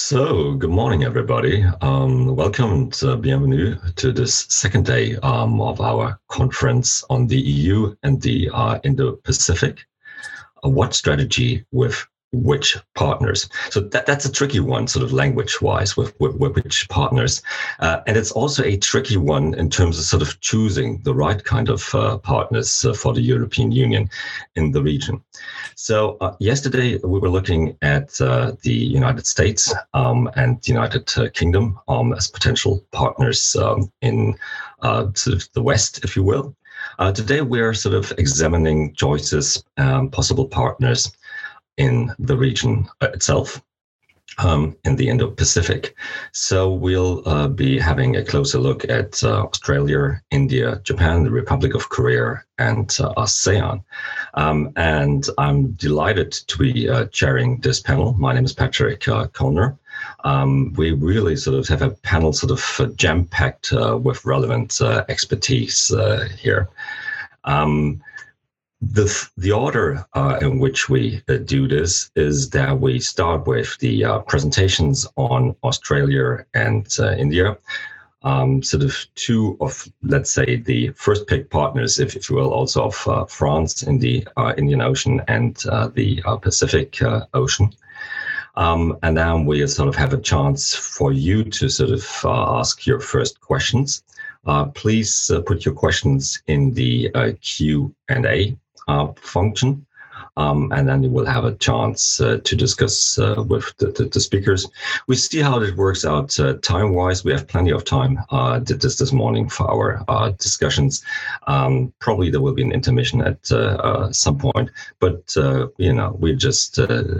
So, good morning, everybody. Um, welcome to bienvenue to this second day um, of our conference on the EU and the uh, Indo-Pacific. Uh, what strategy with which partners. So that, that's a tricky one, sort of language wise, with, with, with which partners. Uh, and it's also a tricky one in terms of sort of choosing the right kind of uh, partners uh, for the European Union in the region. So uh, yesterday we were looking at uh, the United States um, and the United uh, Kingdom um, as potential partners um, in sort of the West, if you will. today we're sort of examining choices, um, possible partners in the region itself. Um, in the Indo-Pacific. So we'll uh, be having a closer look at uh, Australia, India, Japan, the Republic of Korea, and uh, ASEAN. Um, and I'm delighted to be uh, chairing this panel. My name is Patrick uh. Um, we really sort of have a panel sort of uh, jam-packed with relevant expertise here. Um, the the order uh, in which we uh, do this is that we start with the uh, presentations on Australia and uh, India, um, sort of two of let's say the first pick partners, if, if you will, also of uh, France in the uh, Indian Ocean and the Pacific Ocean. Um, and then we sort of have a chance for you to sort of ask your first questions. please put your questions in the Q and A uh, function. Um, and then we'll have a chance uh, to discuss uh, with the, the, the, speakers. We see how it works out uh, time-wise. We have plenty of time uh, this this morning for our uh, discussions. Um, probably there will be an intermission at uh, some point, but you know we just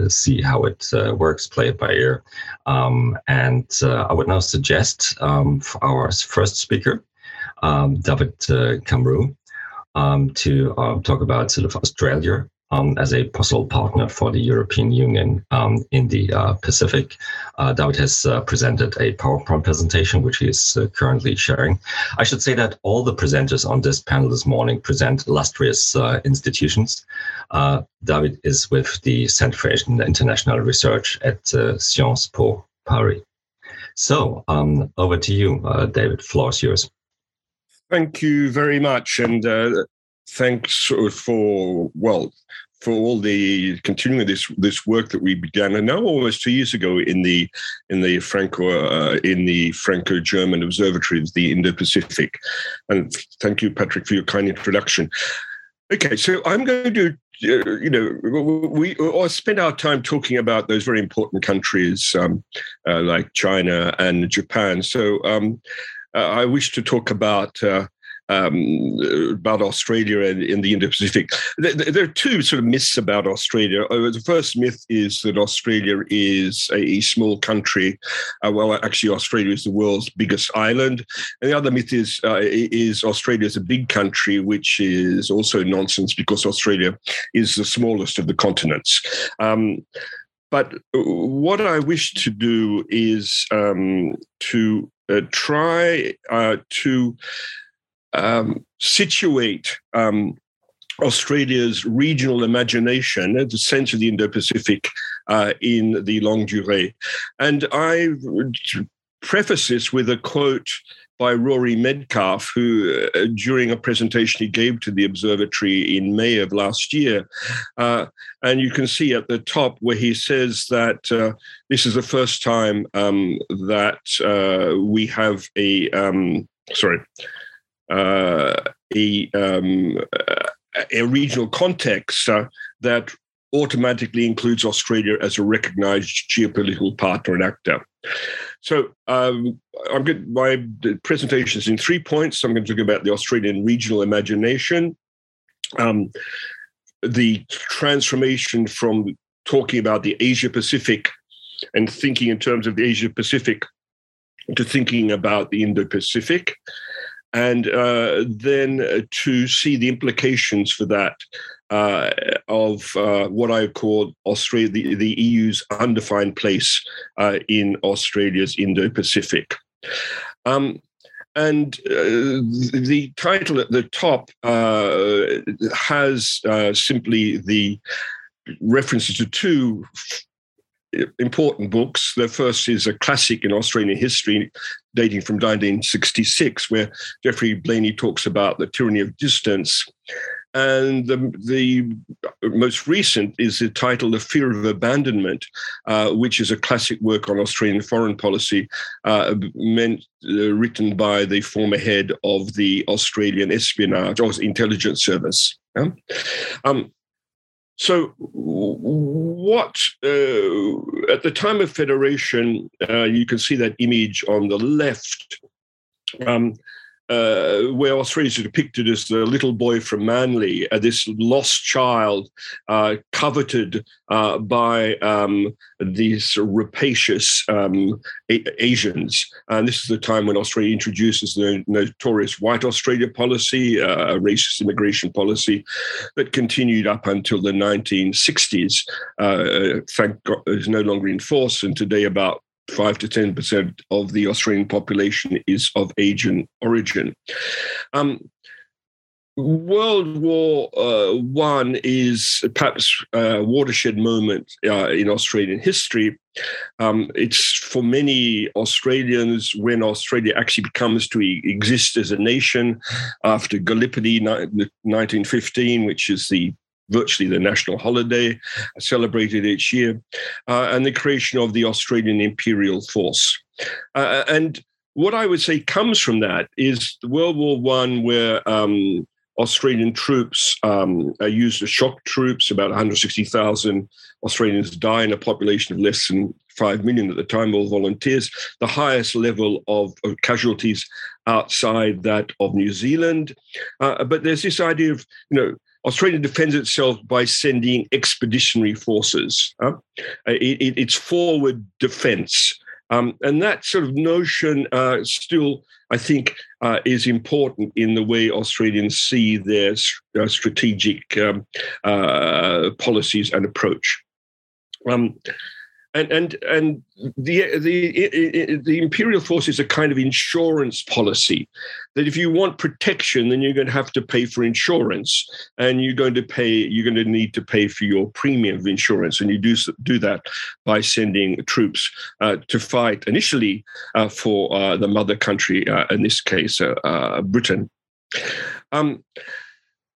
see how it works, play it by ear. Um, and I would now suggest um, for our first speaker, um, David uh, um, to um, talk about sort of Australia um, as a possible partner for the European Union um, in the uh, Pacific. Uh, David has uh, presented a PowerPoint presentation, which he is uh, currently sharing. I should say that all the presenters on this panel this morning present illustrious uh, institutions. Uh, David is with the Center for Asian International Research at Sciences Po Paris. So um, over to you, David. Floor is yours. Thank you very much, and uh, thanks for well for all the continuing this this work that we began and now almost two years ago in the in the Franco uh, in the Franco German Observatory of the Indo Pacific. And thank you, Patrick, for your kind introduction. Okay, so I'm going to uh, you know, we or spend our time talking about those very important countries um, uh, like China and Japan. So um, I wish to talk about uh, um, about Australia and in the Indo-Pacific. There, there, are two sort of myths about Australia. Uh, the first myth is that Australia is a, small country. Uh, well, actually, Australia is the world's biggest island. And the other myth is uh, is Australia is a big country, which is also nonsense because Australia is the smallest of the continents. Um, but what I wish to do is um, to uh, try uh, to um, situate um, Australia's regional imagination, at the sense of the Indo Pacific uh, in the long durée. And I preface this with a quote by Rory Medcalf, who, uh, during a presentation he gave to the observatory in May of last year, uh, and you can see at the top where he says that uh, this is the first time um, that uh, we have a um, sorry uh, a um, a regional context uh, that automatically includes Australia as a recognized geopolitical partner and actor. So um, I'm going. My presentation is in three points. I'm going to talk about the Australian regional imagination, um, the transformation from talking about the Asia Pacific and thinking in terms of the Asia Pacific to thinking about the Indo Pacific, and uh, then to see the implications for that uh, of uh, what I call Australia, the, the EU's undefined place uh, in Australia's Indo-Pacific. Um, and uh, the title at the top uh, has uh, simply the references to two important books. The first is a classic in Australian history, dating from 1966, where Geoffrey Blainey talks about the tyranny of distance. And the, the most recent is the title The Fear of Abandonment, uh, which is a classic work on Australian foreign policy, uh, meant, uh, written by the former head of the Australian Espionage or Intelligence Service. Yeah? Um, so, what uh, at the time of federation, uh, you can see that image on the left. Um, uh, where Australia is depicted as the little boy from Manly, uh, this lost child, uh, coveted uh, by um, these rapacious um, a- Asians. And this is the time when Australia introduces the notorious White Australia policy, uh, a racist immigration policy that continued up until the 1960s. Uh, thank God, is no longer in force, and today about five to ten percent of the Australian population is of Asian origin. Um, World War uh, One is perhaps a watershed moment uh, in Australian history. Um, it's for many Australians when Australia actually becomes to exist as a nation after Gallipoli 1915, which is the virtually the national holiday, celebrated each year, uh, and the creation of the Australian Imperial Force. Uh, and what I would say comes from that is World War One, where um, Australian troops um, are used as shock troops. About 160,000 Australians die in a population of less than 5 million at the time, all volunteers. The highest level of, of casualties outside that of New Zealand. Uh, but there's this idea of, you know, Australia defends itself by sending expeditionary forces. Uh, it, it, it's forward defense. Um, and that sort of notion uh, still, I think, uh, is important in the way Australians see their uh, strategic um, uh, policies and approach. Um, and and and the the the imperial force is a kind of insurance policy that if you want protection then you're going to have to pay for insurance and you're going to pay you're going to need to pay for your premium of insurance. And you do do that by sending troops uh, to fight initially uh, for uh, the mother country uh, in this case uh, uh, Britain. Um,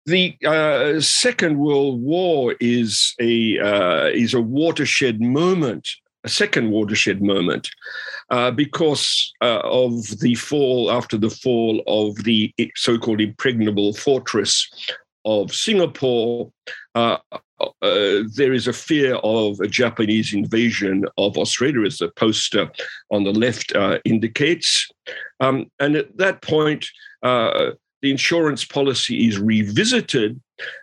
the uh, Second World War is a uh, is a watershed moment, a second watershed moment, uh, because uh, of the fall after the fall of the so-called impregnable fortress of Singapore. Uh, uh, there is a fear of a Japanese invasion of Australia, as the poster on the left indicates, um, and at that point the insurance policy is revisited,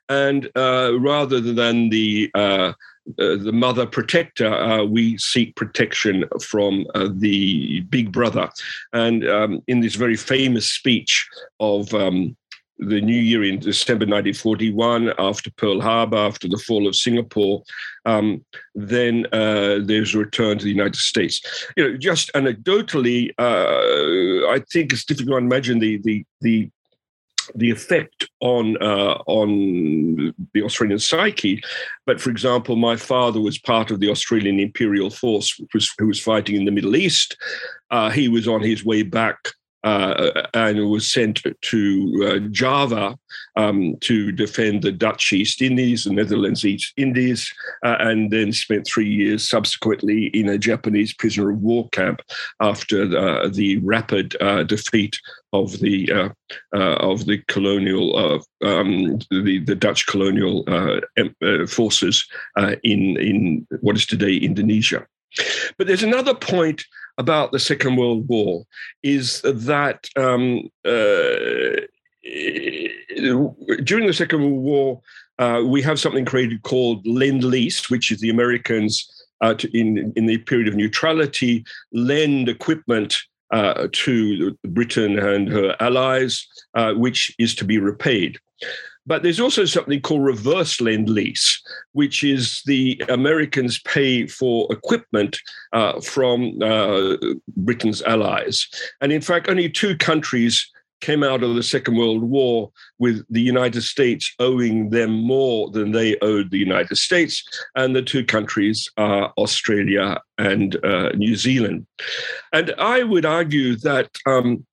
and uh, rather than the uh, uh, the mother protector, uh, we seek protection from uh, the big brother. And um, in this very famous speech of um, the new year in December 1941, after Pearl Harbor, after the fall of Singapore, um, then uh, there's a return to the United States. You know, just anecdotally, uh, I think it's difficult to imagine the the the the effect on uh, on the Australian psyche. But for example, my father was part of the Australian Imperial Force, was, who was fighting in the Middle East. Uh, he was on his way back uh, and was sent to uh, Java um, to defend the Dutch East Indies, the Netherlands East Indies, uh, and then spent three years subsequently in a Japanese prisoner of war camp after the, the rapid uh, defeat of the uh, uh, of the colonial um, the, the Dutch colonial forces in in what is today Indonesia. But there's another point about the Second World War is that um, uh, during the Second World War, uh, we have something created called Lend Lease, which is the Americans uh, to, in in the period of neutrality lend equipment uh, to Britain and her allies, uh, which is to be repaid. But there's also something called reverse lend lease, which is the Americans pay for equipment uh, from uh, Britain's allies. And in fact, only two countries came out of the Second World War with the United States owing them more than they owed the United States. And the two countries are Australia and uh, New Zealand. And I would argue that um,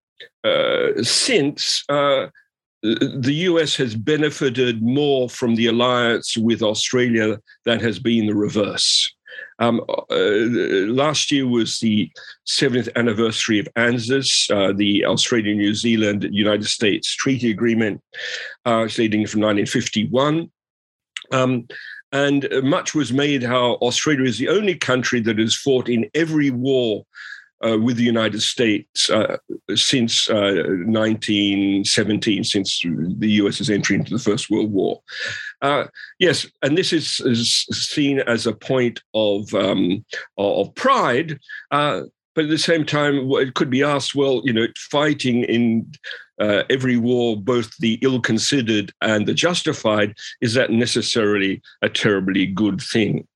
uh, since uh, the US has benefited more from the alliance with Australia than has been the reverse. Um, uh, last year was the 70th anniversary of ANZUS, uh, the Australia, New Zealand, United States Treaty Agreement, uh, dating from 1951. Um, and much was made how Australia is the only country that has fought in every war uh, with the United States uh, since uh, 1917, since the US's entry into the First World War. Uh, yes, and this is, is, seen as a point of um, of pride. Uh, but at the same time, it could be asked, well, you know, fighting in uh, every war, both the ill-considered and the justified, is that necessarily a terribly good thing?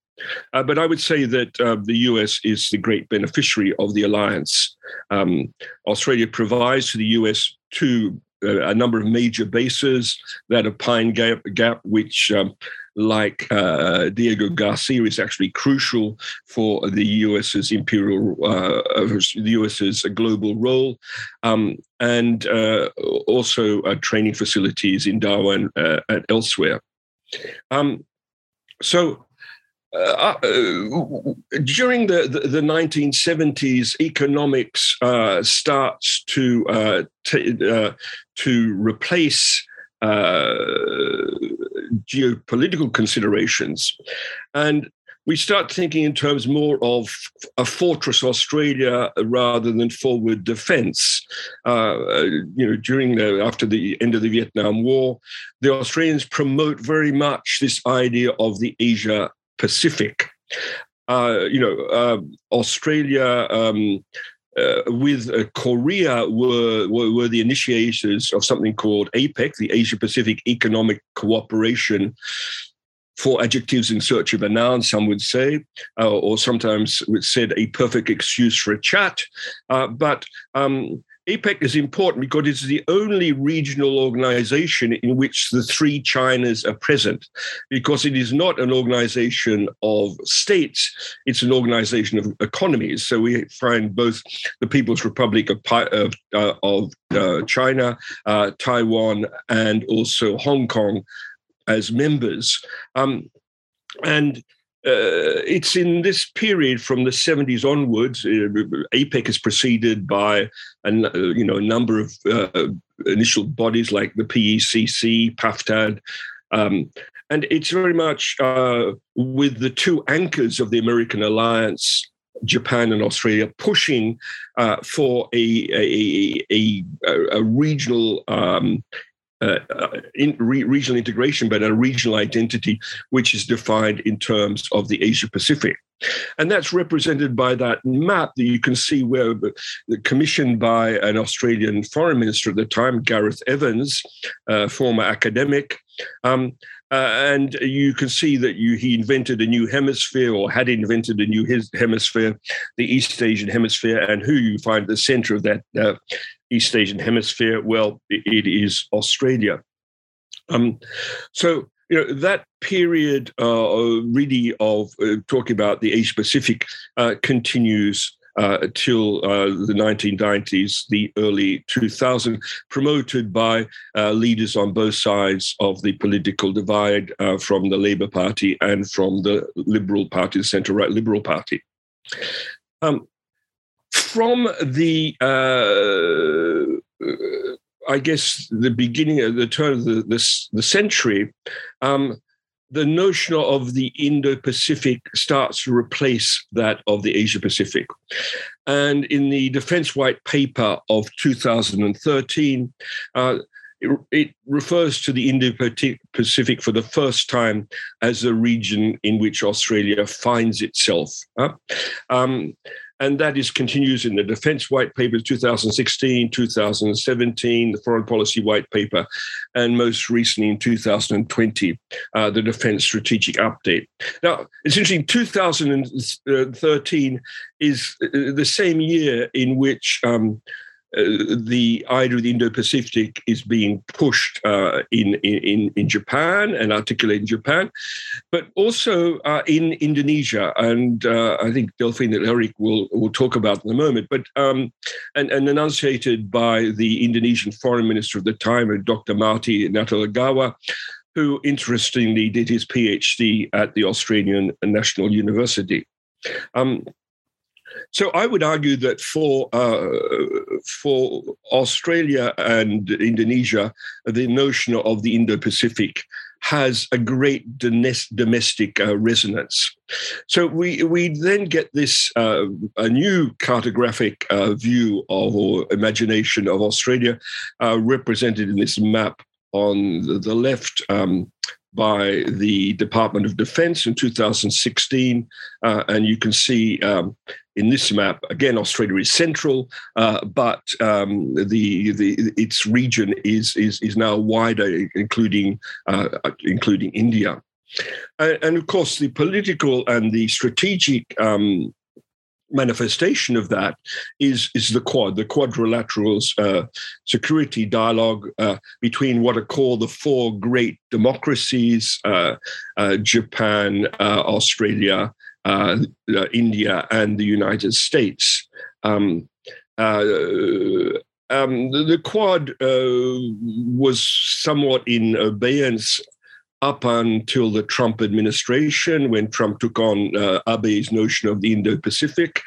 Uh, but I would say that uh, the US is the great beneficiary of the alliance. Um, Australia provides to the US two uh, a number of major bases that of Pine Gap, Gap which, um, like uh, Diego Garcia, is actually crucial for the US's imperial, uh, the US's global role, um, and uh, also training facilities in Darwin and elsewhere. Um, so uh, uh, during the, the, the, 1970s, economics uh, starts to uh, t- uh, to replace uh, geopolitical considerations, and we start thinking in terms more of a fortress Australia rather than forward defence. you know, during the after the end of the Vietnam War, the Australians promote very much this idea of the Asia Pacific. Uh, you know, uh, Australia um, uh, with uh, Korea were, were, were the initiators of something called APEC, the Asia Pacific Economic Cooperation. Four adjectives in search of a noun, some would say, uh, or sometimes said a perfect excuse for a chat. Uh, but um, APEC is important because it's the only regional organization in which the three Chinas are present, because it is not an organization of states, it's an organization of economies. So we find both the People's Republic of, of, uh, of uh, China, uh, Taiwan, and also Hong Kong as members. Um, and uh, it's in this period from the 70s onwards. Uh, APEC is preceded by a, you know, a number of uh, initial bodies like the PECC, PAFTAD, um, and it's very much uh, with the two anchors of the American alliance, Japan and Australia, pushing uh, for a, a, a, a regional um, uh, in re- regional integration, but a regional identity which is defined in terms of the Asia Pacific. And that's represented by that map that you can see where commissioned by an Australian foreign minister at the time, Gareth Evans, uh, former academic. Um, uh, and you can see that you, he invented a new hemisphere or had invented a new his hemisphere, the East Asian hemisphere, and who you find at the center of that uh, East Asian hemisphere? Well, it is Australia. Um, so you know that period uh, really of uh, talking about the Asia Pacific uh, continues uh, till uh, the 1990s, the early 2000s, promoted by uh, leaders on both sides of the political divide from the Labour Party and from the Liberal Party, the centre right Liberal Party. Um, from the uh, I guess the beginning of the turn of the, the, the century, um, the notion of the Indo Pacific starts to replace that of the Asia Pacific. And in the Defense White Paper of 2013, uh, it, refers to the Indo Pacific for the first time as a region in which Australia finds itself. Uh, um, and that is continues in the defense white paper 2016 2017 the foreign policy white paper and most recently in 2020 uh, the defense strategic update. Now it's interesting 2013 is uh, the same year in which um, uh, the idea of the Indo-Pacific is being pushed uh, in, in in Japan and articulated in Japan, but also uh, in Indonesia, and uh, I think Delphine and Eric will will talk about in a moment. But um, and, and enunciated by the Indonesian Foreign Minister at the time, Dr. Marty Natalegawa, who interestingly did his PhD at the Australian National University. Um, so I would argue that for uh, for Australia and Indonesia, the notion of the Indo-Pacific has a great domestic uh, resonance. So we we then get this uh, a new cartographic uh, view of or imagination of Australia uh, represented in this map on the, the left. Um, by the Department of Defense in 2016. Uh, and you can see um, in this map, again, Australia is central, uh, but um, the, the its region is, is, is now wider, including, uh, including India. And, of course, the political and the strategic um, manifestation of that is is the quad, the quadrilaterals uh, security dialogue uh, between what are called the four great democracies: uh, uh Japan, uh, Australia, uh, India, and the United States. Um, um, the, the, Quad was somewhat in abeyance up until the Trump administration, when Trump took on uh, Abe's notion of the Indo Pacific,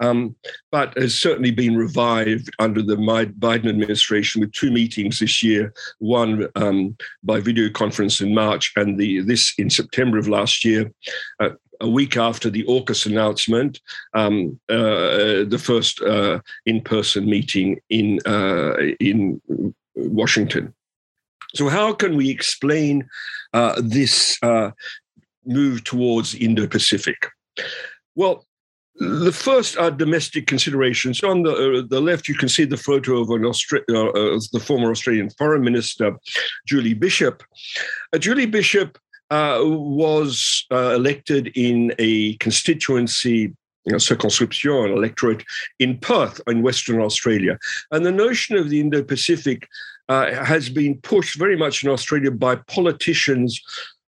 um, but has certainly been revived under the Biden administration with two meetings this year one um, by video conference in March, and the, this in September of last year. Uh, a week after the AUKUS announcement, um, uh, the first uh, in-person meeting in uh, in Washington. So, how can we explain uh, this uh, move towards Indo Pacific? Well, the first are domestic considerations. On the, uh, the left, you can see the photo of an Austra- uh, uh, the former Australian Foreign Minister, Julie Bishop. Uh, Julie Bishop was elected in a constituency circonscription, electorate in Perth in Western Australia. And the notion of the Indo Pacific uh, has been pushed very much in Australia by politicians.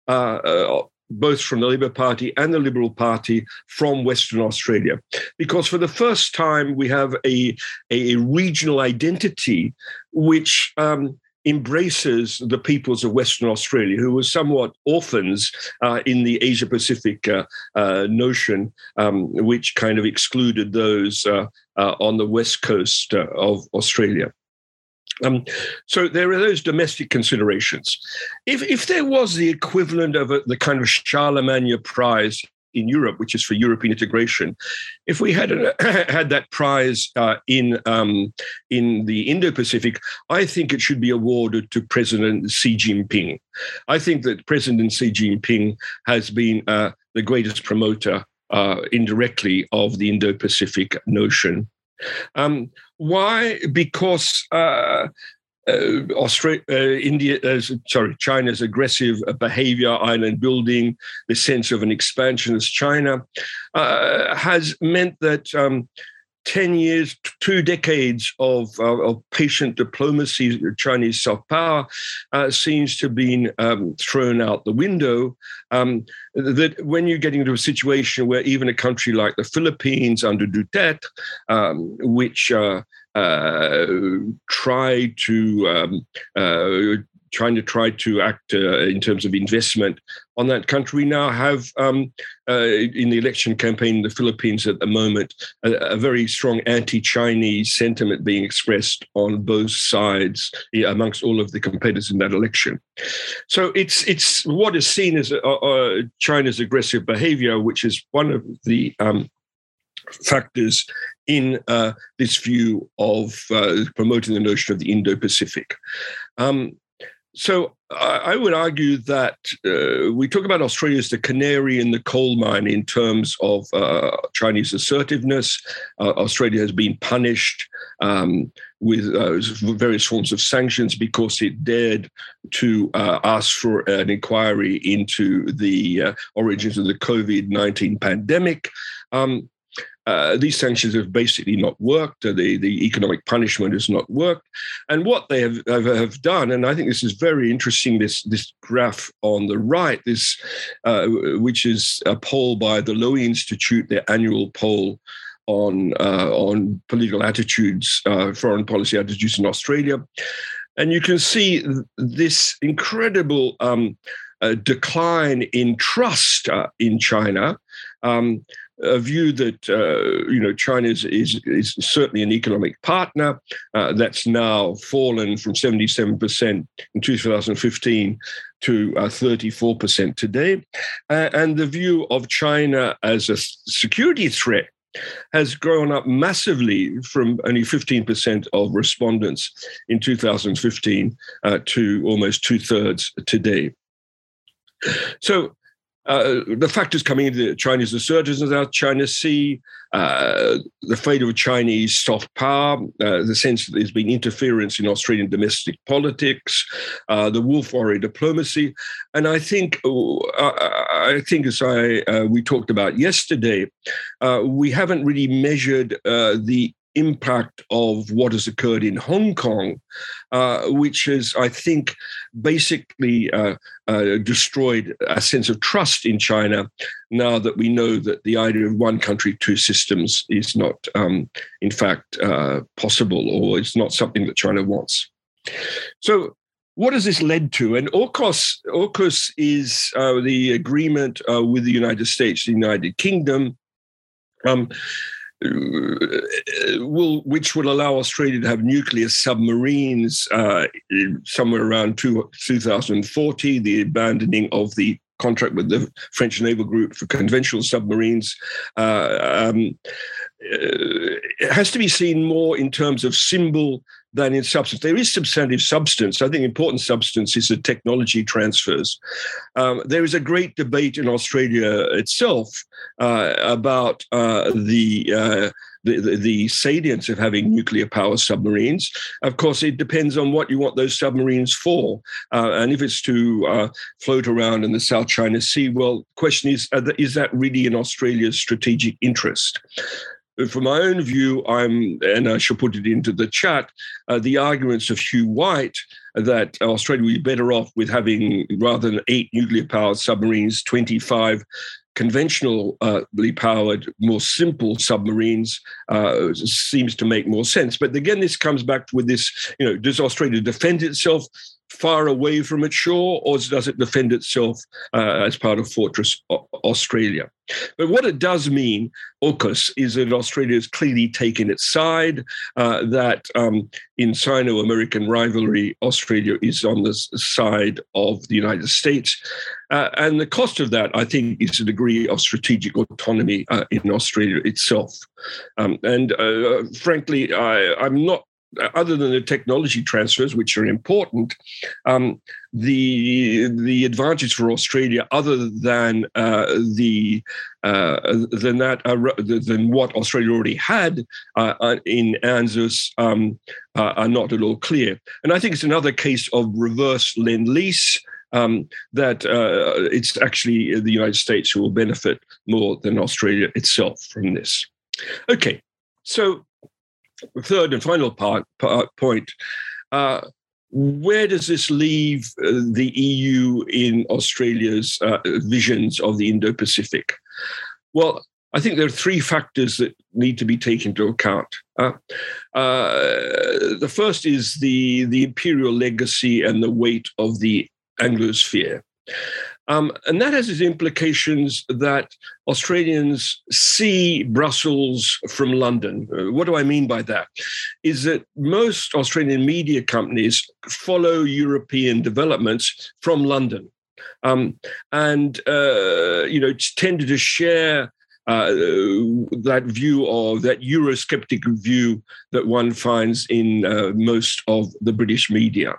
Uh, uh, both from the Labour Party and the Liberal Party from Western Australia. Because for the first time, we have a, a regional identity which um, embraces the peoples of Western Australia, who were somewhat orphans uh, in the Asia Pacific uh, uh, notion, um, which kind of excluded those uh, uh, on the west coast uh, of Australia. Um, so there are those domestic considerations. If if there was the equivalent of a, the kind of Charlemagne Prize in Europe, which is for European integration, if we had a, had that prize uh, in um, in the Indo-Pacific, I think it should be awarded to President Xi Jinping. I think that President Xi Jinping has been uh, the greatest promoter uh, indirectly of the Indo-Pacific notion. Um, why? Because uh, uh, uh, India, uh, sorry, China's aggressive behavior, island building, the sense of an expansionist China, uh, has meant that um, 10 years, two decades of, uh, of patient diplomacy, Chinese soft power, uh, seems to have been um, thrown out the window. Um, that when you're getting into a situation where even a country like the Philippines under Duterte, um, which uh, uh, try to um, uh, trying to try to act uh, in terms of investment on that country. We now have um, uh, in the election campaign in the Philippines at the moment a, a very strong anti-Chinese sentiment being expressed on both sides amongst all of the competitors in that election. So it's it's what is seen as uh, uh China's aggressive behavior, which is one of the um, factors in uh, this view of uh, promoting the notion of the Indo-Pacific. Um, so I would argue that uh, we talk about Australia as the canary in the coal mine in terms of uh, Chinese assertiveness. Uh, Australia has been punished um, with uh, various forms of sanctions because it dared to ask for an inquiry into the origins of the COVID 19 pandemic. Um, uh, these sanctions have basically not worked. Uh, the, the economic punishment has not worked. And what they have, have, done, and I think this is very interesting, this, this graph on the right, this uh, which is a poll by the Lowy Institute, their annual poll on, uh, on political attitudes, uh, foreign policy attitudes in Australia. And you can see this incredible um, decline in trust in China. Um, a view that uh, you know China is, is, is certainly an economic partner uh, that's now fallen from 77% in 2015 to uh, 34% today, and the view of China as a security threat has grown up massively from only 15% of respondents in 2015 uh, to almost two thirds today. So uh, the factors coming into China's resurgence in South China Sea, uh, the fate of Chinese soft power, uh, the sense that there's been interference in Australian domestic politics, uh, the wolf warrior diplomacy, and I think uh, I think as I we talked about yesterday, we haven't really measured the impact of what has occurred in Hong Kong, uh, which has, I think, basically uh, uh, destroyed a sense of trust in China now that we know that the idea of one country, two systems is not, um, in fact, uh, possible or it's not something that China wants. So, what has this led to? And AUKUS, AUKUS is uh, the agreement uh, with the United States, the United Kingdom. Um, will which will allow Australia to have nuclear submarines uh, somewhere around two, 2040, the abandoning of the contract with the French naval group for conventional submarines. Uh, um, it has to be seen more in terms of symbol than in substance. There is substantive substance. I think important substance is the technology transfers. Um, there is a great debate in Australia itself uh, about uh, the, uh, the, the, the salience of having nuclear power submarines. Of course, it depends on what you want those submarines for, uh, and if it's to uh, float around in the South China Sea. Well, the question is, is that really in Australia's strategic interest? From my own view, I'm, and I shall put it into the chat, uh, the arguments of Hugh White that Australia would be better off with having, rather than eight nuclear powered submarines, 25 conventionally powered, more simple submarines uh, seems to make more sense. But again, this comes back with this you know, does Australia defend itself? Far away from its shore, or does it defend itself uh, as part of Fortress Australia? But what it does mean, AUKUS, is that Australia has clearly taken its side, uh, that um, in Sino American rivalry, Australia is on the side of the United States. Uh, and the cost of that, I think, is a degree of strategic autonomy uh, in Australia itself. Um, and uh, frankly, I, I'm not other than the technology transfers, which are important, um, the the advantage for Australia, other than uh, the uh, than that uh, than what Australia already had uh, uh, in ANZUS, um, uh, are not at all clear. And I think it's another case of reverse lend lease. Um, that it's actually the United States who will benefit more than Australia itself from this. Okay, so third and final part, part point. Uh, where does this leave uh, the EU in Australia's uh, visions of the Indo Pacific? Well, I think there are three factors that need to be taken into account. Uh, uh, the first is the, the imperial legacy and the weight of the Anglosphere. Um, and that has its implications that Australians see Brussels from London. Uh, what do I mean by that? Is that most Australian media companies follow European developments from London. Um, and, uh, you know, tended to share uh, that view of that Eurosceptic view that one finds in uh, most of the British media.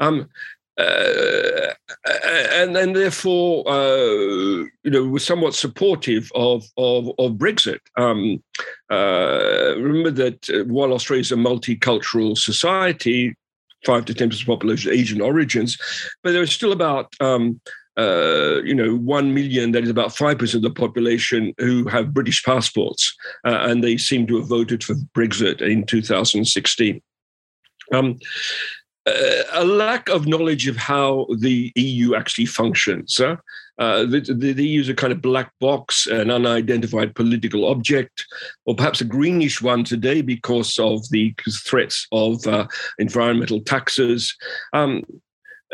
Um, uh, and then therefore, uh, you know, was somewhat supportive of of, of Brexit. Um, uh, remember that uh, while Australia is a multicultural society, five to ten percent of the population Asian origins, but there are still about um, uh, you know, one million, that is about 5% of the population who have British passports, uh, and they seem to have voted for Brexit in 2016. Um, a lack of knowledge of how the EU actually functions. Uh, the, the, the, EU is a kind of black box, an unidentified political object, or perhaps a greenish one today because of the threats of uh, environmental taxes. Um,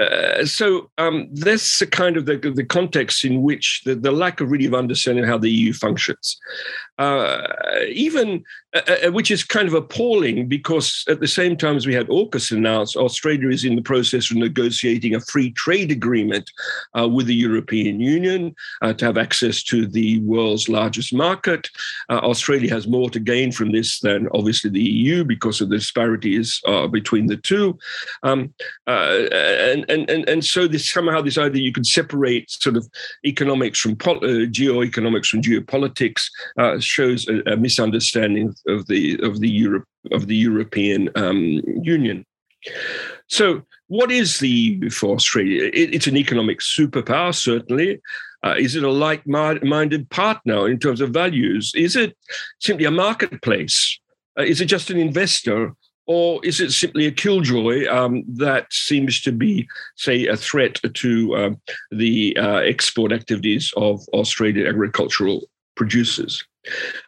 uh, so um, that's a kind of the, the context in which the, the lack of really of understanding how the EU functions, uh, even uh, uh, which is kind of appalling because at the same time as we had AUKUS announced, Australia is in the process of negotiating a free trade agreement uh, with the European Union to have access to the world's largest market. Australia has more to gain from this than obviously the EU because of the disparities between the two. Um, and and, and, and so this somehow this idea you can separate sort of economics from pol- uh, geoeconomics from geopolitics uh, shows a, a, misunderstanding of the of the Europe of the European um, Union. So, what is the EU for Australia? It, it's an economic superpower, certainly. Uh, is it a like minded partner in terms of values? Is it simply a marketplace? Uh, is it just an investor? or is it simply a killjoy um, that seems to be, say, a threat to um, the uh, export activities of Australian agricultural producers?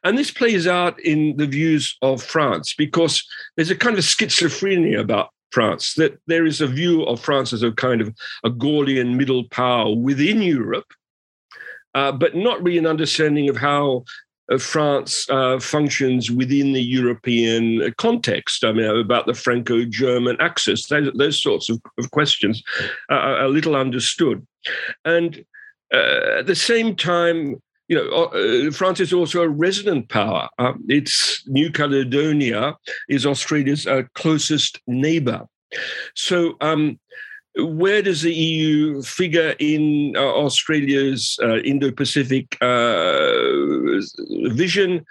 And this plays out in the views of France because there's a kind of schizophrenia about France, that there is a view of France as a kind of a Gaulian middle power within Europe, uh, but not really an understanding of how France uh, functions within the European context. I mean, about the Franco German axis, those, those, sorts of, of questions are a little understood. And uh, at the same time, you know, uh, France is also a resident power. Um, it's New Caledonia is Australia's uh, closest neighbor. So um, where does the EU figure in uh, Australia's uh, Indo Pacific uh, vision?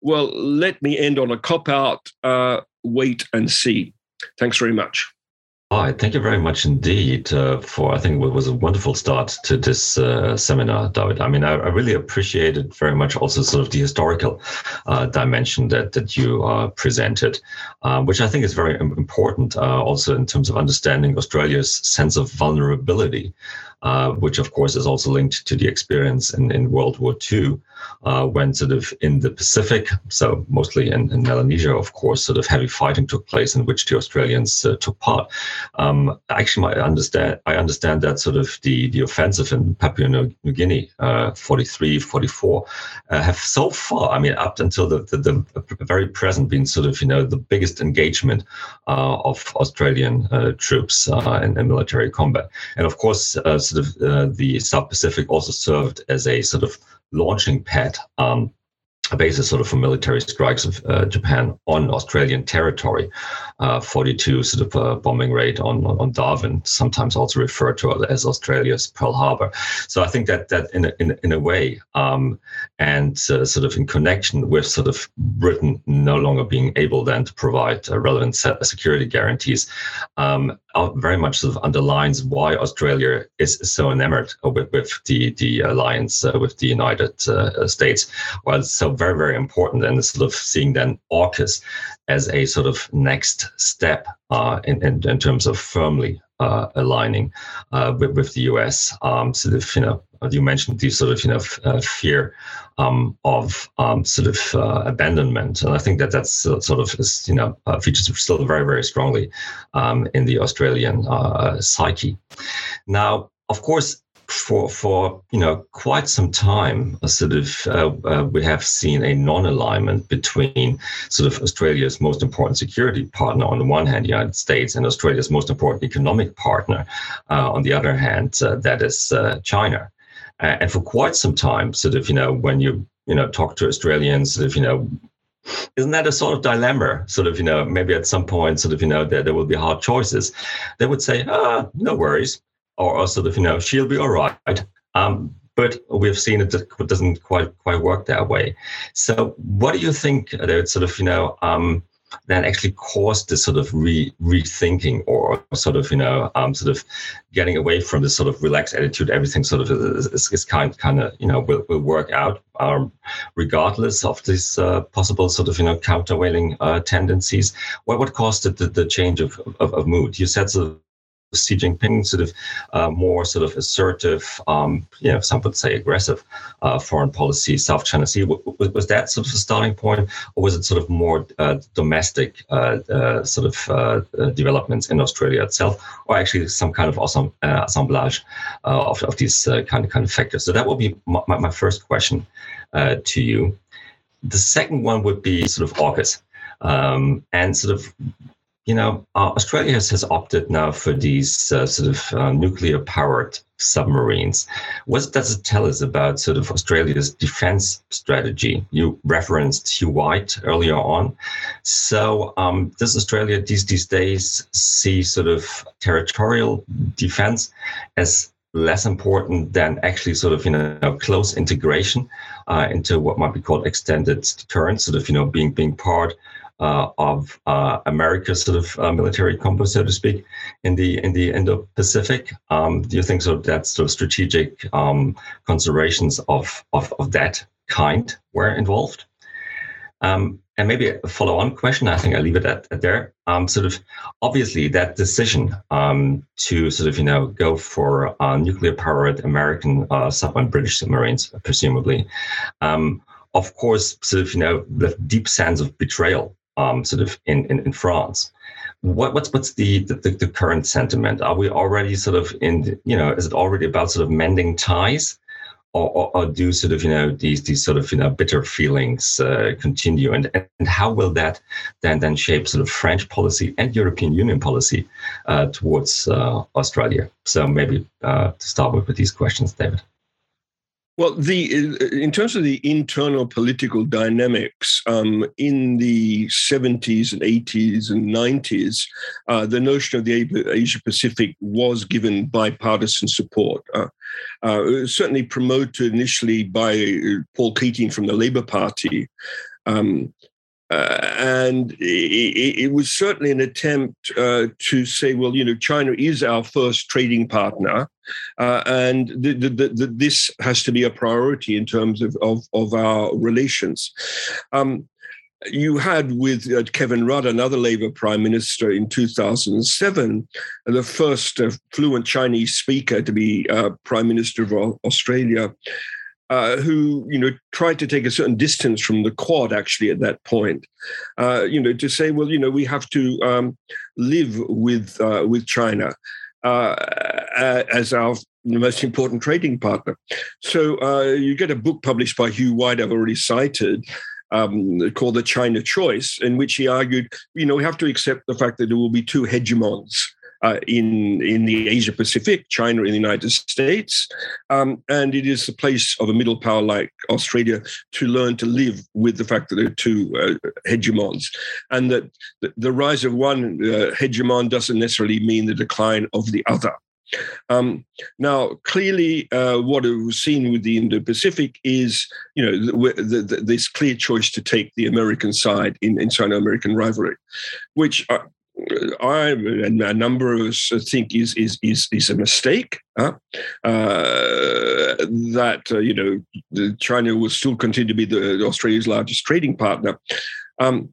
Well, let me end on a cop out uh, wait and see. Thanks very much. Hi, thank you very much indeed uh, for, I think it was a wonderful start to this uh, seminar, David. I mean, I, I, really appreciated very much also sort of the historical uh, dimension that, that you uh, presented, uh, which I think is very important uh, also in terms of understanding Australia's sense of vulnerability, which of course is also linked to the experience in, in World War II uh, when sort of in the Pacific, so mostly in, in, Melanesia, of course, sort of heavy fighting took place in which the Australians uh, took part. Um, actually, I understand I understand that sort of the, the offensive in Papua New Guinea, uh, 43, 44, uh, have so far, I mean, up until the, the, the, very present, been sort of, you know, the biggest engagement uh, of Australian uh, troops in, in, military combat. And of course, sort of the South Pacific also served as a sort of launching pad um, a basis sort of for military strikes of uh, Japan on Australian territory. Uh, 42 sort of uh, bombing raid on, on Darwin, sometimes also referred to as Australia's Pearl Harbor. So I think that that in a, in, in a way, um, and uh, sort of in connection with sort of Britain no longer being able then to provide relevant security guarantees, um, very much sort of underlines why Australia is so enamored with, with the the alliance uh, with the United uh, States. Well, it's so very very important, and sort of seeing then AUKUS as a sort of next step uh, in, in, in terms of firmly uh, aligning uh, with, with the US. Um, sort of, you know, you mentioned the sort of, you know, uh, fear um, of um, sort of uh, abandonment, and I think that that's sort of, is, you know, uh, features still very, very strongly um, in the Australian psyche. Now, of course, for for you know quite some time, sort of uh, uh, we have seen a non-alignment between sort of Australia's most important security partner on the one hand, the United States, and Australia's most important economic partner uh, on the other hand, uh, that is uh, China. and for quite some time, sort of you know when you you know talk to Australians, sort of you know isn't that a sort of dilemma? Sort of, you know, maybe at some point, sort of, you know, there, there will be hard choices. They would say, ah, no worries or, or sort of, you know, she'll be all right. Um, but we've seen it doesn't quite quite work that way. So, what do you think? That sort of, you know, um, then actually caused this sort of re- rethinking or sort of you know um, sort of getting away from this sort of relaxed attitude everything sort of is, is, kind kind of you know will, will work out um, regardless of these uh, possible sort of you know countervailing uh, tendencies what what caused the, the change of, of, of mood you said sort of Xi Jinping sort of uh, more sort of assertive, um, you know, some would say aggressive uh, foreign policy, South China Sea. Was, was, that sort of a starting point, or was it sort of more uh, domestic uh, uh, sort of uh, developments in Australia itself, or actually some kind of awesome assemblage of, of these kind of kind of factors? So that would be my, my first question to you. The second one would be sort of AUKUS. Um, and sort of you know, uh, Australia has, opted now for these uh, sort of uh, nuclear powered submarines. What does it tell us about sort of Australia's defense strategy? You referenced Hugh White earlier on. So, um, does Australia these, these days see sort of territorial defense as less important than actually sort of you know close integration uh, into what might be called extended deterrence, sort of you know being being part uh, of uh, America's sort of uh, military compass, so to speak, in the in the Indo-Pacific. Um, do you think so that sort of strategic um, considerations of, of of that kind were involved? Um, and maybe a follow-on question. I think I leave it at, at there. Um, sort of obviously that decision um, to sort of you know go for nuclear-powered American uh, submarine British submarines, presumably. Um, of course, sort of you know the deep sense of betrayal um, sort of in, in, in France. What, what's what's the, the, the current sentiment? Are we already sort of in you know is it already about sort of mending ties, or, or, or do sort of you know these these sort of you know bitter feelings uh, continue, and and how will that then then shape sort of French policy and European Union policy uh, towards uh, Australia? So maybe uh, to start with with these questions, David. Well, the uh, in terms of the internal political dynamics um, in the 70s and 80s and 90s, uh, the notion of the Asia Pacific was given bipartisan support. Uh, uh, certainly promoted initially by uh, Paul Keating from the Labour Party. Um, uh, and it, it, was certainly an attempt uh, to say, well, you know, China is our first trading partner, uh, and the, the, the, this has to be a priority in terms of, of, of our relations. Um, you had with uh, Kevin Rudd, another Labour Prime Minister in 2007, the first uh, fluent Chinese speaker to be uh, Prime Minister of Australia uh, who you know tried to take a certain distance from the Quad actually at that point, uh, you know, to say, well, you know, we have to um, live with uh, with China uh, as our most important trading partner. So uh, you get a book published by Hugh White, I've already cited. Um, called the China Choice, in which he argued, you know, we have to accept the fact that there will be two hegemons uh, in in the Asia Pacific, China and the United States, um, and it is the place of a middle power like Australia to learn to live with the fact that there are two uh, hegemons, and that the, rise of one uh, hegemon doesn't necessarily mean the decline of the other. Um, now, clearly, uh, what we've seen with the Indo-Pacific is, you know, the, the, this clear choice to take the American side in, in Sino-American rivalry, which uh, I and a number of us think is is is, is a mistake. Huh? Uh, that uh, you know China will still continue to be the Australia's largest trading partner. Um,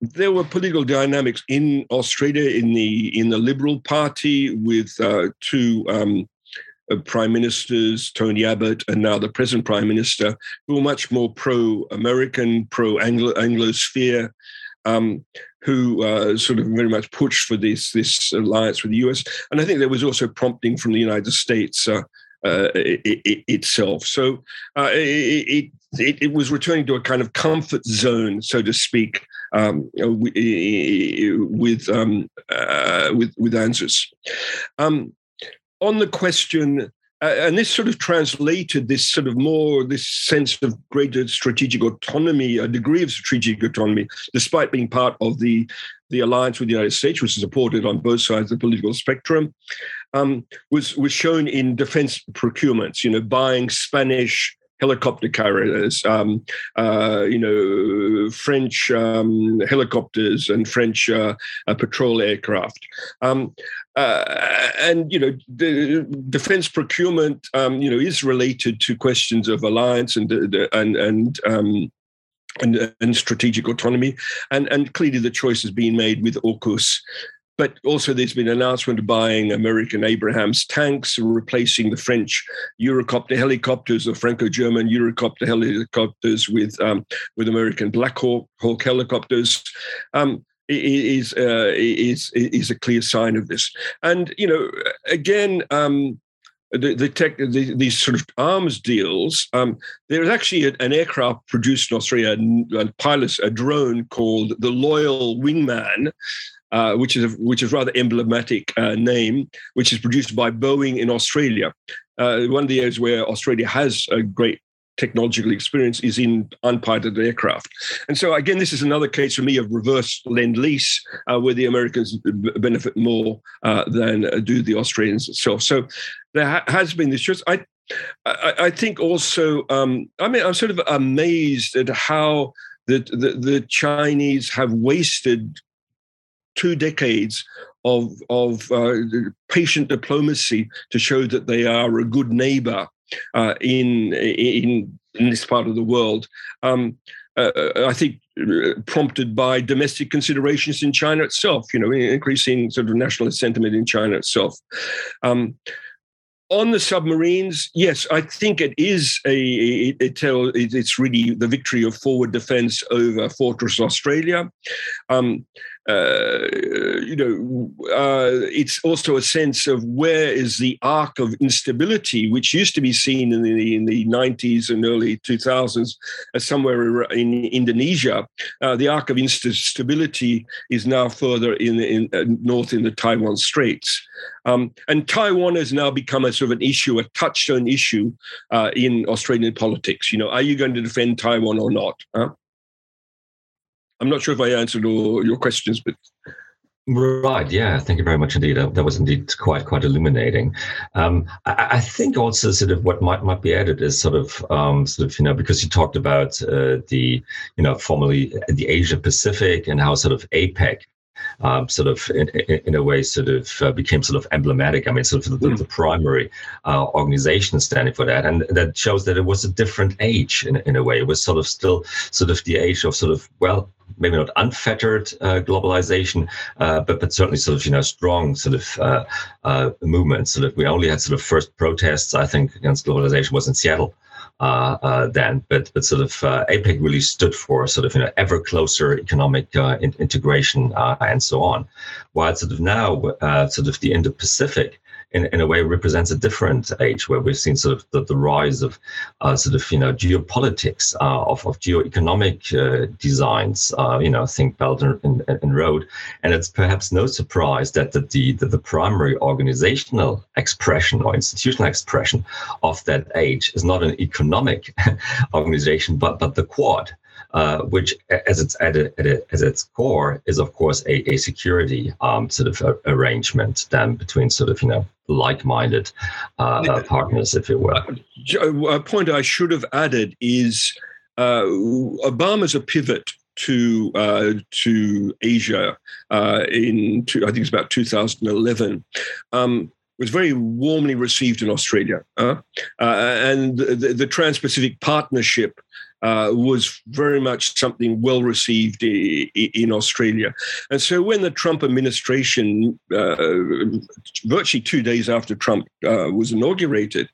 there were political dynamics in Australia in the in the Liberal Party with uh, two um, uh, prime ministers, Tony Abbott, and now the present prime minister, who were much more pro-American, pro-Anglosphere. Um, who uh, sort of very much pushed for this this alliance with the US, and I think there was also prompting from the United States. Uh, uh, it, it, itself. So uh, it, it, it, was returning to a kind of comfort zone, so to speak, um, with, um, uh, with, with ANZUS. Um, on the question and this sort of translated this sort of more this sense of greater strategic autonomy, a degree of strategic autonomy, despite being part of the the alliance with the United States, which is supported on both sides of the political spectrum, um, was was shown in defense procurements. You know, buying Spanish helicopter carriers, um, uh, you know, French um, helicopters and French uh, uh, patrol aircraft. Um, uh, and you know, the defense procurement, um, you know, is related to questions of alliance and and and um, and, and, strategic autonomy. And, and clearly the choice has been made with AUKUS but also, there's been an announcement of buying American Abrams tanks, replacing the French Eurocopter helicopters or Franco-German Eurocopter helicopters with um, with American Black Hawk, Hawk helicopters. Um, is uh, is is a clear sign of this, and you know, again, um, the, the tech, the, these sort of arms deals. Um, there is actually a, an aircraft produced in Australia, a pilot, a drone called the Loyal Wingman, uh, which is a, which is rather emblematic uh, name, which is produced by Boeing in Australia. Uh, one of the areas where Australia has a great technological experience is in unpiloted aircraft. And so, again, this is another case for me of reverse lend lease, uh, where the Americans benefit more uh, than do the Australians itself. So there ha- has been this choice. I, I, I think also, um, I mean, I'm sort of amazed at how the, the, the Chinese have wasted two decades of of uh, patient diplomacy to show that they are a good neighbor uh, in in in this part of the world. Um, uh, I think uh, prompted by domestic considerations in China itself, you know, increasing sort of nationalist sentiment in China itself. Um, on the submarines, yes, I think it is a it, it tell it's really the victory of forward defence over Fortress Australia. Um, uh, you know, uh, it's also a sense of where is the arc of instability, which used to be seen in the in the 90s and early 2000s as somewhere in Indonesia. Uh, the arc of instability is now further in, in uh, north in the Taiwan Straits. Um, and Taiwan has now become a sort of an issue, a touchstone issue uh, in Australian politics. You know, are you going to defend Taiwan or not? Huh? I'm not sure if I answered all your questions, but Right. Yeah. Thank you very much indeed. That, that was indeed quite quite illuminating. Um, I, I, think also sort of what might might be added is sort of um, sort of you know because you talked about uh, the you know formerly the Asia Pacific and how sort of APEC um, sort of in, in, a way sort of uh, became sort of emblematic. I mean, sort of the, mm. the primary uh, organization standing for that, and that shows that it was a different age in, in a way. It was sort of still sort of the age of sort of well, maybe not unfettered uh, globalization, uh, but but certainly sort of you know strong sort of uh, uh, movements. Sort of we only had sort of first protests I think against globalization was in Seattle Uh, uh, then. But but sort of uh, APEC really stood for sort of you know ever closer economic uh, in- integration and so on. While sort of now sort of the Indo-Pacific in, in a way represents a different age where we've seen sort of the, the rise of uh, sort of you know geopolitics uh, of, of geoeconomic uh, designs uh, you know think belt and, and, and, road. And it's perhaps no surprise that the, the, the primary organizational expression or institutional expression of that age is not an economic organization but but the quad uh, which, as it's at, a, at a, as its core, is of course a, a security um, sort of a, arrangement then between sort of you know like-minded uh, uh, partners, if you will. A point I should have added is uh, Obama's a pivot to uh, to Asia uh, in two, I think it's about 2011. Um, was very warmly received in Australia, uh, uh, and the, the Trans-Pacific Partnership uh, was very much something well received in Australia. And so when the Trump administration, uh, virtually two days after Trump uh, was inaugurated,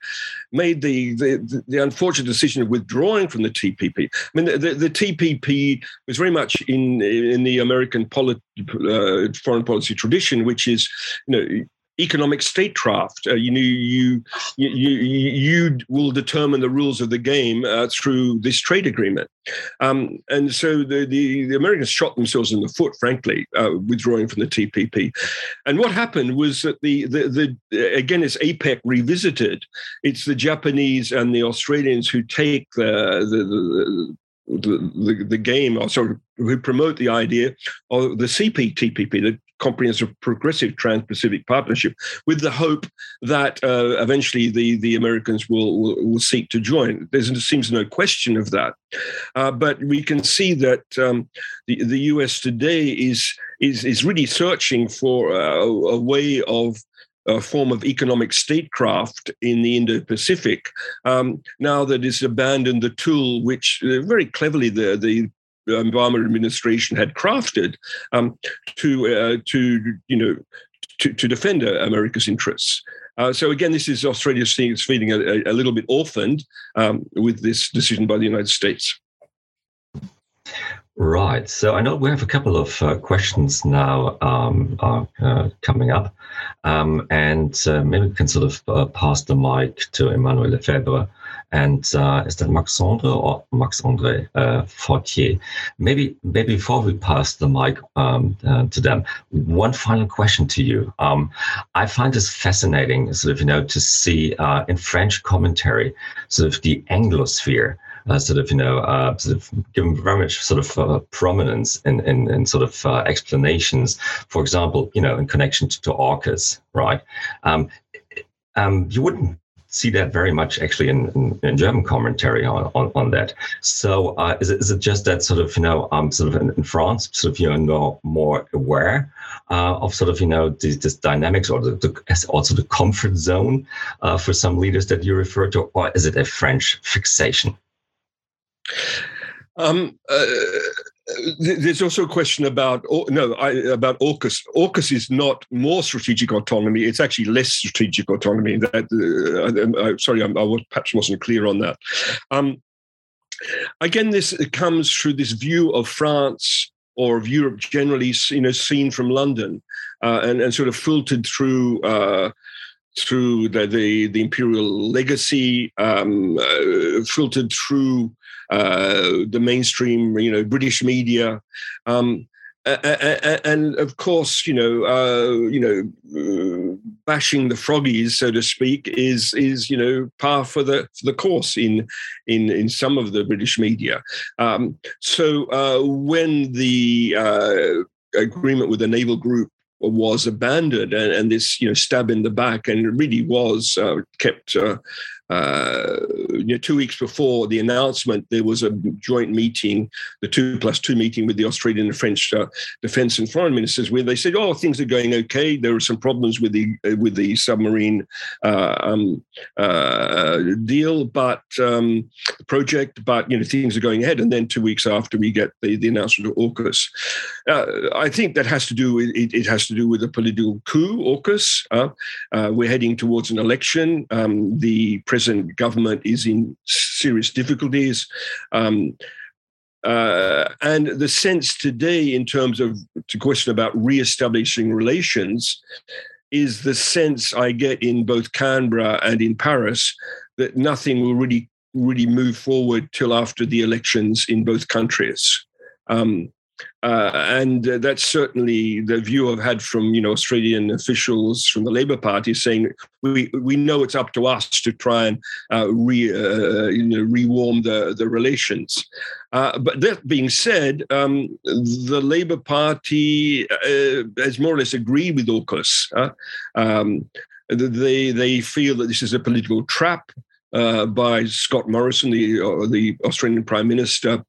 made the, the, the, unfortunate decision of withdrawing from the TPP. I mean, the, the, the TPP was very much in, in the American polit, uh, foreign policy tradition, which is, you know, economic statecraft. Uh, you you you you will determine the rules of the game uh, through this trade agreement, um, and so the, the, the Americans shot themselves in the foot, frankly, uh, withdrawing from the TPP. And what happened was that the the, the again, it's APEC revisited. It's the Japanese and the Australians who take the the, the the, the, the game or sort of who promote the idea of the CPTPP, the comprehensive, progressive Trans-Pacific Partnership, with the hope that uh, eventually the the Americans will, will, will seek to join. There seems no question of that, uh, but we can see that um, the the U.S. today is is is really searching for a, a way of a form of economic statecraft in the Indo-Pacific. Um, now that it's abandoned the tool which uh, very cleverly the the Obama administration had crafted um, to uh, to you know to, to defend uh, America's interests. Uh, so again, this is Australia feeling a, a, little bit orphaned um, with this decision by the United States. Right. So I know we have a couple of uh, questions now um, uh, coming up, um, and uh, maybe we can sort of pass the mic to Emmanuel Lefebvre. And uh, is that Maxandre or Max Andre uh, Fortier? Maybe, maybe before we pass the mic um, to them, one final question to you. Um, I find this fascinating, sort of, you know, to see in French commentary, sort of the Anglosphere uh, sort of you know uh, sort of given very much sort of uh, prominence in, in, in sort of uh, explanations. For example, you know, in connection to, to AUKUS, right? Um, um, you wouldn't see that very much actually in, in, in German commentary on, on, on that. So uh, is, it, is it just that sort of, you know, um, sort of in, in France, sort of, you know, more aware uh, of sort of, you know, this, dynamics or the, the, also the comfort zone uh, for some leaders that you refer to, or is it a French fixation? Um, uh, there's also a question about no I, about AUKUS. AUKUS is not more strategic autonomy; it's actually less strategic autonomy. That uh, I, sorry, I, I was, perhaps wasn't clear on that. Um, again, this comes through this view of France or of Europe generally, you know, seen from London uh, and, and sort of filtered through uh, through the, the, the imperial legacy, um, uh, filtered through uh, the mainstream, you know, British media. Um, and of course, you know, uh, you know, uh, bashing the froggies, so to speak, is is you know par for the for the course in in in some of the British media. Um, so uh, when the uh, agreement with the naval group was abandoned and, and, this you know stab in the back and it really was kept uh, you know, two weeks before the announcement, there was a joint meeting, the two plus two meeting with the Australian and French uh, defence and foreign ministers, where they said, "Oh, things are going okay. There are some problems with the uh, with the submarine uh, um, uh, deal, but um, project, but you know things are going ahead." And then two weeks after, we get the, the announcement of AUKUS. Uh, I think that has to do with it, it, has to do with a political coup. AUKUS. we're heading towards an election. Um, the president present government is in serious difficulties. Um, uh, and the sense today, in terms of the question about re-establishing relations, is the sense I get in both Canberra and in Paris that nothing will really really move forward till after the elections in both countries. Um, uh, and uh, that's certainly the view I've had from you know Australian officials from the Labor Party saying we we know it's up to us to try and uh, re uh, you know rewarm the the relations. Uh, but that being said, um, the Labor Party uh, has more or less agreed with AUKUS. Um, they they feel that this is a political trap by Scott Morrison, the the Australian Prime Minister.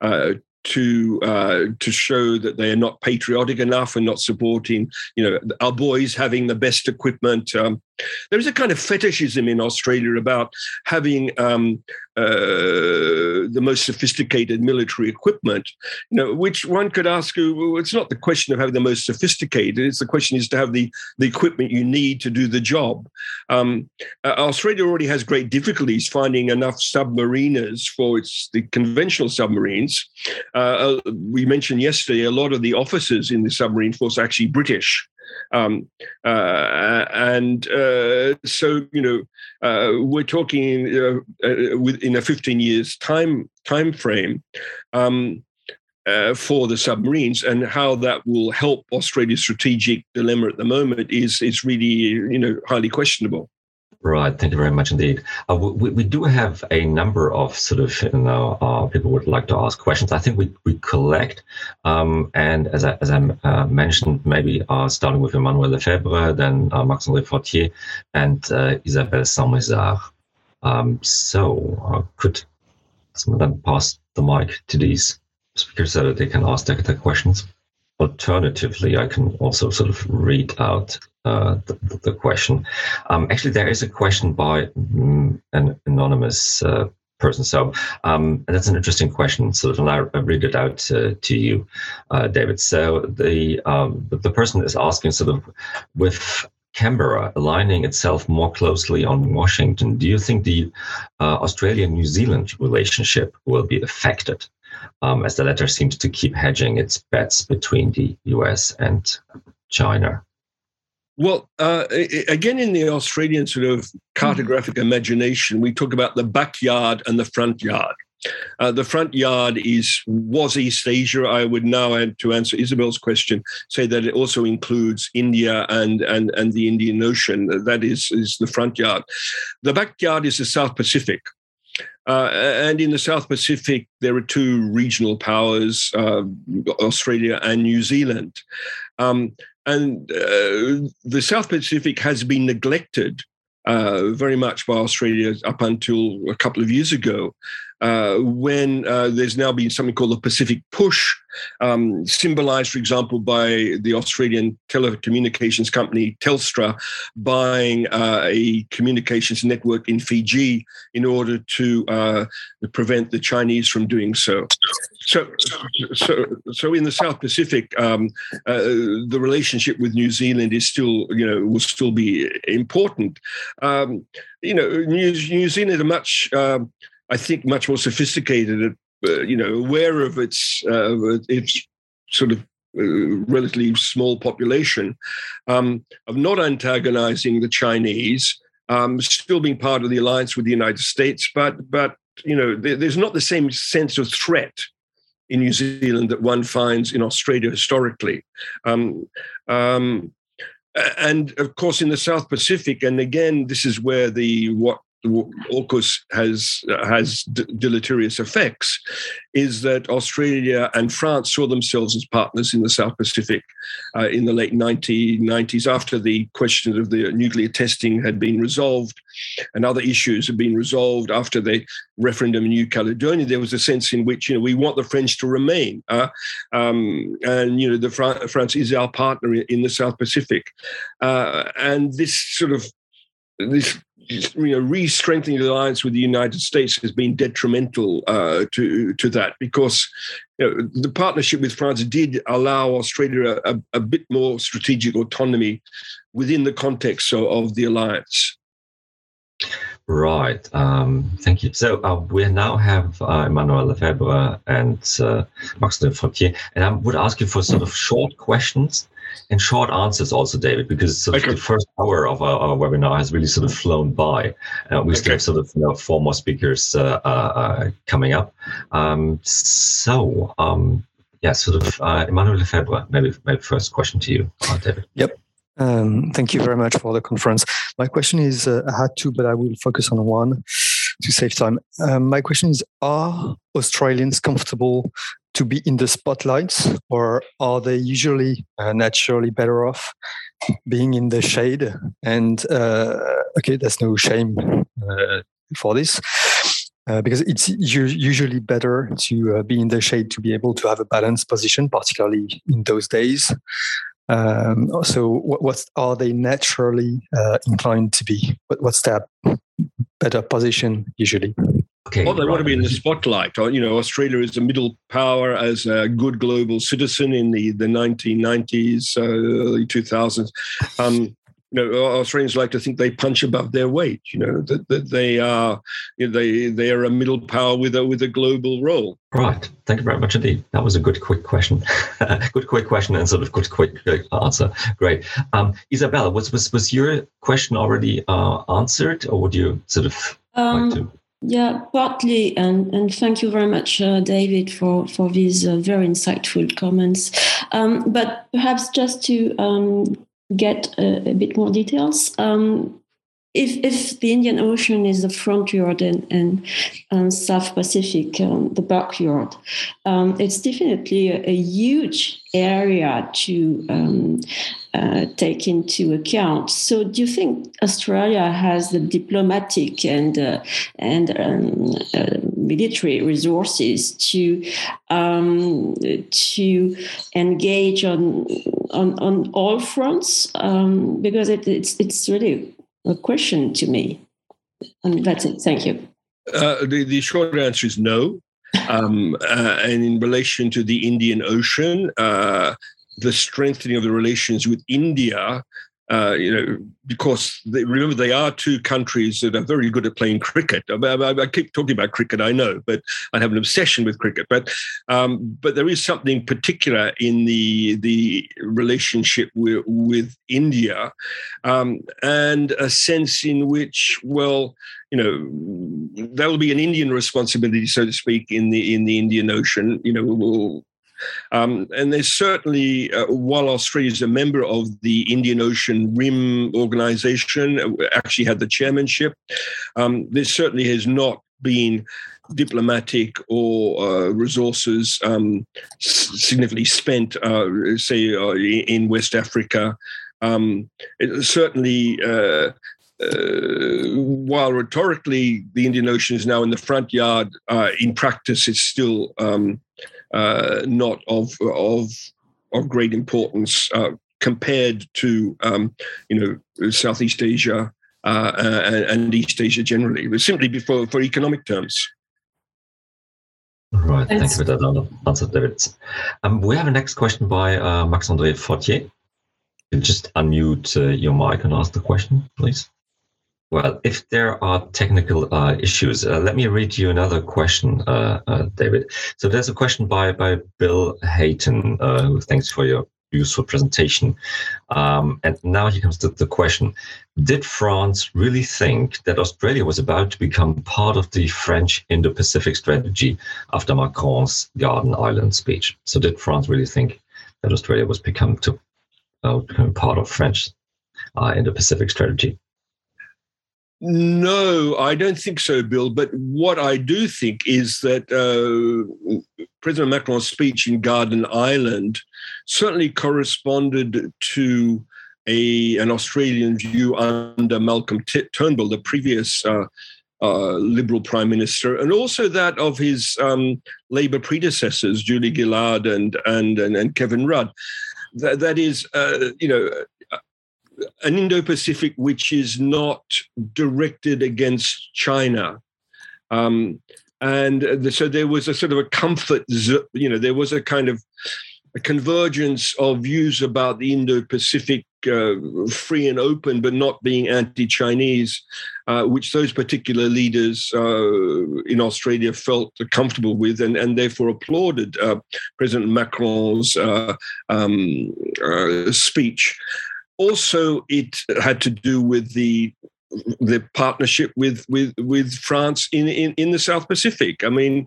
Uh, to uh, to show that they are not patriotic enough and not supporting, you know, our boys having the best equipment. Um, there is a kind of fetishism in Australia about having um, uh, the most sophisticated military equipment, you know, which one could ask, well, it's not the question of having the most sophisticated, it's the question is to have the, the equipment you need to do the job. Um, uh, Australia already has great difficulties finding enough submariners for its the conventional submarines. Uh, uh we mentioned yesterday a lot of the officers in the submarine force are actually British. Um, uh, and uh, so, you know, uh, we're talking uh, uh, within a 15 years time time frame. Um, uh, for the submarines and how that will help Australia's strategic dilemma at the moment is is really you know highly questionable. Right. Thank you very much indeed. Uh, we, we do have a number of sort of, you know, uh, people would like to ask questions. I think we, we collect, um, and as I, as I uh, mentioned, maybe uh, starting with Emmanuel Lefebvre, then uh, Max-André Fortier, and uh, Isabelle Saint-Mézard. Um, so could someone pass the mic to these speakers so that they can ask their, their questions? Alternatively, I can also sort of read out uh, the, the, question. Um, actually, there is a question by mm, an anonymous uh, person. So um, that's an interesting question. Sort of, and I, read it out uh, to you, uh, David. So the um, the person is asking, sort of, with Canberra aligning itself more closely on Washington, do you think the uh, Australia New Zealand relationship will be affected um, as the latter seems to keep hedging its bets between the US and China? Well, uh, again, in the Australian sort of cartographic imagination, we talk about the backyard and the front yard. Uh, the front yard is was East Asia. I would now, to answer Isabel's question, say that it also includes India and and and the Indian Ocean. That is is the front yard. The backyard is the South Pacific. Uh, and in the South Pacific, there are two regional powers, uh, Australia and New Zealand. Um, and uh, the South Pacific has been neglected uh, very much by Australia up until a couple of years ago uh, when uh, there's now been something called the Pacific Push, um, symbolized, for example, by the Australian telecommunications company Telstra buying uh, a communications network in Fiji in order to uh, prevent the Chinese from doing so. So, so, so in the South Pacific, um, uh, the relationship with New Zealand is still, you know, will still be important. Um, you know, New, New Zealand are much um, I think, much more sophisticated, uh, you know, aware of its uh, its sort of uh, relatively small population, um, of not antagonizing the Chinese, um, still being part of the alliance with the United States, but but you know, there, there's not the same sense of threat in New Zealand that one finds in Australia historically. Um, um, and of course, in the South Pacific, and again, this is where the what AUKUS has has deleterious effects is that Australia and France saw themselves as partners in the South Pacific uh, in the late 1990s after the question of the nuclear testing had been resolved and other issues had been resolved after the referendum in New Caledonia. There was a sense in which you know we want the French to remain uh, um, and you know the Fran- France is our partner in the South Pacific. Uh, and this sort of this you know, re-strengthening the alliance with the United States has been detrimental uh, to to that because you know, the partnership with France did allow Australia a, a, bit more strategic autonomy within the context of, the alliance. Right. Um, thank you. So uh, we now have uh, Emmanuel Lefebvre and uh, Max de Fortier, and I would ask you for sort of short questions and short answers also, David, because sort of okay. the first hour of our, our, webinar has really sort of flown by. Uh, we okay. still have sort of you know, four more speakers uh, uh, uh coming up. Um, so, um, yeah, sort of uh, Emmanuel Lefebvre, maybe, maybe first question to you, uh, David. Yep. Um, thank you very much for the conference. My question is I had two, but I will focus on one to save time. Um, my question is Are Australians comfortable to be in the spotlight, or are they usually uh, naturally better off being in the shade? And uh, okay, there's no shame uh, for this. Uh, because it's usually better to uh, be in the shade to be able to have a balanced position, particularly in those days. Um, so, what, what, are they naturally uh, inclined to be? What, what's their better position usually? Okay, well, they right. want to be in the spotlight. You know, Australia is a middle power as a good global citizen in the, the 1990s, uh, early 2000s. Um, you know, Australians like to think they punch above their weight. You know that, that they are you know, they they are a middle power with a with a global role. Right. Thank you very much indeed. That was a good quick question. good quick question and sort of good quick answer. Great. Um, Isabella, was was was your question already uh, answered, or would you sort of um, like to? Yeah, partly, and and thank you very much, uh, David, for for these uh, very insightful comments. Um, but perhaps just to um, get a, a, bit more details, um, if, if the Indian Ocean is the front yard and, and um, South Pacific, um, the backyard, um, it's definitely a, a, huge area to um, uh, take into account. So, do you think Australia has the diplomatic and uh, and um, uh, military resources to um, to engage on on, on all fronts? because it, it's it's really a question to me. And that's it. Thank you. Uh, the, the short answer is no. Um, uh, and in relation to the Indian Ocean, uh, the strengthening of the relations with India uh, you know, because they, remember they are two countries that are very good at playing cricket. I, I, I, keep talking about cricket, I know, but I have an obsession with cricket. But um, but there is something particular in the the relationship with, with India, um, and a sense in which, well, you know, there will be an Indian responsibility, so to speak, in the in the Indian Ocean. You know, we'll um, and there's certainly, uh, while Australia is a member of the Indian Ocean Rim Organization, uh, actually had the chairmanship, um, there certainly has not been diplomatic or uh, resources um, significantly spent, uh, say, uh, in West Africa. Um, certainly, uh, uh, while rhetorically the Indian Ocean is now in the front yard, uh, in practice it's still um, uh, not of of of great importance uh, compared to um, you know Southeast Asia uh, and, and, East Asia generally, but simply for for economic terms. Right, thank you for that answer, David. Um, we have a next question by uh, Max André Fortier. Just unmute uh, your mic and ask the question, please. Well, if there are technical uh, issues, uh, let me read you another question, uh, uh David. So there's a question by by Bill Hayton, uh, who thanks for your useful presentation. Um, and now here comes the, the question: Did France really think that Australia was about to become part of the French Indo-Pacific strategy after Macron's Garden Island speech? So did France really think that Australia was become to uh, become part of French Indo-Pacific strategy? No, I don't think so, Bill. But what I do think is that uh, President Macron's speech in Garden Island certainly corresponded to a an Australian view under Malcolm T- Turnbull, the previous uh, uh, Liberal Prime Minister, and also that of his um, Labour predecessors, Julia Gillard and and and, and Kevin Rudd. That, that is, uh, you know, an Indo-Pacific which is not directed against China. Um, and the, so there was a sort of a comfort, you know, there was a kind of a convergence of views about the Indo-Pacific uh, free and open, but not being anti-Chinese, uh, which those particular leaders uh, in Australia felt comfortable with, and, and therefore applauded uh, President Macron's uh, um, uh, speech. Also, it had to do with the the partnership with with with France in, in in the South Pacific. I mean,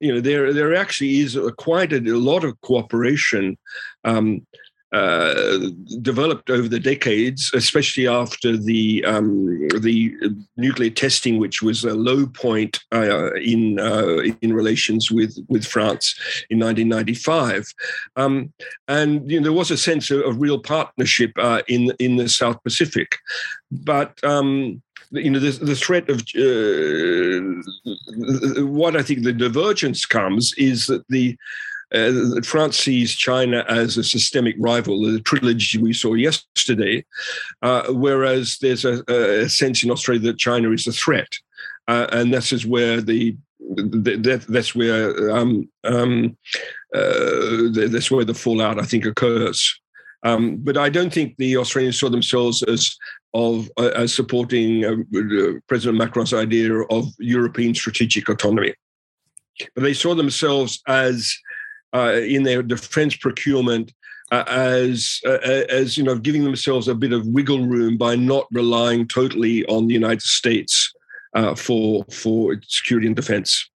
you know, there there actually is a, quite a, a lot of cooperation um, uh, developed over the decades, especially after the um, the nuclear testing, which was a low point uh, in uh, in relations with with France in 1995, um, and you know, there was a sense of, of real partnership uh, in in the South Pacific, but. Um, you know the, the threat of uh, what I think the divergence comes is that the uh, France sees China as a systemic rival, the trilogy we saw yesterday, uh, whereas there's a, a, sense in Australia that China is a threat. Uh, and this is where the, that, that's where um, um, uh, that's where the fallout I think occurs. Um, but I don't think the Australians saw themselves as of uh, as supporting uh, President Macron's idea of European strategic autonomy. But they saw themselves as in their defense procurement uh, as uh, as you know giving themselves a bit of wiggle room by not relying totally on the United States uh, for for security and defense.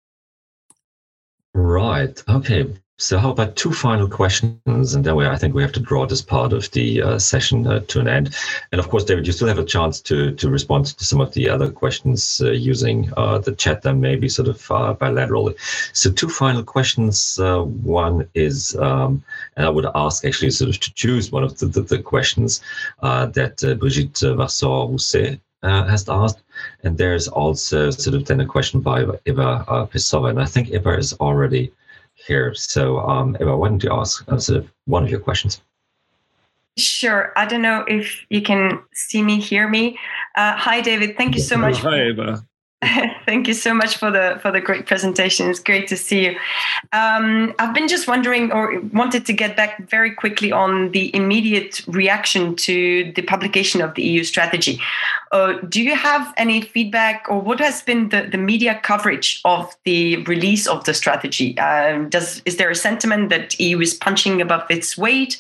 Right. Okay. So how about two final questions, and then we, I think we have to draw this part of the uh, session uh, to an end. And of course, David, you still have a chance to to respond to some of the other questions uh, using uh, the chat, then maybe sort of uh, bilaterally. So two final questions. Uh, one is, um, and I would ask actually sort of to choose one of the, the, the questions that Brigitte Vassort-Rousset uh, has asked. And there's also sort of then a question by Eva uh, Pejsova. And I think Eva is already here. So, um, Eva, why don't you ask uh, sort of one of your questions? Sure. I don't know if you can see me, hear me. Uh, hi, David. Thank you so much. Hi, Eva. Thank you so much for the for the great presentation. It's great to see you. Um, I've been just wondering, or wanted to get back very quickly on the immediate reaction to the publication of the EU strategy. Uh, do you have any feedback, or what has been the, the media coverage of the release of the strategy? Um, does is there a sentiment that EU is punching above its weight?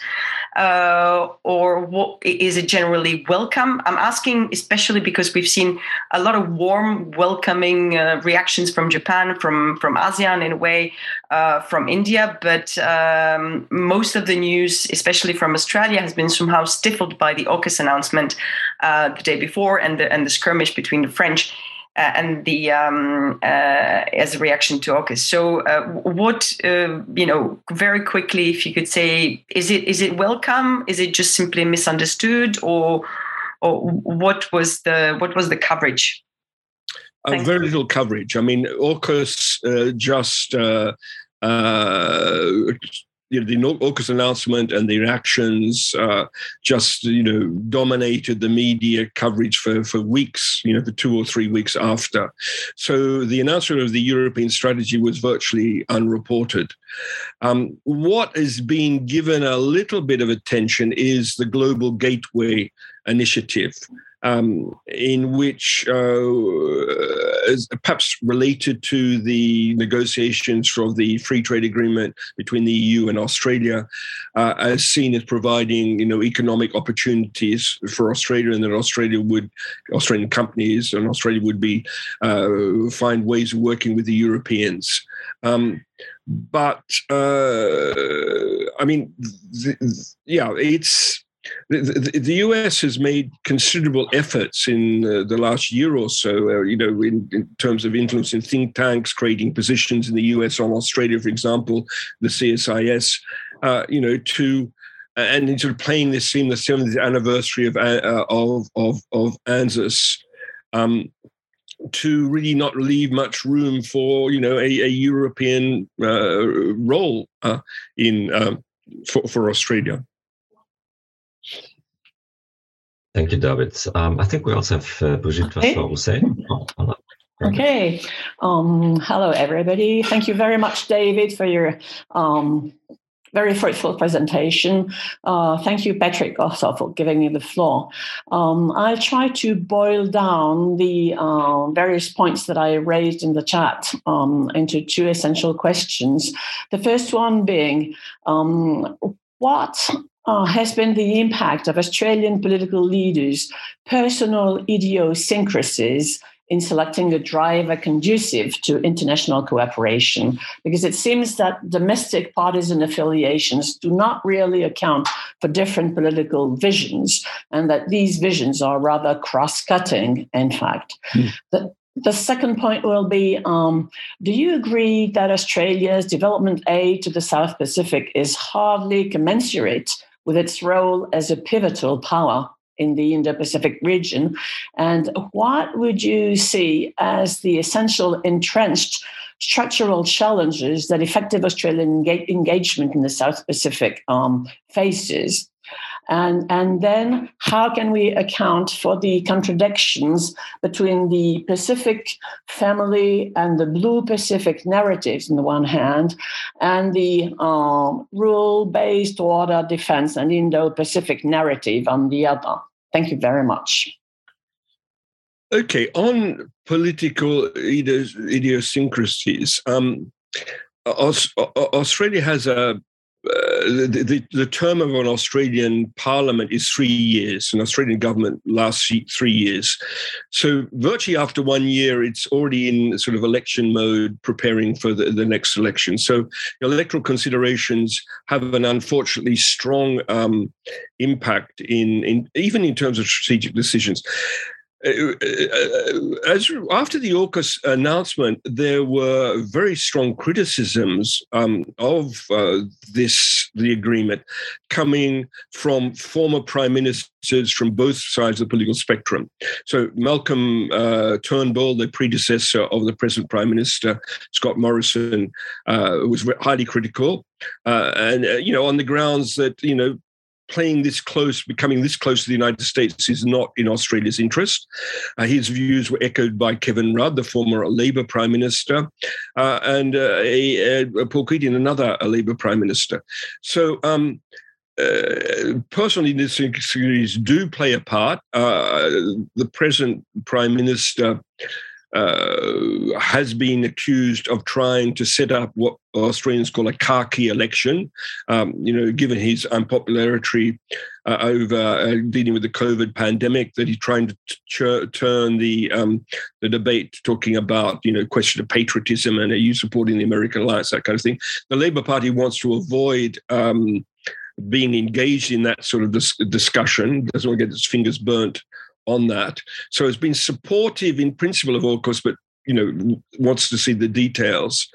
Uh, or what, is it generally welcome? I'm asking especially because we've seen a lot of warm, welcoming uh, reactions from Japan, from from ASEAN in a way, uh, from India, but um, most of the news, especially from Australia, has been somehow stifled by the AUKUS announcement uh, the day before and the and the skirmish between the French and the um, uh, as a reaction to AUKUS. So, uh, what you know, very quickly, if you could say, is it is it welcome? Is it just simply misunderstood, or or what was the what was the coverage? Uh, very little coverage. I mean, AUKUS uh, just uh, you know, the AUKUS announcement and the reactions uh, just, you know, dominated the media coverage for, for weeks, you know, for two or three weeks after. So the announcement of the European strategy was virtually unreported. Um, has been given a little bit of attention is the Global Gateway Initiative um, in which uh, perhaps related to the negotiations for the free trade agreement between the EU and Australia, uh, as seen as providing you know economic opportunities for Australia, and that Australia would Australian companies and Australia would be uh, find ways of working with the Europeans. Um, but uh, I mean, th- th- yeah, it's the, the, US has made considerable efforts in uh, the last year or so, uh, you know, in, in, terms of influencing think tanks, creating positions in the US on Australia, for example, the CSIS, uh, you know, to and sort of playing this scene, the 70th anniversary of uh, of of of ANZUS. Um, to really not leave much room for you know a, a European uh, role uh, in um, for, for Australia. Thank you, David. Um, I think we also have uh, Brigitte okay. Rousset. Okay. Um, hello, everybody. Thank you very much, David, for your um, very fruitful presentation. Uh, thank you, Patrick, also for giving me the floor. Um, I'll try to boil down the uh, various points that I raised in the chat um, into two essential questions. The first one being um, what uh, has been the impact of Australian political leaders' personal idiosyncrasies in selecting a driver conducive to international cooperation, because it seems that domestic partisan affiliations do not really account for different political visions, and that these visions are rather cross cutting, in fact. Mm. The, the second point will be um, Do you agree that Australia's development aid to the South Pacific is hardly commensurate with its role as a pivotal power in the Indo Pacific region. And what would you see as the essential entrenched structural challenges that effective Australian engagement in the South Pacific um, faces? And, and then how can we account for the contradictions between the Pacific family and the Blue Pacific narratives on the one hand, and the uh, rule based order defense and Indo Pacific narrative on the other? Thank you very much. Okay, on political idiosyncrasies, um, Australia has a uh, the, the, the, term of an Australian parliament is three years, an Australian government lasts three years. So, virtually after one year, it's already in sort of election mode, preparing for the, the next election. So, electoral considerations have an unfortunately strong um, impact in, in even in terms of strategic decisions. Uh, uh, as after the AUKUS announcement, there were very strong criticisms um, of uh, this the agreement coming from former prime ministers from both sides of the political spectrum. So Malcolm uh, Turnbull, the predecessor of the present prime minister Scott Morrison, uh, was highly critical, uh, and you know on the grounds that you know playing this close, becoming this close to the United States is not in Australia's interest. Uh, his views were echoed by Kevin Rudd, the former Labor Prime Minister, uh, and uh, a, a Paul Keating, another Labor Prime Minister. So, um, uh, personally, these do play a part. Uh, the present Prime Minister uh, has been accused of trying to set up what Australians call a khaki election. Um, you know, given his unpopularity uh, over uh, dealing with the COVID pandemic, that he's trying to ch- turn the um, the debate talking about you know question of patriotism and are you supporting the American alliance that kind of thing. The Labor Party wants to avoid. Um, being engaged in that sort of dis- discussion doesn't want to get its fingers burnt on that. So it's been supportive in principle of AUKUS, but you know wants to see the details.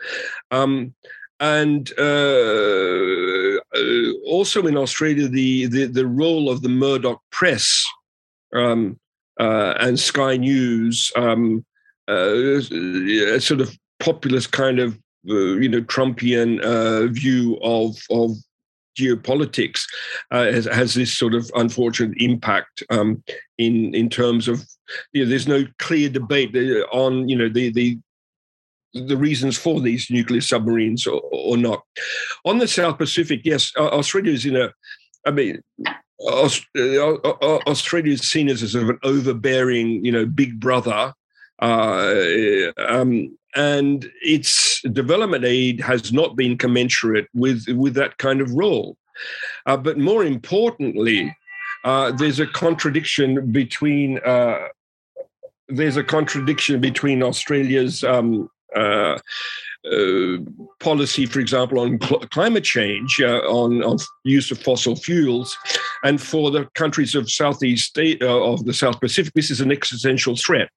Um, and uh, uh, also in Australia, the, the, the role of the Murdoch press um, uh, and Sky News, um, uh, a sort of populist kind of uh, you know Trumpian uh, view of of geopolitics uh, has, has, this sort of unfortunate impact um, in in terms of you know there's no clear debate uh, on you know the the the reasons for these nuclear submarines or, or not. On the South Pacific, yes, Australia is in a. I mean, uh, Australia is seen as a sort of an overbearing, you know, big brother. Uh, um, and its development aid has not been commensurate with with that kind of role. Uh, but more importantly, uh, there's a contradiction between uh, there's a contradiction between Australia's um, uh, uh, policy, for example, on cl- climate change, on, on use of fossil fuels, and for the countries of Southeast of the South Pacific, this is an existential threat.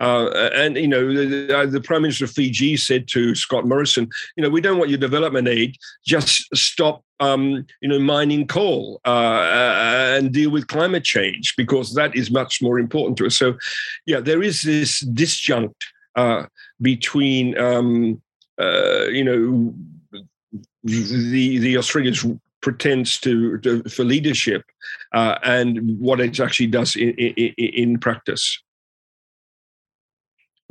Uh, and you know, the, uh, the, Prime Minister of Fiji said to Scott Morrison, you know, we don't want your development aid. Just stop, um, you know, mining coal uh, uh, and deal with climate change because that is much more important to us. So, yeah, there is this disjunct uh, between, um, uh, you know, the the Australians pretends to, to for leadership and what it actually does in, in, in practice.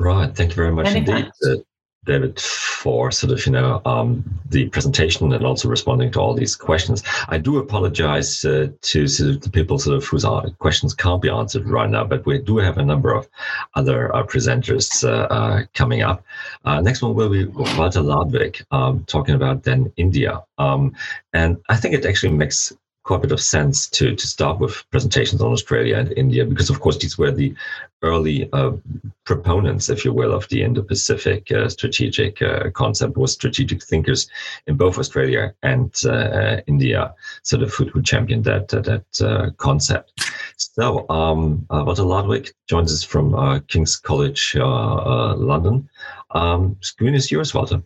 Right. Thank you very much Many indeed, uh, David, for sort of you know um, the presentation and also responding to all these questions. I do apologize uh, to sort of the people sort of whose uh, questions can't be answered right now, but we do have a number of other uh, presenters uh, uh, coming up. next one will be Walter Ladwig um, talking about then India, um, and I think it actually makes quite a bit of sense to to start with presentations on Australia and India because, of course, these were the early uh, proponents, if you will, of the Indo-Pacific uh, strategic uh, concept. Was strategic thinkers in both Australia and uh, India, sort of who, championed that that uh, concept. So, um, uh, Walter Ladwig joins us from King's College London. Um, screen is yours, Walter.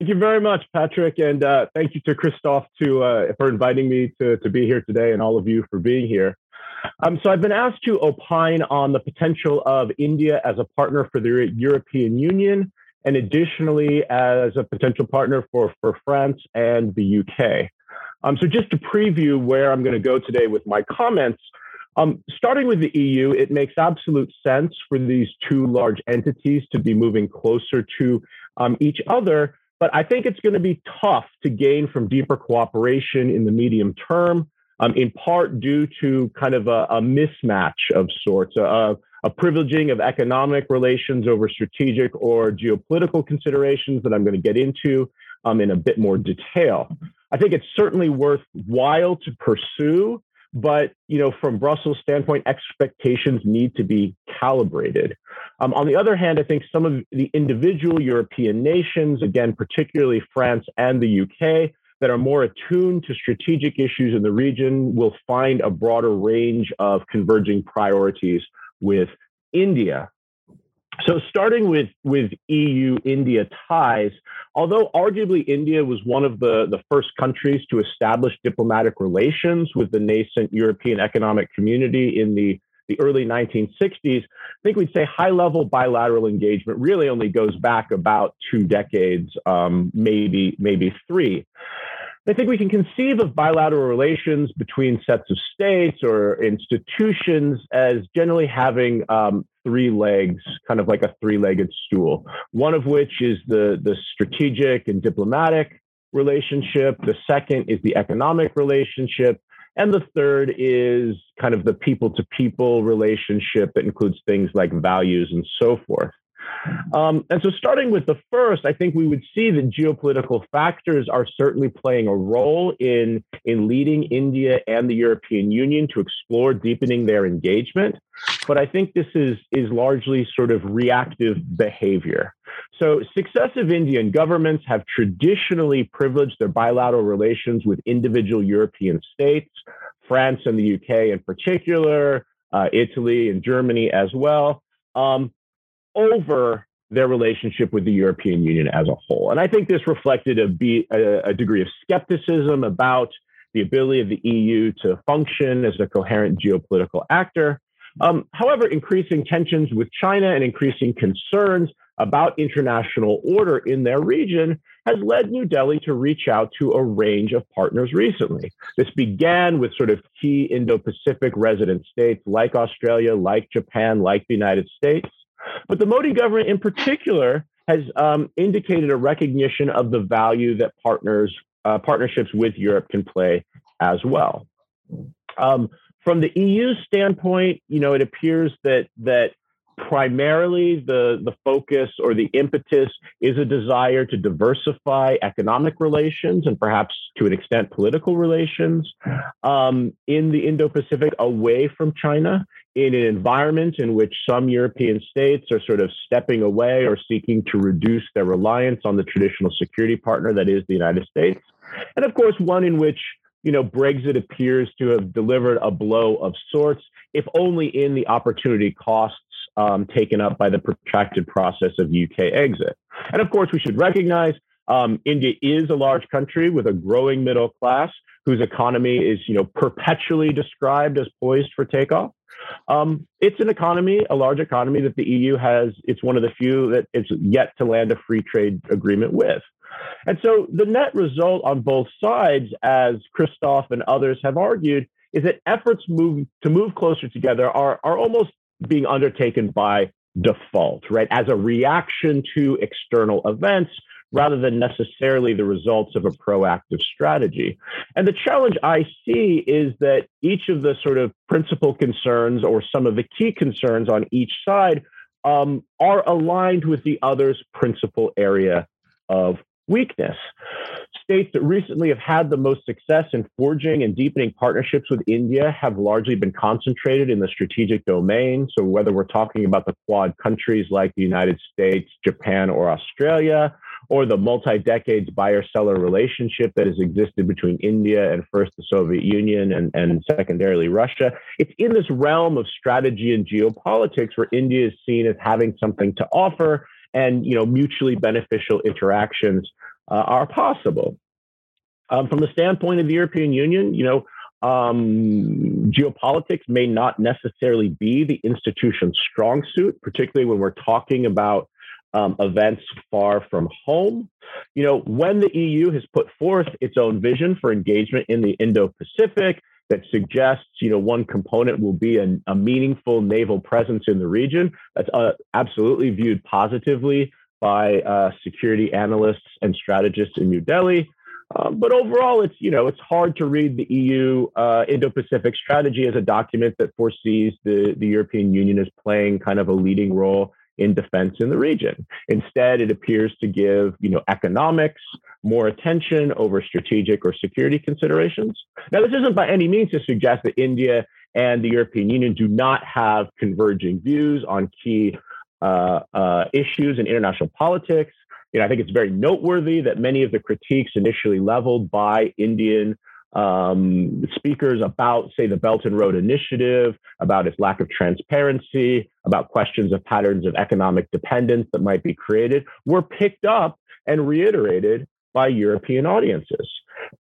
Thank you very much, Patrick, and uh, thank you to Christoph to, uh, for inviting me to, to be here today, and all of you for being here. Um, so I've been asked to opine on the potential of India as a partner for the European Union, and additionally as a potential partner for, for France and the UK. Um, so just to preview where I'm going to go today with my comments, um, starting with the EU, it makes absolute sense for these two large entities to be moving closer to um, each other but I think it's going to be tough to gain from deeper cooperation in the medium term, um, in part due to kind of a, a mismatch of sorts, a, a, privileging of economic relations over strategic or geopolitical considerations that I'm going to get into um, in a bit more detail. I think it's certainly worthwhile to pursue, but you know, from Brussels' standpoint, expectations need to be calibrated. Um, on the other hand, I think some of the individual European nations, again, particularly France and the UK, that are more attuned to strategic issues in the region will find a broader range of converging priorities with India. So, starting with, with EU India ties, although arguably India was one of the, the first countries to establish diplomatic relations with the nascent European Economic Community in the, the early 1960s, I think we'd say high level bilateral engagement really only goes back about two decades, um, maybe, maybe three. I think we can conceive of bilateral relations between sets of states or institutions as generally having um, three legs, kind of like a three legged stool. One of which is the, the strategic and diplomatic relationship, the second is the economic relationship. And the third is kind of the people to people relationship that includes things like values and so forth. Um, and so, starting with the first, I think we would see that geopolitical factors are certainly playing a role in, in leading India and the European Union to explore deepening their engagement. But I think this is, is largely sort of reactive behavior. So, successive Indian governments have traditionally privileged their bilateral relations with individual European states, France and the UK in particular, uh, Italy and Germany as well. Um, over their relationship with the European Union as a whole. And I think this reflected a, be, a, a, degree of skepticism about the ability of the EU to function as a coherent geopolitical actor. Um, however, increasing tensions with China and increasing concerns about international order in their region has led New Delhi to reach out to a range of partners recently. This began with sort of key Indo Pacific resident states like Australia, like Japan, like the United States. But the Modi government, in particular, has um, indicated a recognition of the value that partners uh, partnerships with Europe can play as well. Um, from the EU standpoint, you know, it appears that that primarily the, the focus or the impetus is a desire to diversify economic relations and perhaps to an extent political relations um, in the Indo Pacific away from China in an environment in which some European states are sort of stepping away or seeking to reduce their reliance on the traditional security partner that is the United States. And of course, one in which you know, Brexit appears to have delivered a blow of sorts, if only in the opportunity costs um, taken up by the protracted process of UK exit. And of course, we should recognize um, India is a large country with a growing middle class whose economy is, you know, perpetually described as poised for takeoff. Um, it's an economy, a large economy that the EU has. It's one of the few that it's yet to land a free trade agreement with. And so the net result on both sides, as Christoph and others have argued, is that efforts move to move closer together are, are almost being undertaken by default, right? As a reaction to external events rather than necessarily the results of a proactive strategy. And the challenge I see is that each of the sort of principal concerns or some of the key concerns on each side um, are aligned with the other's principal area of weakness. States that recently have had the most success in forging and deepening partnerships with India have largely been concentrated in the strategic domain. So, whether we're talking about the Quad countries like the United States, Japan, or Australia, or the multi decades buyer seller relationship that has existed between India and first the Soviet Union and, and secondarily Russia. It's in this realm of strategy and geopolitics where India is seen as having something to offer and you know mutually beneficial interactions uh, are possible. Um, from the standpoint of the European Union, you know, um, geopolitics may not necessarily be the institution's strong suit, particularly when we're talking about um, events far from home. You know, when the EU has put forth its own vision for engagement in the Indo Pacific, that suggests, you know, one component will be a, a meaningful naval presence in the region. That's uh, absolutely viewed positively by uh, security analysts and strategists in New Delhi. Um, but overall, it's you know it's hard to read the EU uh, Indo-Pacific strategy as a document that foresees the the European Union as playing kind of a leading role in defense in the region. Instead, it appears to give you know economics more attention over strategic or security considerations. Now, this isn't by any means to suggest that India and the European Union do not have converging views on key uh, uh, issues in international politics. You know, I think it's very noteworthy that many of the critiques initially leveled by Indian um, speakers about, say, the Belt and Road Initiative, about its lack of transparency, about questions of patterns of economic dependence that might be created, were picked up and reiterated by European audiences.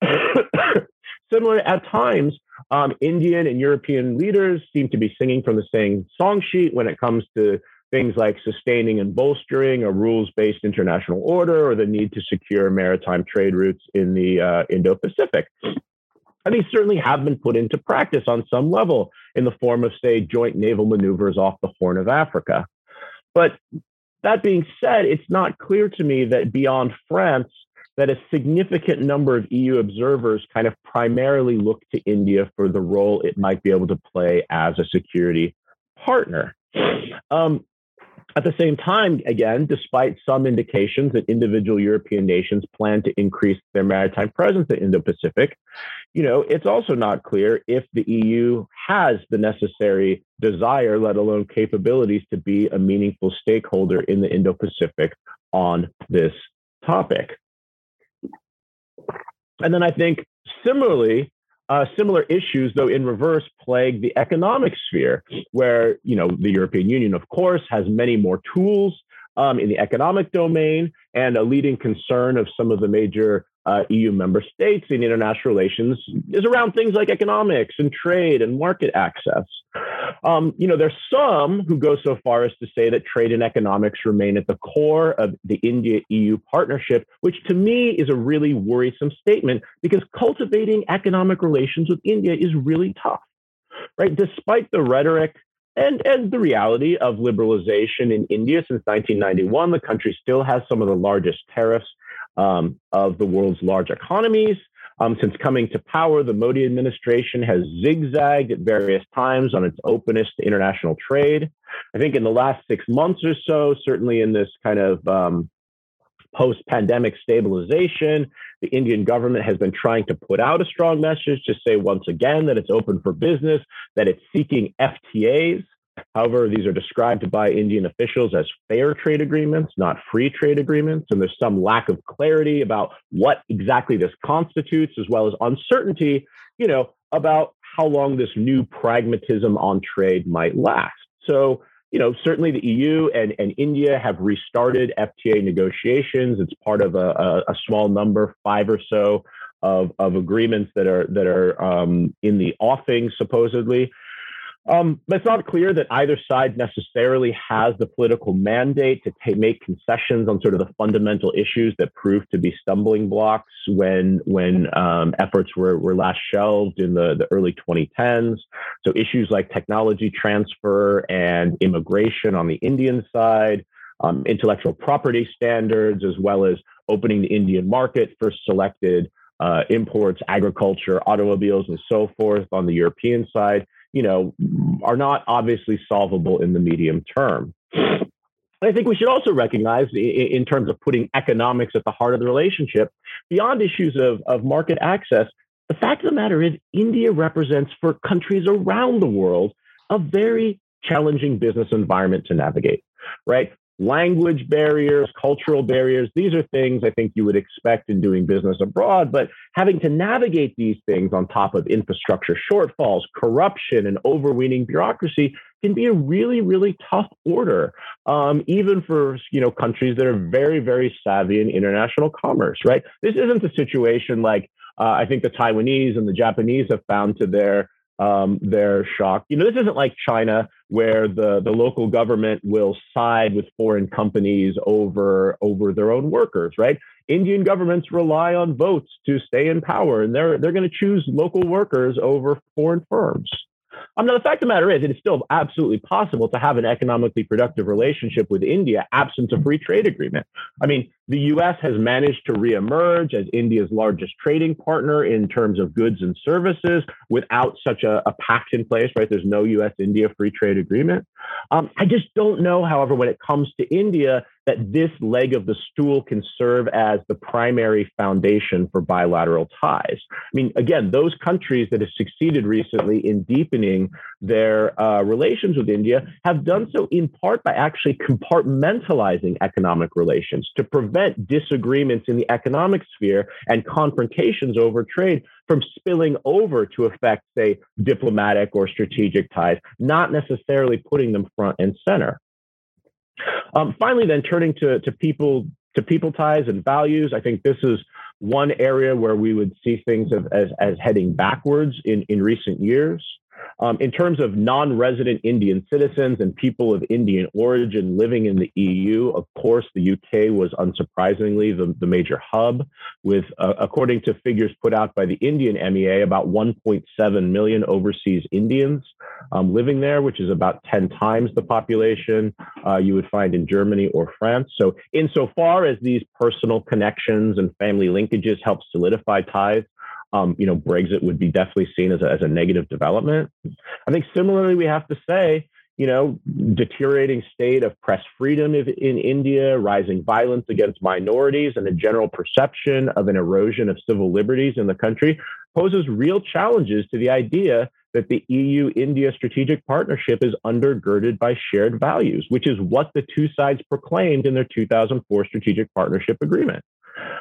Similar at times, um, Indian and European leaders seem to be singing from the same song sheet when it comes to things like sustaining and bolstering a rules based international order or the need to secure maritime trade routes in the uh, Indo Pacific. And these certainly have been put into practice on some level in the form of, say, joint naval maneuvers off the Horn of Africa. But that being said, it's not clear to me that beyond France, that a significant number of EU observers kind of primarily look to India for the role it might be able to play as a security partner. Um, at the same time, again, despite some indications that individual European nations plan to increase their maritime presence in Indo-Pacific, you know, it's also not clear if the EU has the necessary desire, let alone capabilities, to be a meaningful stakeholder in the Indo-Pacific on this topic. And then I think similarly, uh, similar issues, though in reverse, plague the economic sphere, where you know the European Union, of course, has many more tools um, in the economic domain, and a leading concern of some of the major uh, EU member states in international relations is around things like economics and trade and market access. Um, you know, there's some who go so far as to say that trade and economics remain at the core of the India EU partnership, which to me is a really worrisome statement because cultivating economic relations with India is really tough, right? Despite the rhetoric and, and the reality of liberalization in India since 1991, the country still has some of the largest tariffs um, of the world's large economies. Um, since coming to power, the Modi administration has zigzagged at various times on its openness to international trade. I think in the last six months or so, certainly in this kind of um, post pandemic stabilization, the Indian government has been trying to put out a strong message to say once again that it's open for business, that it's seeking FTAs. However, these are described by Indian officials as fair trade agreements, not free trade agreements. And there's some lack of clarity about what exactly this constitutes, as well as uncertainty, you know, about how long this new pragmatism on trade might last. So, you know, certainly the EU and, and India have restarted FTA negotiations. It's part of a, a, a small number, five or so, of, of agreements that are that are um, in the offing supposedly. Um, but it's not clear that either side necessarily has the political mandate to take, make concessions on sort of the fundamental issues that proved to be stumbling blocks when when um, efforts were, were last shelved in the, the early 2010s. So issues like technology transfer and immigration on the Indian side, um, intellectual property standards, as well as opening the Indian market for selected uh, imports, agriculture, automobiles, and so forth on the European side you know, are not obviously solvable in the medium term. I think we should also recognize, in terms of putting economics at the heart of the relationship, beyond issues of, of market access, the fact of the matter is, India represents for countries around the world a very challenging business environment to navigate, right? Language barriers, cultural barriers. These are things I think you would expect in doing business abroad, but having to navigate these things on top of infrastructure shortfalls, corruption, and overweening bureaucracy can be a really, really tough order, um, even for you know countries that are very, very savvy in international commerce. Right? This isn't a situation like uh, I think the Taiwanese and the Japanese have found to their um, their shock. You know, this isn't like China where the, the local government will side with foreign companies over over their own workers, right? Indian governments rely on votes to stay in power, and they're they're going to choose local workers over foreign firms. Um, now, the fact of the matter is, it is still absolutely possible to have an economically productive relationship with India absent a free trade agreement. I mean, the US has managed to reemerge as India's largest trading partner in terms of goods and services without such a, a pact in place, right? There's no US India free trade agreement. Um, I just don't know, however, when it comes to India, that this leg of the stool can serve as the primary foundation for bilateral ties. I mean, again, those countries that have succeeded recently in deepening their uh, relations with India have done so in part by actually compartmentalizing economic relations to prevent disagreements in the economic sphere and confrontations over trade from spilling over to affect, say, diplomatic or strategic ties, not necessarily putting them front and center. Um, finally, then turning to, to people to people ties and values, I think this is one area where we would see things as, as, as heading backwards in, in recent years. Um, in terms of non resident Indian citizens and people of Indian origin living in the EU, of course, the UK was unsurprisingly the, the major hub, with, uh, according to figures put out by the Indian MEA, about 1.7 million overseas Indians um, living there, which is about 10 times the population uh, you would find in Germany or France. So, insofar as these personal connections and family linkages help solidify ties, um, you know, Brexit would be definitely seen as a, as a negative development. I think similarly, we have to say, you know, deteriorating state of press freedom in India, rising violence against minorities, and a general perception of an erosion of civil liberties in the country poses real challenges to the idea that the EU India strategic partnership is undergirded by shared values, which is what the two sides proclaimed in their 2004 strategic partnership agreement.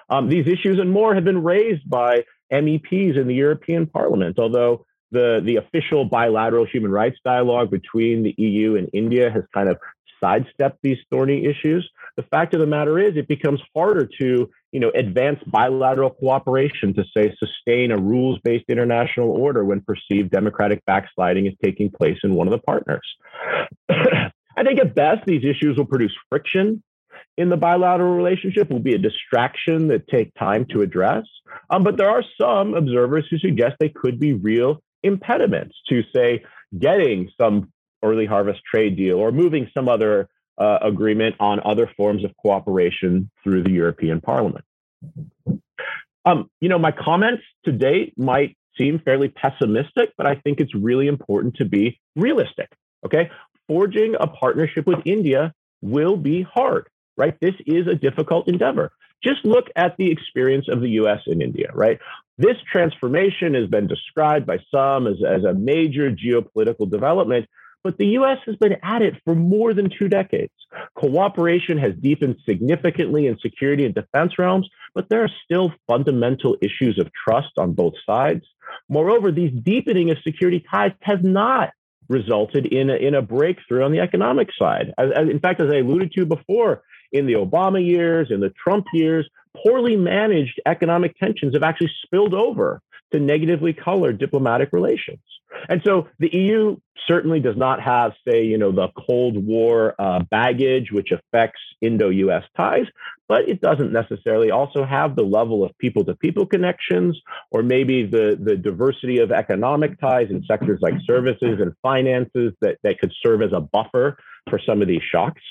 Um, these issues and more have been raised by MEPs in the European Parliament, although the, the official bilateral human rights dialogue between the EU and India has kind of sidestepped these thorny issues. The fact of the matter is, it becomes harder to, you know, advance bilateral cooperation to say sustain a rules-based international order when perceived democratic backsliding is taking place in one of the partners. I think at best these issues will produce friction in the bilateral relationship will be a distraction that take time to address. Um, but there are some observers who suggest they could be real impediments to, say, getting some early harvest trade deal or moving some other uh, agreement on other forms of cooperation through the European Parliament. Um, you know, my comments to date might seem fairly pessimistic, but I think it's really important to be realistic. Okay. Forging a partnership with India will be hard right? This is a difficult endeavor. Just look at the experience of the US and India, right? This transformation has been described by some as, as a major geopolitical development, but the US has been at it for more than two decades. Cooperation has deepened significantly in security and defense realms, but there are still fundamental issues of trust on both sides. Moreover, these deepening of security ties has not resulted in a, in a breakthrough on the economic side. As, as, in fact, as I alluded to before, in the Obama years, in the Trump years, poorly managed economic tensions have actually spilled over to negatively colored diplomatic relations. And so the EU certainly does not have, say, you know, the Cold War uh, baggage which affects Indo-U.S. ties, but it doesn't necessarily also have the level of people-to-people connections, or maybe the the diversity of economic ties in sectors like services and finances that that could serve as a buffer for some of these shocks.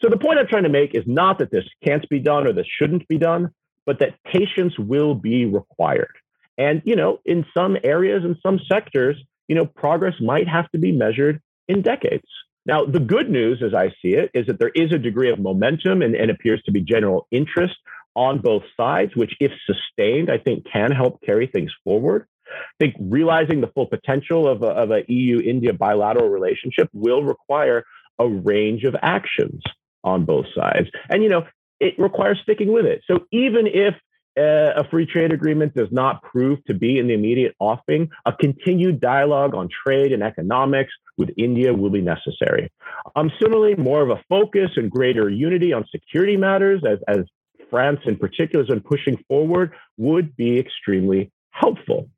So the point I'm trying to make is not that this can't be done or this shouldn't be done, but that patience will be required. And, you know, in some areas and some sectors, you know, progress might have to be measured in decades. Now, the good news, as I see it, is that there is a degree of momentum and, and appears to be general interest on both sides, which, if sustained, I think can help carry things forward. I think realizing the full potential of a, of a EU India bilateral relationship will require a range of actions on both sides. And, you know, it requires sticking with it. So even if uh, a free trade agreement does not prove to be in the immediate offing, a continued dialogue on trade and economics with India will be necessary. Um, similarly, more of a focus and greater unity on security matters, as, as France in particular has been pushing forward, would be extremely helpful.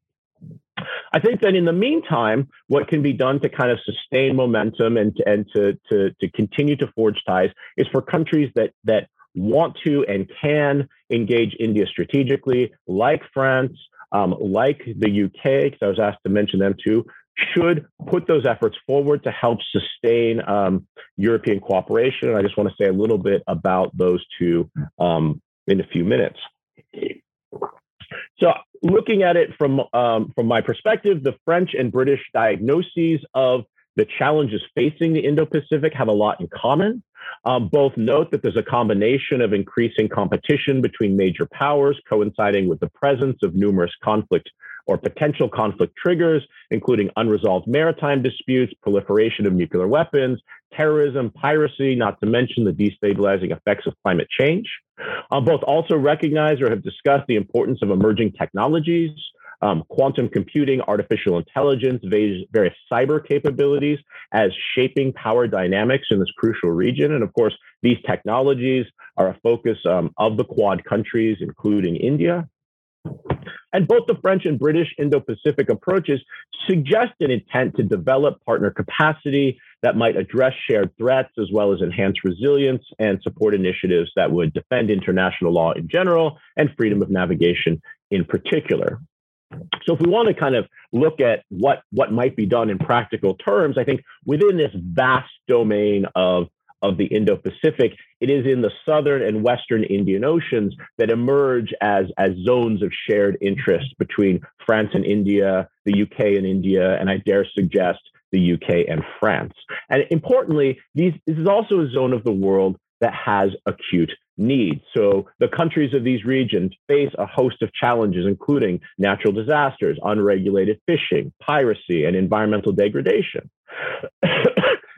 I think that in the meantime, what can be done to kind of sustain momentum and to, and to, to, to continue to forge ties is for countries that, that want to and can engage India strategically, like France, um, like the UK, because I was asked to mention them too, should put those efforts forward to help sustain um, European cooperation. And I just want to say a little bit about those two um, in a few minutes. So, looking at it from um, from my perspective, the French and British diagnoses of the challenges facing the Indo-Pacific have a lot in common. Um, both note that there's a combination of increasing competition between major powers, coinciding with the presence of numerous conflict or potential conflict triggers, including unresolved maritime disputes, proliferation of nuclear weapons, terrorism, piracy, not to mention the destabilizing effects of climate change. Um, both also recognize or have discussed the importance of emerging technologies, um, quantum computing, artificial intelligence, various cyber capabilities as shaping power dynamics in this crucial region. And of course, these technologies are a focus um, of the Quad countries, including India. And both the French and British Indo Pacific approaches suggest an intent to develop partner capacity that might address shared threats as well as enhance resilience and support initiatives that would defend international law in general and freedom of navigation in particular. So if we want to kind of look at what, what might be done in practical terms, I think within this vast domain of of the Indo-Pacific, it is in the southern and western Indian Oceans that emerge as, as zones of shared interest between France and India, the UK and India, and I dare suggest the UK and France. And importantly, these, this is also a zone of the world that has acute needs. So the countries of these regions face a host of challenges, including natural disasters, unregulated fishing, piracy, and environmental degradation.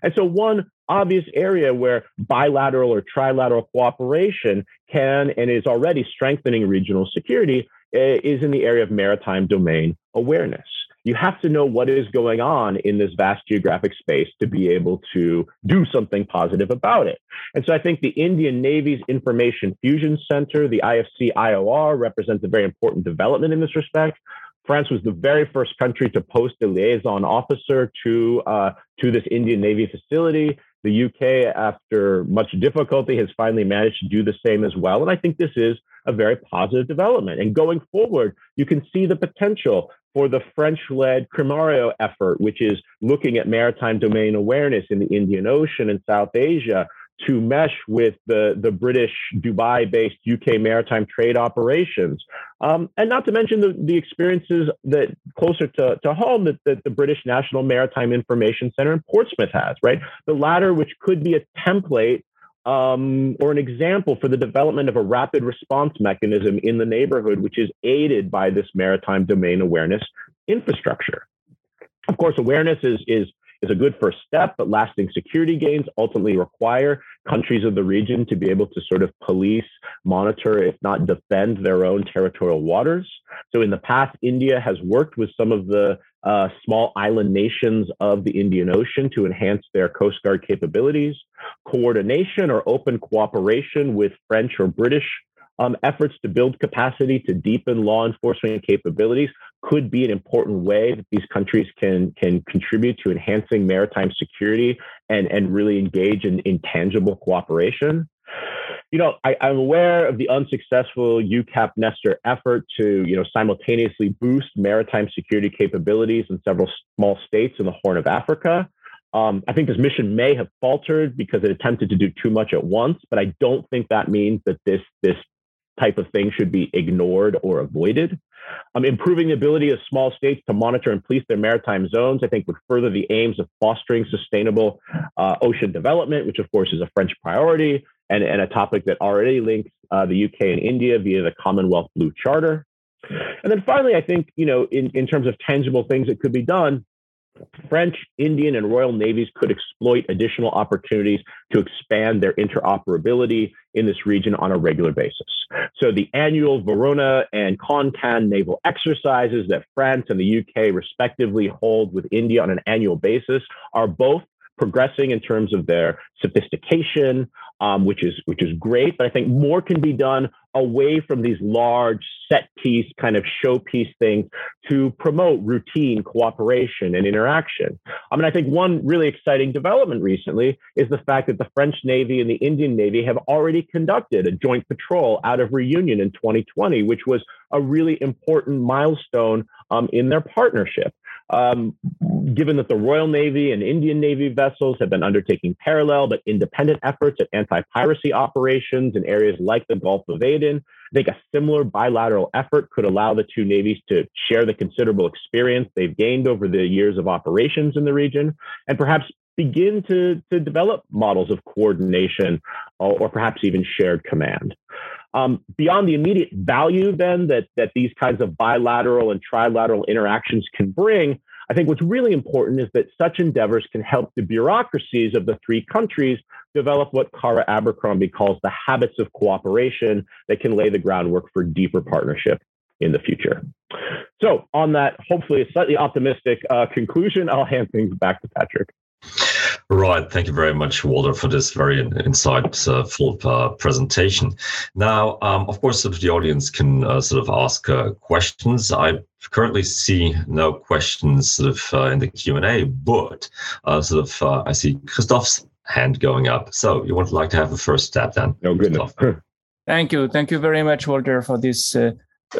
And so one obvious area where bilateral or trilateral cooperation can and is already strengthening regional security eh, is in the area of maritime domain awareness you have to know what is going on in this vast geographic space to be able to do something positive about it. And so I think the Indian Navy's Information Fusion Center, the IFC IOR, represents a very important development in this respect. France was the very first country to post a liaison officer to uh, to this Indian Navy facility. The UK, after much difficulty, has finally managed to do the same as well. And I think this is a very positive development. And going forward, you can see the potential for the French led Crimario effort, which is looking at maritime domain awareness in the Indian Ocean and South Asia to mesh with the, the British Dubai based UK maritime trade operations. Um, and not to mention the, the experiences that closer to, to home that, that the British National Maritime Information Center in Portsmouth has, right? The latter, which could be a template um, or an example for the development of a rapid response mechanism in the neighborhood, which is aided by this maritime domain awareness infrastructure. Of course, awareness is, is, is a good first step, but lasting security gains ultimately require countries of the region to be able to sort of police, monitor, if not defend their own territorial waters. So in the past, India has worked with some of the uh, small island nations of the Indian Ocean to enhance their Coast Guard capabilities, coordination or open cooperation with French or British um, efforts to build capacity to deepen law enforcement capabilities could be an important way that these countries can can contribute to enhancing maritime security and and really engage in, in tangible cooperation you know, I, am aware of the unsuccessful EUCAP Nestor effort to, you know, simultaneously boost maritime security capabilities in several small states in the Horn of Africa. Um, I think this mission may have faltered because it attempted to do too much at once, but I don't think that means that this this type of thing should be ignored or avoided. Um, improving the ability of small states to monitor and police their maritime zones, I think, would further the aims of fostering sustainable uh, ocean development, which, of course, is a French priority, and, and a topic that already links uh, the UK and India via the Commonwealth Blue Charter. And then finally, I think, you know, in, in terms of tangible things that could be done, French, Indian, and Royal Navies could exploit additional opportunities to expand their interoperability in this region on a regular basis. So, the annual Varuna and Konkan naval exercises that France and the UK respectively hold with India on an annual basis are both progressing in terms of their sophistication, um, which is which is great. But I think more can be done away from these large set piece kind of showpiece things to promote routine cooperation and interaction. I mean, I think one really exciting development recently is the fact that the French Navy and the Indian Navy have already conducted a joint patrol out of Reunion in 2020, which was a really important milestone um, in their partnership. Um, given that the Royal Navy and Indian Navy vessels have been undertaking parallel but independent efforts at anti piracy operations in areas like the Gulf of Aden, I think a similar bilateral effort could allow the two navies to share the considerable experience they've gained over the years of operations in the region and perhaps begin to, to develop models of coordination or, or perhaps even shared command. Um, beyond the immediate value, then, that, that these kinds of bilateral and trilateral interactions can bring, I think what's really important is that such endeavors can help the bureaucracies of the three countries develop what Cara Abercrombie calls the habits of cooperation that can lay the groundwork for deeper partnership in the future. So, on that hopefully a slightly optimistic uh, conclusion, I'll hand things back to Patrick. Right. Thank you very much, Walter, for this very insightful uh, presentation. Now, um, of course, if the audience can uh, sort of ask uh, questions, I currently see no questions sort of uh, in the Q and A, but uh, sort of uh, I see Christoph's hand going up. So you would like to have a first step then? Oh, goodness. Thank you. Thank you very much, Walter, for this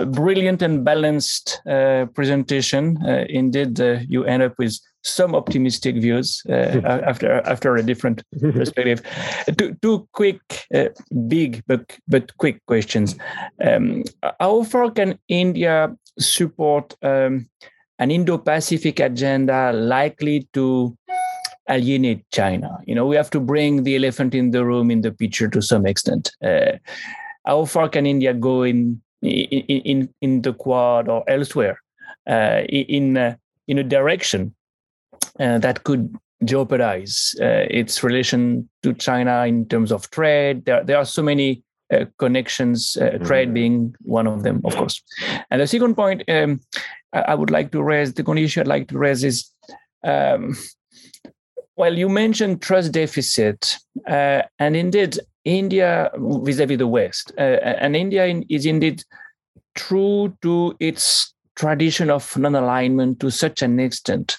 brilliant and balanced presentation. indeed, you end up with some optimistic views uh, after after a different perspective. Two, two quick, uh, big but but quick questions. Um, how far can India support um, an Indo-Pacific agenda likely to alienate China? You know, we have to bring the elephant in the room in the picture to some extent. Uh, how far can India go in in in, in the Quad or elsewhere uh, in uh, in a direction uh, that could jeopardize uh, its relation to China in terms of trade. There, there are so many uh, connections, uh, mm-hmm. trade being one of them, of course. And the second point um, I, I, would like to raise, the issue I'd like to raise is, um, well, you mentioned trust deficit, uh, and indeed, India vis-a-vis the West, uh, and India in, is indeed true to its tradition of non-alignment to such an extent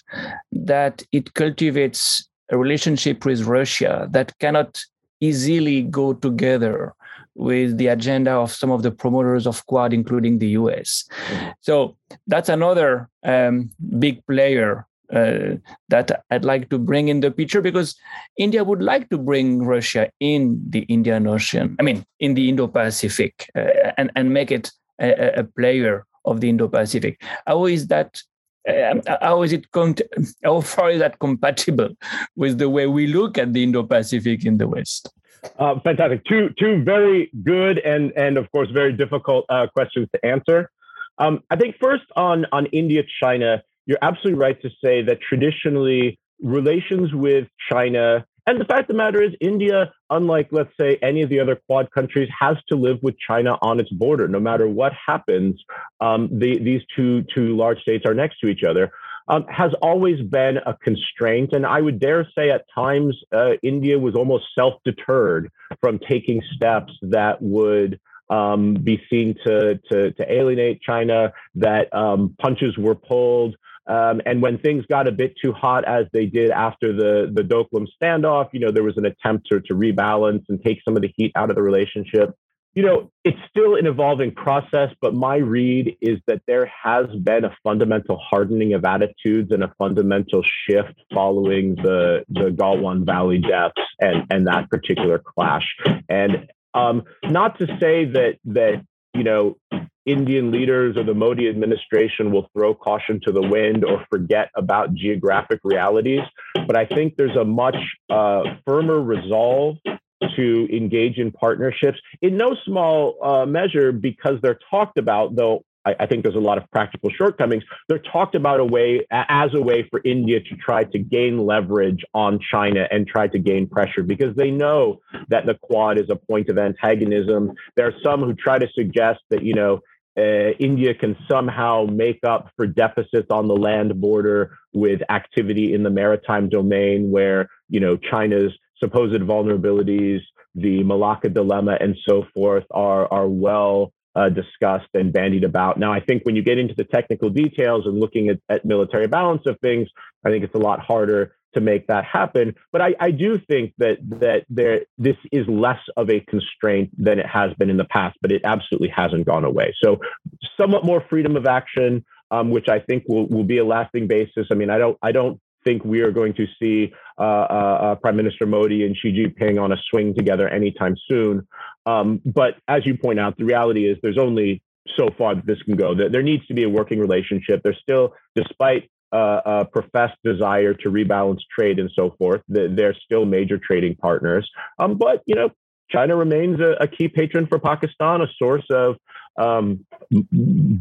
that it cultivates a relationship with Russia that cannot easily go together with the agenda of some of the promoters of Quad, including the US. Mm-hmm. So that's another um, big player uh, that I'd like to bring in the picture because India would like to bring Russia in the Indian Ocean, I mean, in the Indo Pacific, uh, and, and make it a, a player of the Indo-Pacific. How is that? Um, how is it how far is that compatible with the way we look at the Indo-Pacific in the West? Uh, fantastic. Two two very good and and of course very difficult uh, questions to answer. Um, I think first on on India China, you're absolutely right to say that traditionally relations with China and the fact of the matter is, India, unlike, let's say, any of the other Quad countries, has to live with China on its border. No matter what happens, um, the, these two, two large states are next to each other. Um, has always been a constraint. And I would dare say at times, uh, India was almost self deterred from taking steps that would. Um, be seen to, to, to alienate China, that um, punches were pulled, um, and when things got a bit too hot, as they did after the the Doklam standoff, you know, there was an attempt to, to rebalance and take some of the heat out of the relationship. You know, it's still an evolving process, but my read is that there has been a fundamental hardening of attitudes and a fundamental shift following the the Galwan Valley deaths and and that particular clash. And um, not to say that that you know Indian leaders or the Modi administration will throw caution to the wind or forget about geographic realities. But I think there's a much uh, firmer resolve to engage in partnerships in no small uh, measure because they're talked about, though I, I, think there's a lot of practical shortcomings. They're talked about a way as a way for India to try to gain leverage on China and try to gain pressure because they know that the Quad is a point of antagonism. There are some who try to suggest that you know uh, India can somehow make up for deficits on the land border with activity in the maritime domain, where you know China's supposed vulnerabilities, the Malacca dilemma, and so forth are are well uh, discussed and bandied about. Now, I think when you get into the technical details and looking at, at military balance of things, I think it's a lot harder to make that happen. But I, I do think that that there this is less of a constraint than it has been in the past, but it absolutely hasn't gone away. So somewhat more freedom of action. um, which I think will, will be a lasting basis. I mean, I don't I don't think we are going to see uh, uh, uh, Prime Minister Modi and Xi Jinping on a swing together anytime soon. Um, but as you point out, the reality is there's only so far that this can go. There needs to be a working relationship. There's still, despite uh, a professed desire to rebalance trade and so forth, they're still major trading partners. Um, but you know, China remains a, a, key patron for Pakistan, a source of um,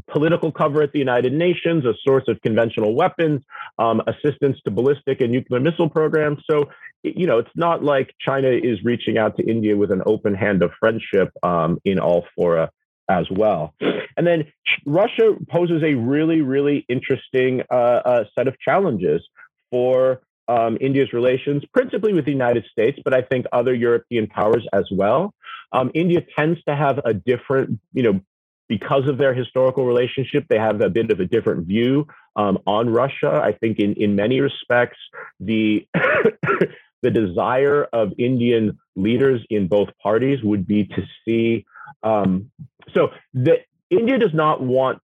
political cover at the United Nations, a source of conventional weapons, um, assistance to ballistic and nuclear missile programs. So, you know, it's not like China is reaching out to India with an open hand of friendship um, in all fora as well. And then Russia poses a really, really interesting uh, uh, set of challenges for um, India's relations, principally with the United States, but I think other European powers as well. Um, India tends to have a different, you know, because of their historical relationship, they have a bit of a different view um, on Russia. I think in, in many respects, the the desire of Indian leaders in both parties would be to see. Um, so the, India does not want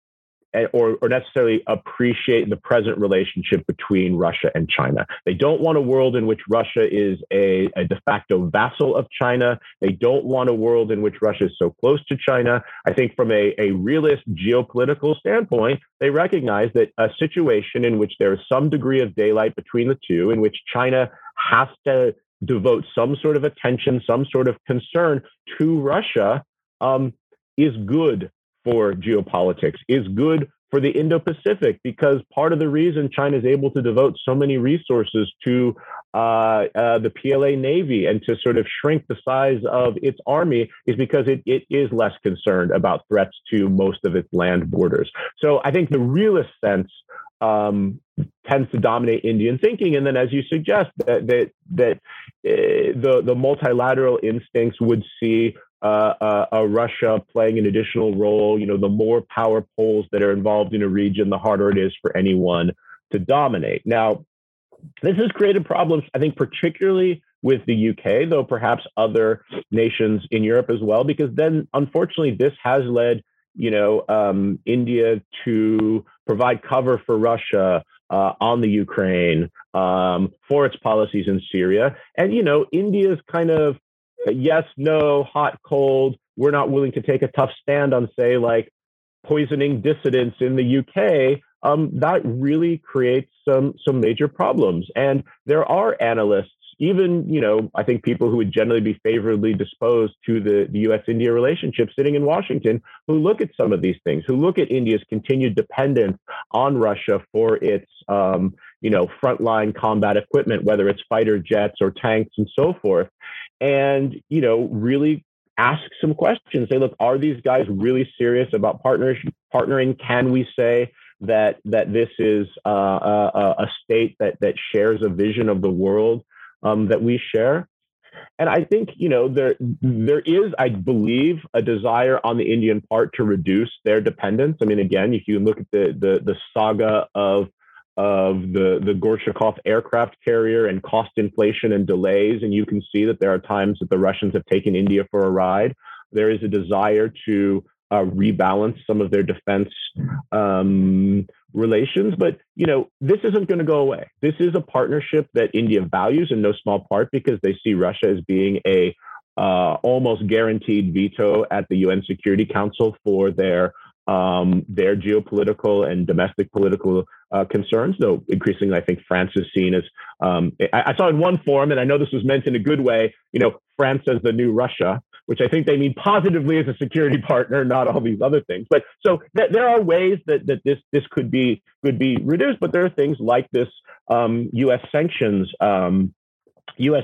or, or necessarily appreciate the present relationship between Russia and China. They don't want a world in which Russia is a, a, de facto vassal of China. They don't want a world in which Russia is so close to China. I think from a, a realist geopolitical standpoint, they recognize that a situation in which there is some degree of daylight between the two, in which China has to devote some sort of attention, some sort of concern to Russia, um, is good for geopolitics, is good for the Indo Pacific because part of the reason China is able to devote so many resources to uh, uh, the PLA Navy and to sort of shrink the size of its army is because it, it is less concerned about threats to most of its land borders. So I think the realist sense um, tends to dominate Indian thinking, and then, as you suggest, that that that uh, the the multilateral instincts would see uh, uh, uh, Russia playing an additional role. You know, the more power poles that are involved in a region, the harder it is for anyone to dominate. Now, this has created problems, I think, particularly with the UK, though perhaps other nations in Europe as well, because then, unfortunately, this has led, you know, um, India to provide cover for Russia. Uh, on the Ukraine um, for its policies in Syria. And, you know, India's kind of yes, no, hot, cold. We're not willing to take a tough stand on, say, like poisoning dissidents in the UK. Um, that really creates some some major problems. And there are analysts, even you know, I think people who would generally be favorably disposed to the, the U.S. India relationship, sitting in Washington, who look at some of these things, who look at India's continued dependence on Russia for its um, you know frontline combat equipment, whether it's fighter jets or tanks and so forth, and you know really ask some questions. Say, look, are these guys really serious about partners partnering? Can we say that that this is uh, a, a, state that that shares a vision of the world um, that we share? And I think you know there there is, I believe, a desire on the Indian part to reduce their dependence. I mean, again, if you look at the the, the saga of of the, the Gorshkov aircraft carrier and cost inflation and delays. And you can see that there are times that the Russians have taken India for a ride. There is a desire to uh, rebalance some of their defense um, relations. But, you know, this isn't going to go away. This is a partnership that India values in no small part because they see Russia as being a uh, almost guaranteed veto at the UN Security Council for their um, their geopolitical and domestic political uh, concerns, though increasingly I think France is seen as, um, I, I, saw in one forum, and I know this was meant in a good way, you know, France as the new Russia, which I think they mean positively as a security partner, not all these other things. But so th- there are ways that, that this, this could be, could be reduced, but there are things like this um, U.S. sanctions, U.S. Um,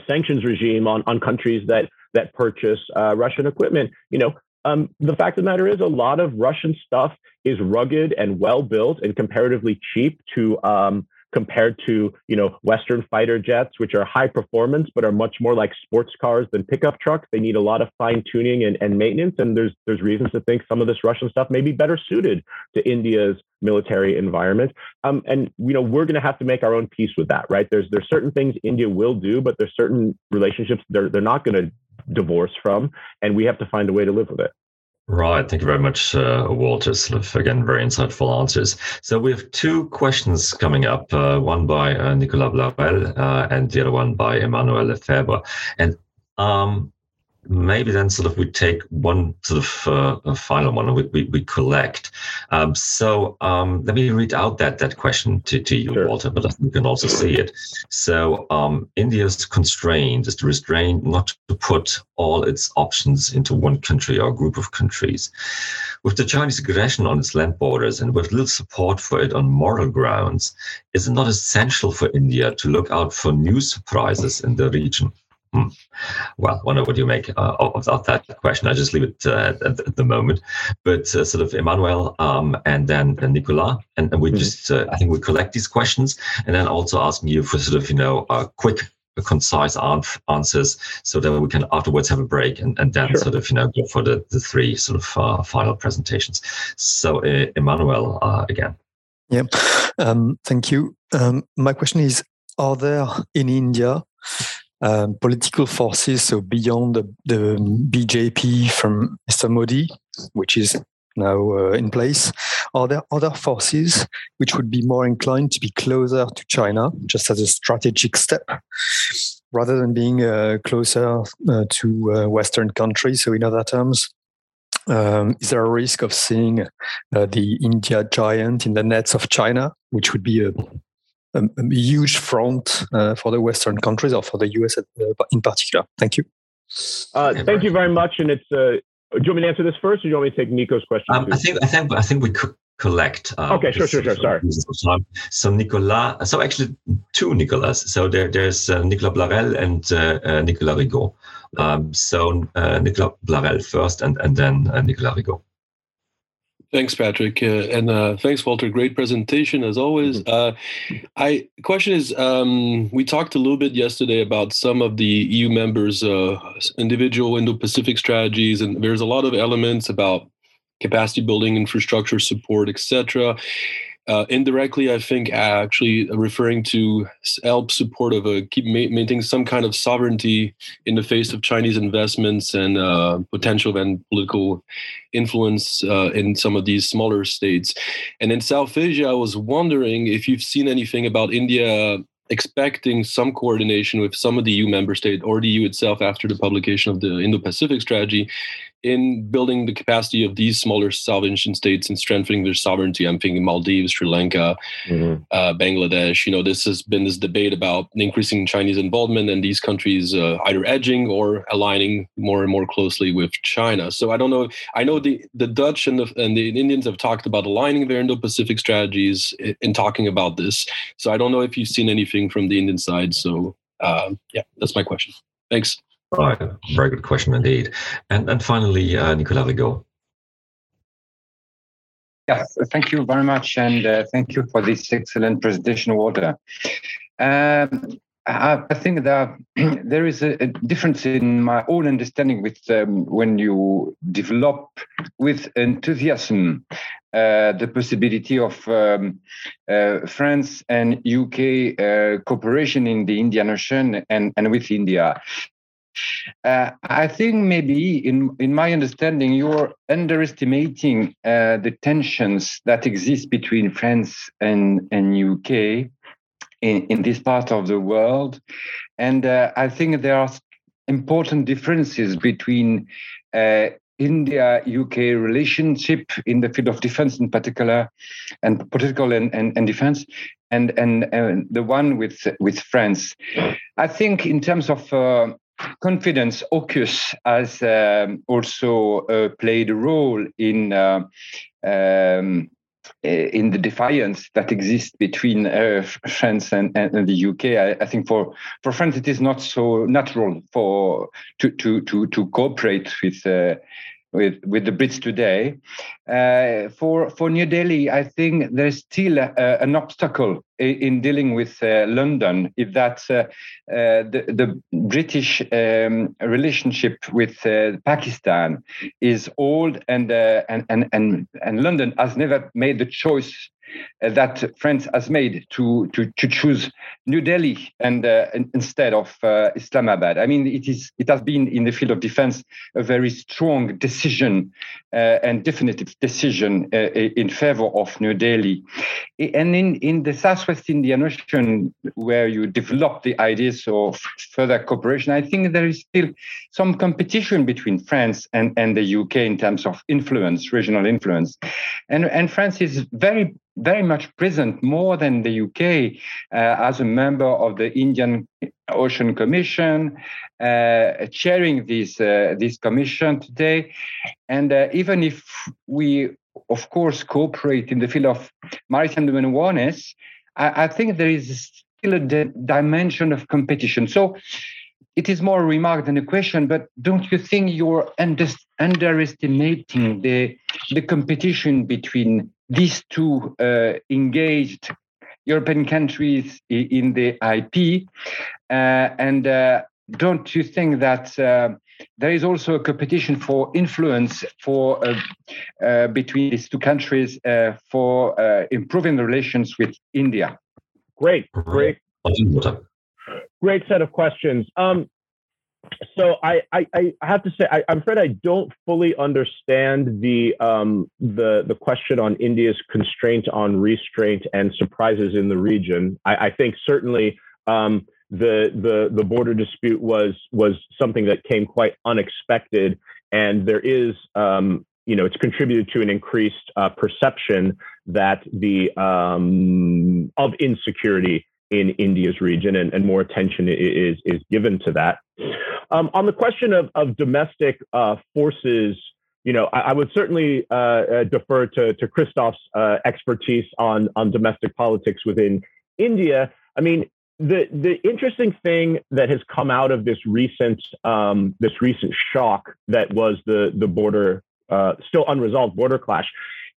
sanctions regime on, on countries that, that purchase uh, Russian equipment. You know, um, the fact of the matter is, a lot of Russian stuff is rugged and well built and comparatively cheap to um, compared to you know Western fighter jets, which are high performance but are much more like sports cars than pickup trucks. They need a lot of fine tuning and, and maintenance, and there's there's reasons to think some of this Russian stuff may be better suited to India's military environment. Um, and you know we're going to have to make our own peace with that, right? There's there's certain things India will do, but there's certain relationships they're they're not going to divorce from, and we have to find a way to live with it. Right. Thank you very much, uh, Walter. Sort of, again, very insightful answers. So we have two questions coming up, uh, one by uh, Nicolas Blarel uh, and the other one by Emmanuel Lefebvre. And um, maybe then sort of we take one sort of uh, final one we, we, we collect. Um, so um, let me read out that that question to, to you, sure. Walter, but you can also see it. So um, India's constraint is to restrain not to put all its options into one country or group of countries. With the Chinese aggression on its land borders and with little support for it on moral grounds, is it not essential for India to look out for new surprises in the region? Hmm. Well, wonder what you make uh, of, of, that question. I just leave it uh, at, at, the moment. But uh, sort of Emmanuel um, and then uh, Nicolas, and, and we mm-hmm. just, uh, I think we collect these questions and then also asking you for sort of, you know, quick, concise answers so that we can afterwards have a break and, and then sure. sort of, you know, go for the, the three sort of uh, final presentations. So, Emmanuel, again. Yeah, um, thank you. Um, my question is Are there in India um, political forces, so beyond the, the, BJP from Mr. Modi, which is now uh, in place, are there other forces which would be more inclined to be closer to China, just as a strategic step, rather than being uh, closer uh, to uh, Western countries? So, in other terms, um, is there a risk of seeing uh, the India giant in the nets of China, which would be a a, a huge front uh, for the Western countries or for the US uh, in particular. Thank you. Uh, thank you very much. And it's uh, do you want me to answer this first, or do you want me to take Nico's question? Um, I think I think I think we could collect. Um, okay, sure, sure, sure. Sorry. So Nicolas, so actually two Nicolas. So there, there's uh, Nicolas Blarel and uh, uh, Nicolas Rigaud. Um, so uh, Nicolas Blarel first, and and then uh, Nicolas Rigaud. Thanks, Patrick, uh, and uh, thanks, Walter. Great presentation as always. Mm-hmm. Uh, I question is, um, we talked a little bit yesterday about some of the EU members' uh, individual Indo-Pacific strategies, and there's a lot of elements about capacity building, infrastructure support, etc uh, indirectly, I think actually referring to help support of a keep ma- maintaining some kind of sovereignty in the face of Chinese investments and uh, potential and political influence uh, in some of these smaller states. And in South Asia, I was wondering if you've seen anything about India expecting some coordination with some of the EU member states or the EU itself after the publication of the Indo-Pacific strategy in building the capacity of these smaller sovereign states and strengthening their sovereignty. I'm thinking Maldives, Sri Lanka, mm-hmm. uh, Bangladesh. You know, this has been this debate about increasing Chinese involvement and these countries uh, either edging or aligning more and more closely with China. So I don't know. I know the the Dutch and the and the Indians have talked about aligning their Indo-Pacific strategies in, in talking about this. So I don't know if you've seen anything from the Indian side. So uh, yeah, that's my question. Thanks. Right. Very good question indeed. And and finally, uh, Nicolas. Yes, thank you very much, and uh, thank you for this excellent presentation, Walter. Um, I, I, think that there is a, a, difference in my own understanding with um, when you develop with enthusiasm uh, the possibility of um, uh, France and UK uh, cooperation in the Indian Ocean and, and with India. Uh, I think maybe, in in my understanding, you're underestimating uh, the tensions that exist between France and and UK in, in this part of the world, and uh, I think there are important differences between. Uh, India UK relationship in the field of defense in particular, and political and, and, and defense, and, and, and the one with with France. I think in terms of uh, confidence, AUKUS has um, also uh, played a role in uh, um, eh, in the defiance that exists between uh, France and, and, the UK. I, I, think for, for France it is not so natural for to to to, to cooperate with uh, with with the Brits today. Uh, for for New Delhi, I think there's still a, an obstacle in, in dealing with uh, London. If that uh, uh, the the British um, relationship with uh, Pakistan is old, and, and and and and London has never made the choice uh, that France has made to to, to choose New Delhi and uh, instead of uh, Islamabad. I mean, it is it has been in the field of defense a very strong decision uh, and definitive decision uh, in favor of New Delhi. And in in the Southwest Indian Ocean, where you develop the ideas of further cooperation, I think there is still some competition between France and, and the UK in terms of influence, regional influence. And, and France is very very much present more than the UK uh, as a member of the Indian Ocean Commission, uh, chairing this uh, this commission today. And uh, even if we, of course, cooperate in the field of maritime domain awareness, I, I think there is still a di- dimension of competition. So it is more a remark than a question, but don't you think you're under, underestimating the, the competition between these two uh, engaged European countries in the IP? Uh, and uh, don't you think that uh, there is also a competition for influence for uh, uh, between these two countries for improving the relations with India? Great, great great set of questions. Um, so I, I, I have to say I, am afraid I don't fully understand the um, the the question on India's constraint on restraint and surprises in the region. I, I think certainly um, the the the border dispute was was something that came quite unexpected, and there is um, you know it's contributed to an increased uh, perception that the um, of insecurity in India's region, and, and more attention is is given to that. Um, on the question of of domestic uh, forces, you know, I, I would certainly uh, uh, defer to to Christoph's uh, expertise on on domestic politics within India. I mean, the the interesting thing that has come out of this recent um, this recent shock that was the the border uh, still unresolved border clash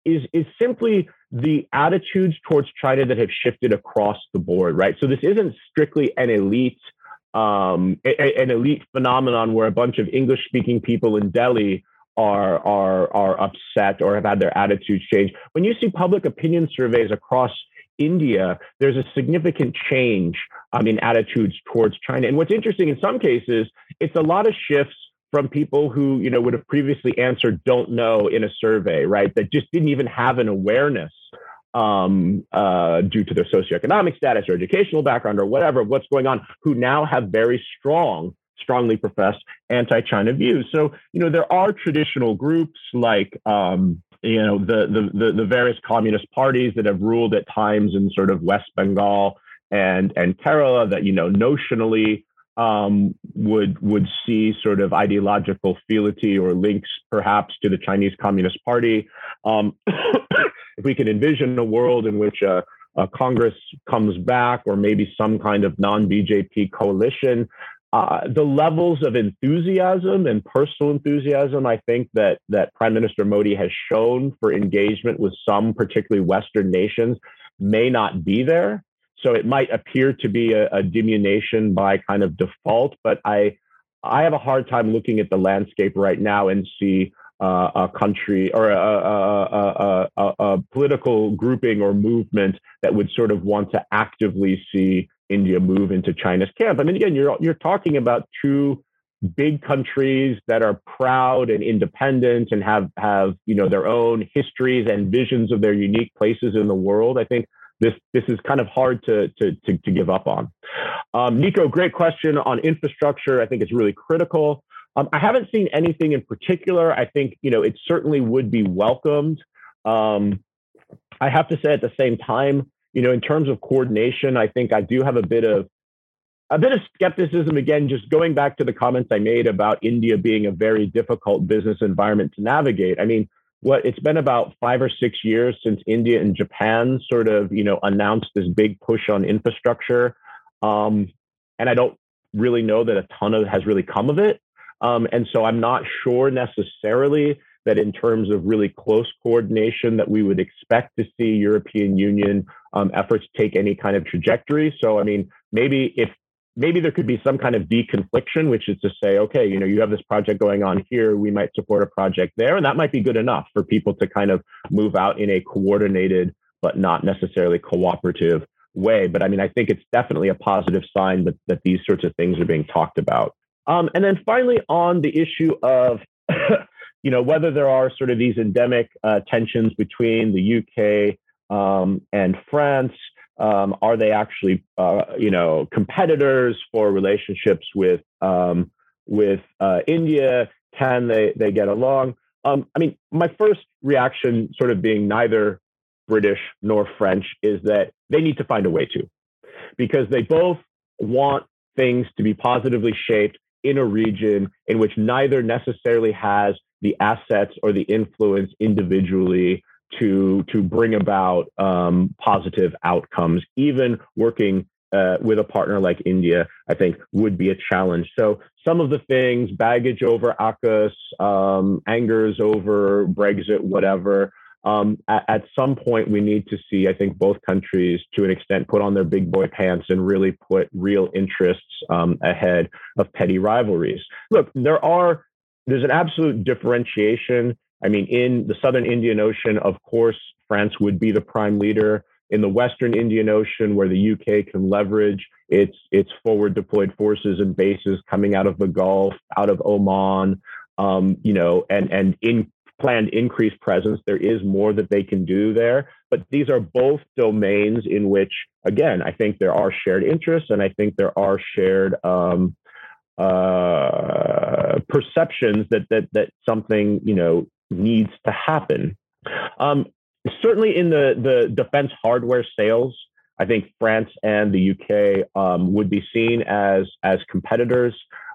is is simply the attitudes towards China that have shifted across the board, right? So this isn't strictly an elite um, an elite phenomenon where a bunch of English speaking people in Delhi are are are upset or have had their attitudes change. When you see public opinion surveys across India, there's a significant change um, in attitudes towards China. And what's interesting in some cases, it's a lot of shifts from people who you know would have previously answered don't know in a survey right that just didn't even have an awareness um, uh, due to their socioeconomic status or educational background or whatever what's going on who now have very strong strongly professed anti-china views. So you know there are traditional groups like um, you know the, the the the various communist parties that have ruled at times in sort of west bengal and and kerala that you know notionally um, would would see sort of ideological fealty or links perhaps to the Chinese Communist Party. Um, if we can envision a world in which uh, Congress comes back, or maybe some kind of non-BJP coalition, uh, the levels of enthusiasm and personal enthusiasm, I think that that Prime Minister Modi has shown for engagement with some, particularly Western nations, may not be there. So it might appear to be a, a diminution by kind of default, but I I have a hard time looking at the landscape right now and see uh, a country or a, a, a, political grouping or movement that would sort of want to actively see India move into China's camp. I mean, again, you're you're talking about two big countries that are proud and independent and have have you know their own histories and visions of their unique places in the world. I think this this is kind of hard to to to, to give up on. Um, Nico, great question on infrastructure. I think it's really critical. Um, I haven't seen anything in particular. I think you know it certainly would be welcomed. Um, I have to say at the same time, you know, in terms of coordination, I think I do have a bit of a bit of skepticism again just going back to the comments i made about india being a very difficult business environment to navigate i mean what it's been about five or six years since India and Japan sort of you know announced this big push on infrastructure, um, and I don't really know that a ton of has really come of it. Um, and so I'm not sure necessarily that in terms of really close coordination that we would expect to see European Union um, efforts take any kind of trajectory. So I mean, maybe if maybe there could be some kind of deconfliction, which is to say, okay, you know, you have this project going on here, we might support a project there, and that might be good enough for people to kind of move out in a coordinated but not necessarily cooperative way. But I mean, I think it's definitely a positive sign that, that these sorts of things are being talked about. Um, and then finally, on the issue of you know whether there are sort of these endemic uh, tensions between the UK um, and France. Um, are they actually, uh, you know, competitors for relationships with um, with uh, India? Can they they get along? Um, I mean, my first reaction, sort of being neither British nor French, is that they need to find a way to, because they both want things to be positively shaped in a region in which neither necessarily has the assets or the influence individually to to bring about um, positive outcomes. Even working uh, with a partner like India, I think would be a challenge. So some of the things, baggage over AUKUS, um, angers over Brexit, whatever. Um, at, at, some point, we need to see, I think, both countries, to an extent, put on their big boy pants and really put real interests um, ahead of petty rivalries. Look, there are there's an absolute differentiation. I mean, in the southern Indian Ocean, of course, France would be the prime leader. In the western Indian Ocean, where the UK can leverage its its forward deployed forces and bases coming out of the Gulf, out of Oman, um, you know, and and in planned increased presence, there is more that they can do there. But these are both domains in which, again, I think there are shared interests, and I think there are shared um, uh, perceptions that that that something you know needs to happen. Um, certainly, in the the defense hardware sales, I think France and the UK um, would be seen as as competitors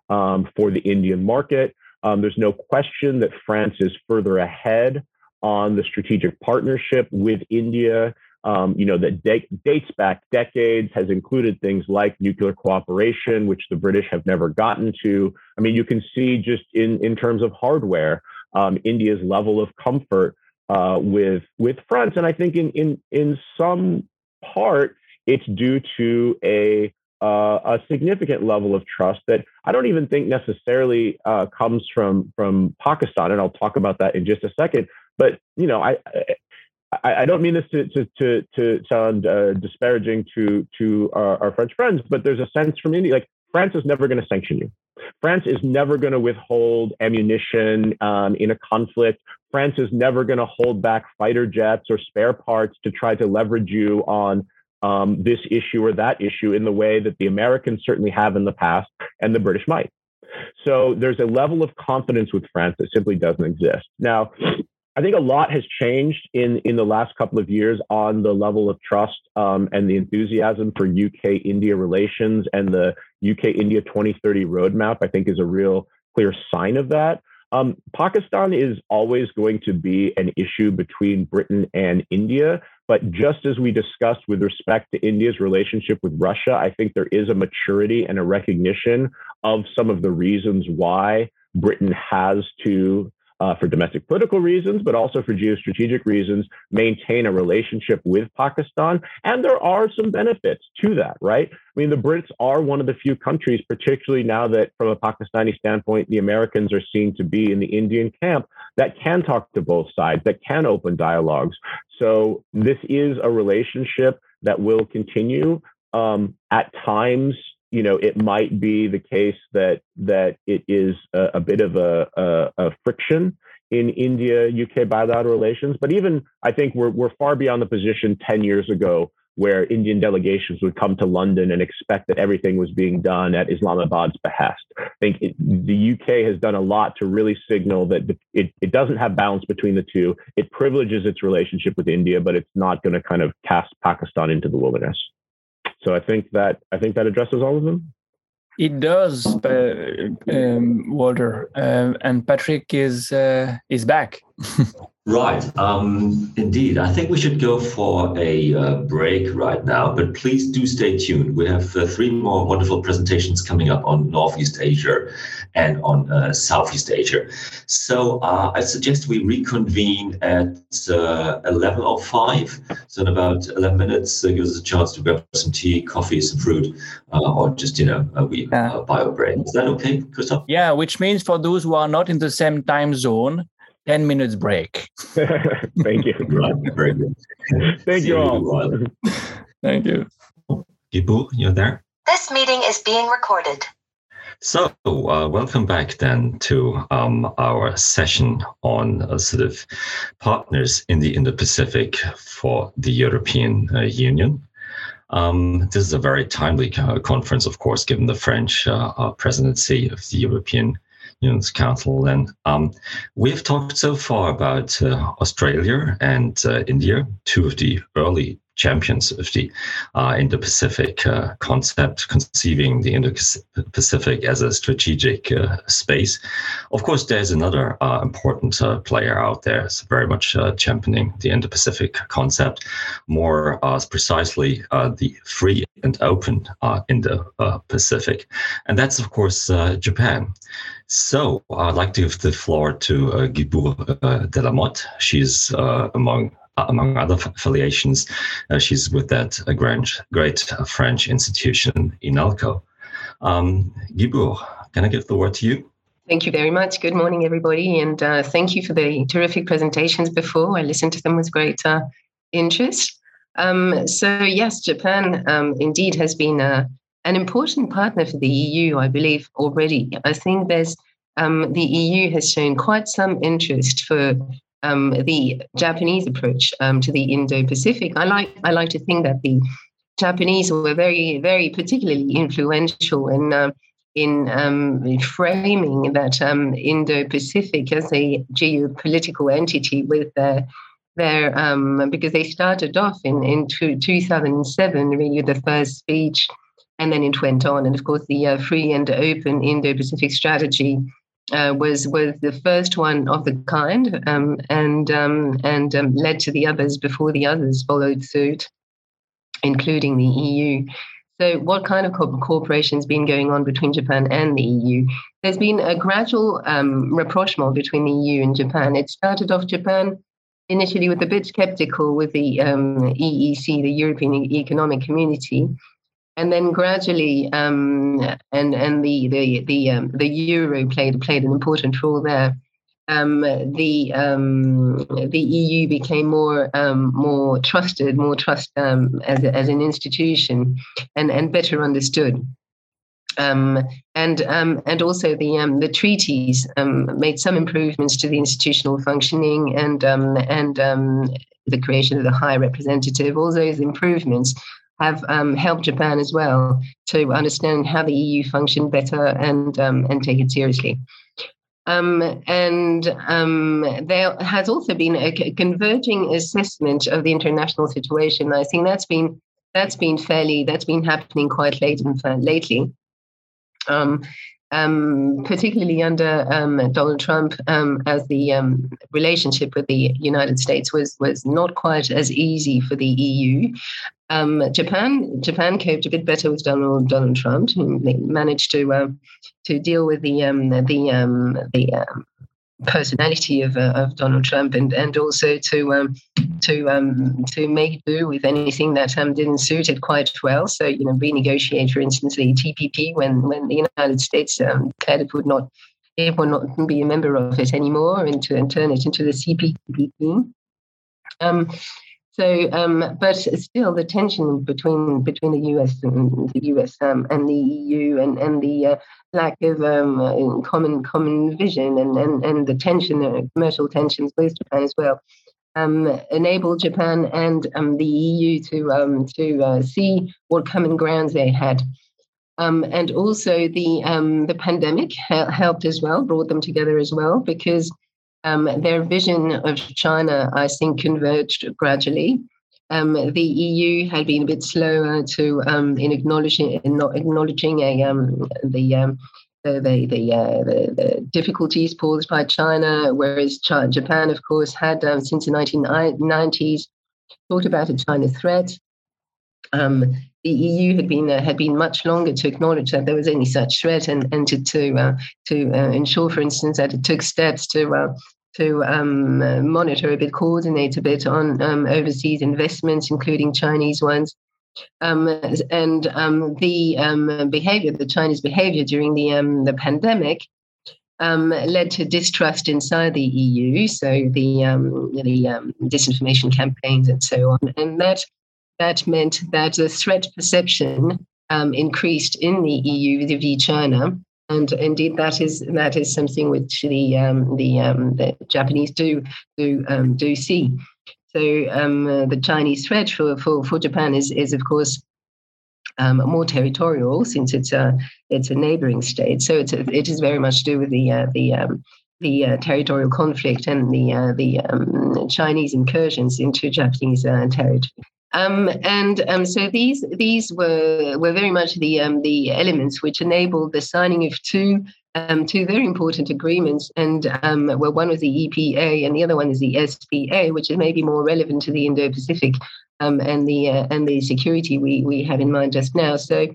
um, for the Indian market. Um, there's no question that France is further ahead on the strategic partnership with India um, you know, that de- dates back decades, has included things like nuclear cooperation, which the British have never gotten to. I mean, you can see just in, in terms of hardware, um, India's level of comfort uh, with with France, and I think in in in some part it's due to a uh, a significant level of trust that I don't even think necessarily uh, comes from from Pakistan, and I'll talk about that in just a second. But you know, I, I, I, don't mean this to to to, to sound uh, disparaging to to our, our, French friends, but there's a sense from India like France is never going to sanction you. France is never going to withhold ammunition um, in a conflict. France is never going to hold back fighter jets or spare parts to try to leverage you on um, this issue or that issue in the way that the Americans certainly have in the past and the British might. So there's a level of confidence with France that simply doesn't exist. Now, I think a lot has changed in in the last couple of years on the level of trust um, and the enthusiasm for UK India relations and the UK India 2030 roadmap. I think is a real clear sign of that. Um, Pakistan is always going to be an issue between Britain and India. But just as we discussed with respect to India's relationship with Russia, I think there is a maturity and a recognition of some of the reasons why Britain has to uh, for domestic political reasons, but also for geostrategic reasons, maintain a relationship with Pakistan. And there are some benefits to that, right? I mean, the Brits are one of the few countries, particularly now that from a Pakistani standpoint, the Americans are seen to be in the Indian camp, that can talk to both sides, that can open dialogues. So this is a relationship that will continue. Um, at times, you know, it might be the case that that it is a, a bit of a, a, a, friction in India UK bilateral relations. But even I think we're we're far beyond the position ten years ago where Indian delegations would come to London and expect that everything was being done at Islamabad's behest. I think it, the UK has done a lot to really signal that it, it doesn't have balance between the two. It privileges its relationship with India, but it's not going to kind of cast Pakistan into the wilderness. So I think that I think that addresses all of them. It does, uh, um, Walter, uh, and Patrick is uh, is back. Right. Um, indeed. I think we should go for a uh, break right now, but please do stay tuned. We have uh, three more wonderful presentations coming up on Northeast Asia and on uh, Southeast Asia. So uh, I suggest we reconvene at uh, 11.05. So in about 11 minutes, uh, gives us a chance to grab some tea, coffee, some fruit, or just, you know, a wee bio break. Is that okay, Christoph? Yeah, which means for those who are not in the same time zone, 10 minutes break. Thank you. Right, very good. Thank See you you all. Thank you. Guibourg, you're there? This meeting is being recorded. So, uh, welcome back then to um, our session on uh, sort of partners in the Indo-Pacific for the European uh, Union. Um, this is a very timely uh, conference, of course, given the French uh, presidency of the European Union's Council. And um, we've talked so far about Australia and India, two of the early champions of the uh, Indo-Pacific uh, concept, conceiving the Indo-Pacific as a strategic uh, space. Of course, there's another uh, important uh, player out there, it's very much uh, championing the Indo-Pacific concept, more precisely the free and open Indo-Pacific, and that's of course Japan. So I'd like to give the floor to uh, Guibourg Delamotte. She's among uh, among other affiliations. Uh, she's with that uh, great, great French institution, INALCO. Um, Guibourg, can I give the word to you? Thank you very much. Good morning, everybody, and uh, thank you for the terrific presentations before. I listened to them with great uh, interest. Um, so, yes, Japan um, indeed has been uh, an important partner for the EU, I believe, already. I think there's um, the EU has shown quite some interest for um, the Japanese approach um, to the Indo-Pacific. I like I like to think that the Japanese were very very particularly influential in uh, in um, framing that um, Indo-Pacific as a geopolitical entity with their their um, because they started off in in two, 2007 really the first speech and then it went on and of course the uh, free and open Indo-Pacific strategy uh, was was the first one of the kind, um, and um, and um, led to the others before the others followed suit, including the EU. So, what kind of co- cooperation has been going on between Japan and the EU? There's been a gradual um, rapprochement between the EU and Japan. It started off Japan initially with a bit skeptical with the um, EEC, the European Economic Community, and then gradually, um, and and the the the um, the euro played played an important role there. Um, the um, the EU became more um, more trusted, more trust um, as as an institution, and and better understood. and and also the the treaties made some improvements to the institutional functioning and and the creation of the High Representative. All those improvements have um, helped Japan as well to understand how the EU functioned better and um, and take it seriously. Um, and um, there has also been a converging assessment of the international situation. I think that's been that's been fairly that's been happening quite late and lately. Um, particularly under um, Donald Trump, um, as the um, relationship with the United States was was not quite as easy for the EU. Um, Japan Japan coped a bit better with Donald Donald Trump. They managed to uh, to deal with the um, the the personality of, uh, of Donald Trump and, and also to um, to um, to make do with anything that um, didn't suit it quite well. So you know, renegotiate, for instance, the TPP when when the United States um, declared would not it would not be a member of it anymore, and to and turn it into the CPTPP. Um, so, um, but still, the tension between between the US and the US um, and the EU, and and the uh, lack of um, common common vision, and and and the tension, uh, commercial tensions with Japan as well, um, enabled Japan and um, the EU to um, to uh, see what common grounds they had. and also the the pandemic helped as well, brought them together as well, because um, their vision of China, I think, converged gradually. Um, the EU had been a bit slower to um, in acknowledging in not acknowledging a um, the um, the the, the, uh, the, the, difficulties posed by China, whereas China, Japan, of course, had um, since the 1990s thought about a China threat. Um, the EU had been uh, had been much longer to acknowledge that there was any such threat, and and to to uh, to uh, ensure, for instance, that it took steps to uh, to um, monitor a bit, coordinate a bit on um, overseas investments, including Chinese ones. Um, and um, the um, behavior, the Chinese behavior during the the pandemic, um, led to distrust inside the EU. So the um, the um, disinformation campaigns and so on, and that that meant that the threat perception um, increased in the EU vis-a-vis China. And indeed, that is that is something which the um, the, um, the Japanese do do do see. So uh, the Chinese threat for, for, for Japan is is of course um, more territorial since it's a it's a neighboring state. So it's a, it is very much to do with the uh, the um, the uh, territorial conflict and the uh, the um, Chinese incursions into Japanese uh, territory. Um, and um, so these these were were very much the um, the elements which enabled the signing of two um, two very important agreements, and um, well, one was the EPA and the other one is the SPA, which is maybe more relevant to the Indo-Pacific um, and the uh, and the security we we have in mind just now. So.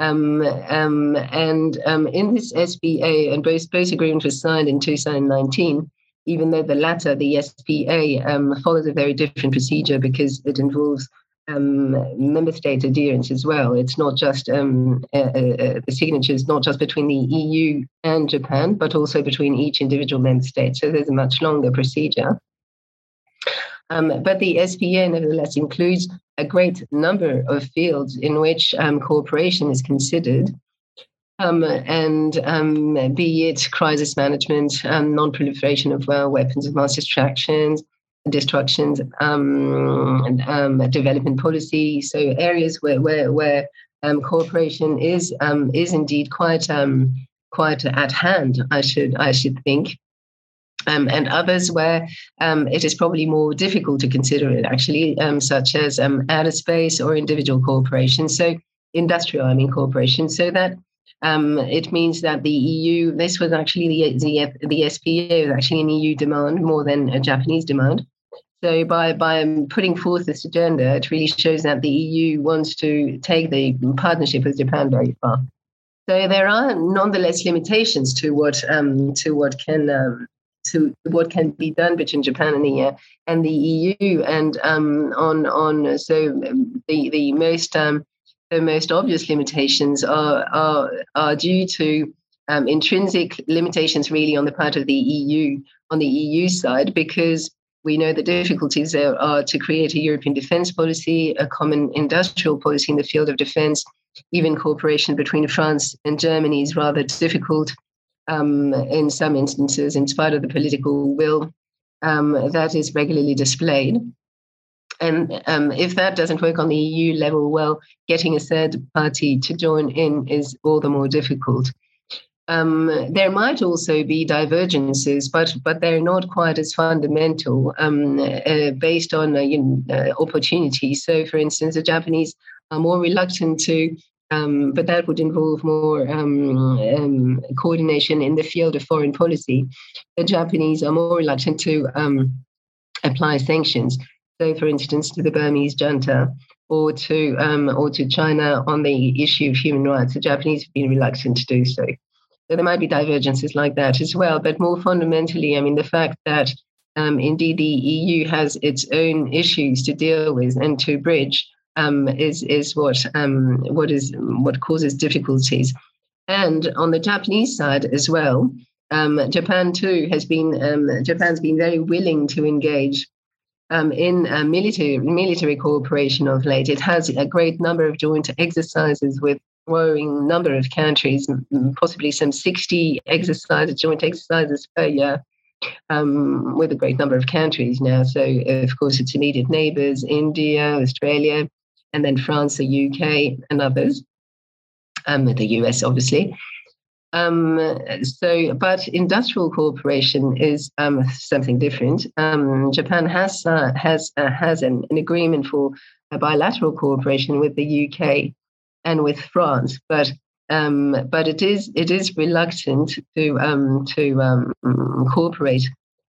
And in this SPA, and both both agreements were signed in 2019, even though the latter, the SPA, follows a very different procedure because it involves um, member state adherence as well. It's not just um, uh, uh, the signatures, not just between the EU and Japan, but also between each individual member state. So there's a much longer procedure. Um, but the SPA nevertheless includes a great number of fields in which um, cooperation is considered. Um, and um, be it crisis management, um, non-proliferation of uh, weapons of mass destruction, destructions, um, and, um, development policy. So areas where where where um, cooperation is is indeed quite quite at hand. I should I should think. Um, and others where um, it is probably more difficult to consider it actually, um, such as outer space or individual corporations. So industrial, I mean corporations. So that um, it means that the EU, this was actually the, the, the SPA was actually an EU demand more than a Japanese demand. So by by putting forth this agenda, it really shows that the EU wants to take the partnership with Japan very far. So there are nonetheless limitations to what um, to what can um, to what can be done between Japan and the uh, and the EU. And um, on on so the the most um, the most obvious limitations are are are due to um, intrinsic limitations really on the part of the EU on the EU side because we know the difficulties there are to create a European defense policy, a common industrial policy in the field of defense. Even cooperation between France and Germany is rather difficult um, in some instances, in spite of the political will um, that is regularly displayed. And um, if that doesn't work on the EU level, well, getting a third party to join in is all the more difficult. Um, there might also be divergences, but but they're not quite as fundamental um, uh, based on uh, you know, uh, opportunities. So, for instance, the Japanese are more reluctant to, um, but that would involve more um, um, coordination in the field of foreign policy. The Japanese are more reluctant to um, apply sanctions. So, for instance, to the Burmese junta or to or to China on the issue of human rights, the Japanese have been reluctant to do so. So there might be divergences like that as well. But more fundamentally, I mean, the fact that um, indeed the EU has its own issues to deal with and to bridge um, is is what um, what is what causes difficulties. And on the Japanese side as well, um, Japan too has been um, Japan's been very willing to engage um, in military military cooperation of late. It has a great number of joint exercises with growing number of countries, possibly some 60 exercises, joint exercises per year, um, with a great number of countries now. So, of course, its immediate neighbors, India, Australia, and then France, the UK, and others, um, the US, obviously. Um, so, but industrial cooperation is um, something different. Um, Japan has uh, has uh, has an, an agreement for bilateral cooperation with the UK and with France, but um, but it is it is reluctant to um, to um, cooperate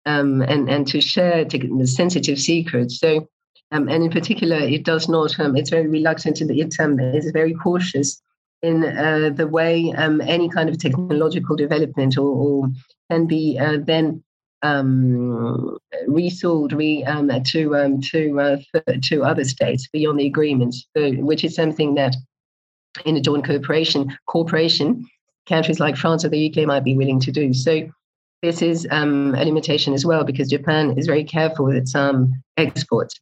and and to share sensitive secrets. So, and in particular, it does not. It's very reluctant. It is very cautious in uh, the way any kind of technological development or, or can be uh, then um, resold re, um, to um, to uh, to other states beyond the agreements, which is something that in a joint corporation corporation countries like France or the UK might be willing to do. So this is um, a limitation as well because Japan is very careful with its um, exports.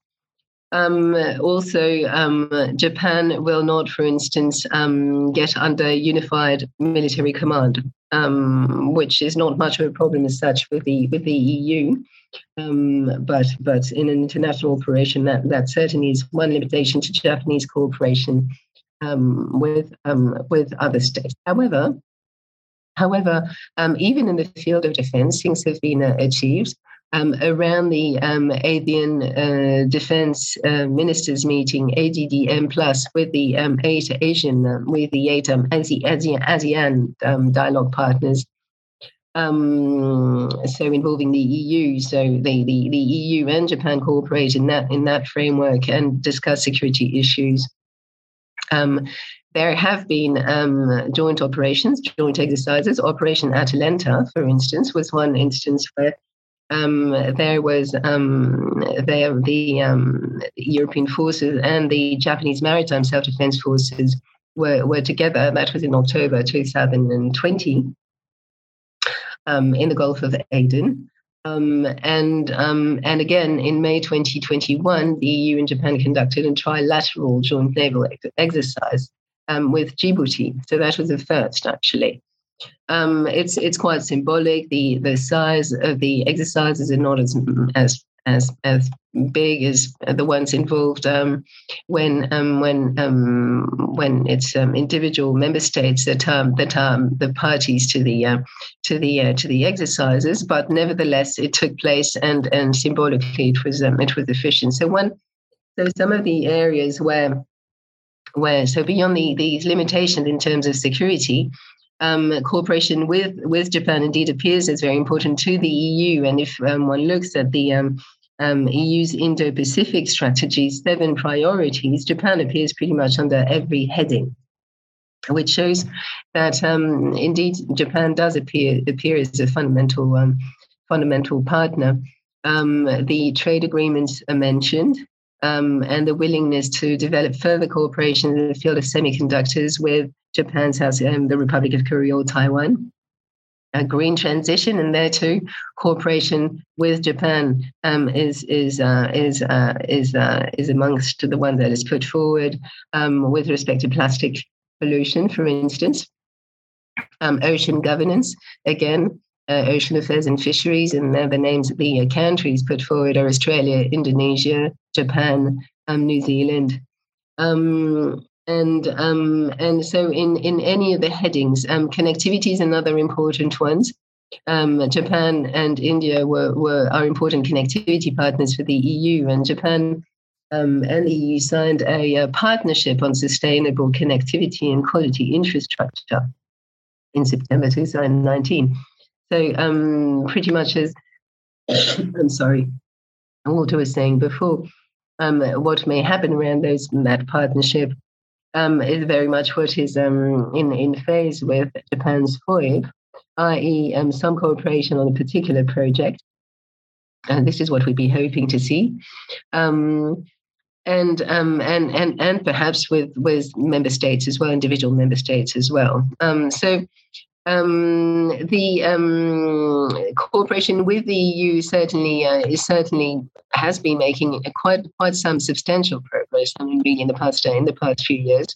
Um, also, um, Japan will not, for instance, um, get under unified military command, um, which is not much of a problem as such with the with the EU. Um, but but in an international operation, that that certainly is one limitation to Japanese cooperation um, with with other states. However, However, even in the field of defense, things have been uh, achieved. Um, around the um, ASEAN uh, Defense uh, Ministers meeting, ADMM plus, with the um, eight Asian, uh, with the eight um, ASEAN, ASEAN um, dialogue partners. So involving the EU, so the, the, the EU and Japan cooperate in that in that framework and discuss security issues. There have been joint operations, joint exercises. Operation Atalanta, for instance, was one instance where um, there was um, the um, European forces and the Japanese maritime self-defense forces were, were together. That was in October 2020 um, in the Gulf of Aden. Um, and um, and again in May 2021, the EU and Japan conducted a trilateral joint naval ex- exercise with Djibouti. So that was the first, actually. Um, it's it's quite symbolic. The the size of the exercises are not as as as as big as the ones involved um, when um, when um, when it's um, individual member states that um, that are the parties to the uh, to the uh, to the exercises. But nevertheless, it took place, and and symbolically, it was um, it was efficient. So one, so some of the areas where where so beyond the, these limitations in terms of security, um, cooperation with with Japan indeed appears as very important to the EU. And if um, one looks at the um, um EU's Indo-Pacific strategy, seven priorities, Japan appears pretty much under every heading, which shows that um, indeed Japan does appear appear as a fundamental um, fundamental partner. the trade agreements are mentioned um, and the willingness to develop further cooperation in the field of semiconductors with Japan's house, um, the Republic of Korea or Taiwan. A green transition, and there too, cooperation with Japan um, is is uh, is uh, is uh, is amongst the one that is put forward um, with respect to plastic pollution, for instance. Um, ocean governance, again, uh, Ocean Affairs and Fisheries, and the names of the uh, countries put forward are Australia, Indonesia, Japan, um, New Zealand. Um, and um, and so in, in any of the headings, um, connectivity is another important one. Um, Japan and India were, were are important connectivity partners for the EU, and Japan um, and the EU signed a, a partnership on sustainable connectivity and quality infrastructure in September 2019. So um, pretty much as I'm sorry, Walter was saying before, um, what may happen around those that partnership um, is very much what is um, in in phase with Japan's FOIP, i.e., um, some cooperation on a particular project. And this is what we'd be hoping to see. Um, and um, and and and perhaps with with member states as well, individual member states as well. Um, so um, the um, cooperation with the EU certainly uh, is certainly has been making quite quite some substantial progress. I mean, really in the past uh, in the past few years,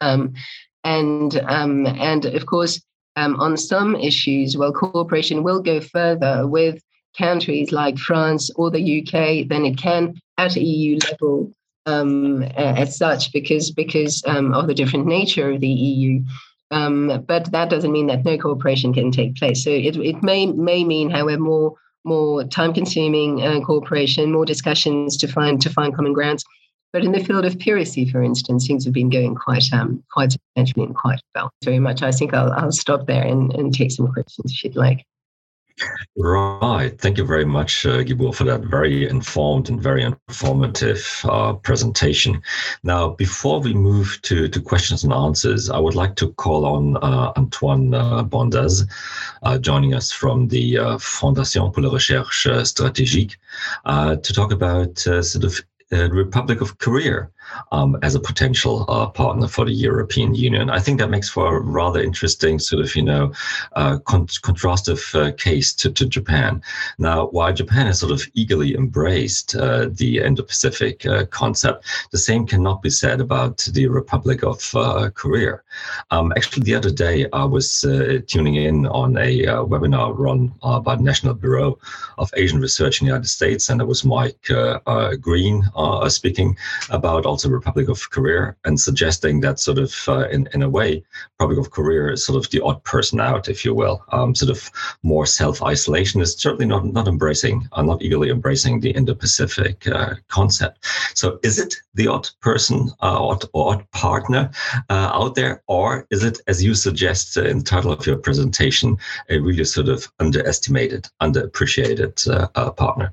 um, and um, and of course um, on some issues, well, cooperation will go further with countries like France or the UK than it can at EU level um, as such, because because of the different nature of the EU. Um, but that doesn't mean that no cooperation can take place. So it, it may may mean, however, more more time consuming uh, cooperation, more discussions to find to find common grounds. But in the field of piracy, for instance, things have been going quite um, quite substantially and quite well. Very much. I think I'll I'll stop there and, and take some questions if you'd like. Right. Thank you very much, uh, Guibourg, for that very informed and very informative uh, presentation. Now, before we move to, to questions and answers, I would like to call on uh, Antoine uh, Bondaz, uh, joining us from the uh, Fondation pour la Recherche Stratégique, uh, to talk about sort of the Republic of Korea um, as a potential uh, partner for the European Union. I think that makes for a rather interesting sort of, you know, uh, con- contrastive uh, case to, to Japan. Now, while Japan has sort of eagerly embraced uh, the Indo-Pacific uh, concept, the same cannot be said about the Republic of uh, Korea. Um, actually, the other day I was tuning in on a webinar run by the National Bureau of Asian Research in the United States, and it was Mike Green speaking about also Republic of Korea and suggesting that sort of uh, in, in a way, Republic of Korea is sort of the odd person out, if you will, um, sort of more self-isolation is certainly not, not embracing, uh, not eagerly embracing the Indo-Pacific uh, concept. So is it the odd person uh, odd, or odd partner uh, out there, or is it, as you suggest in the title of your presentation, a really sort of underestimated, underappreciated uh, partner?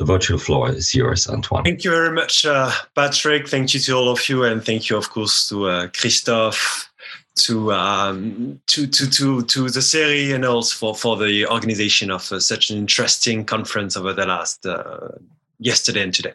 The virtual floor is yours, Antoine. Thank you very much, uh, Patrick. Thank you to all of you, and thank you, of course, to uh, Christophe, to um, to to to to the CERI, and also for for the organization of uh, such an interesting conference over the last uh, yesterday and today.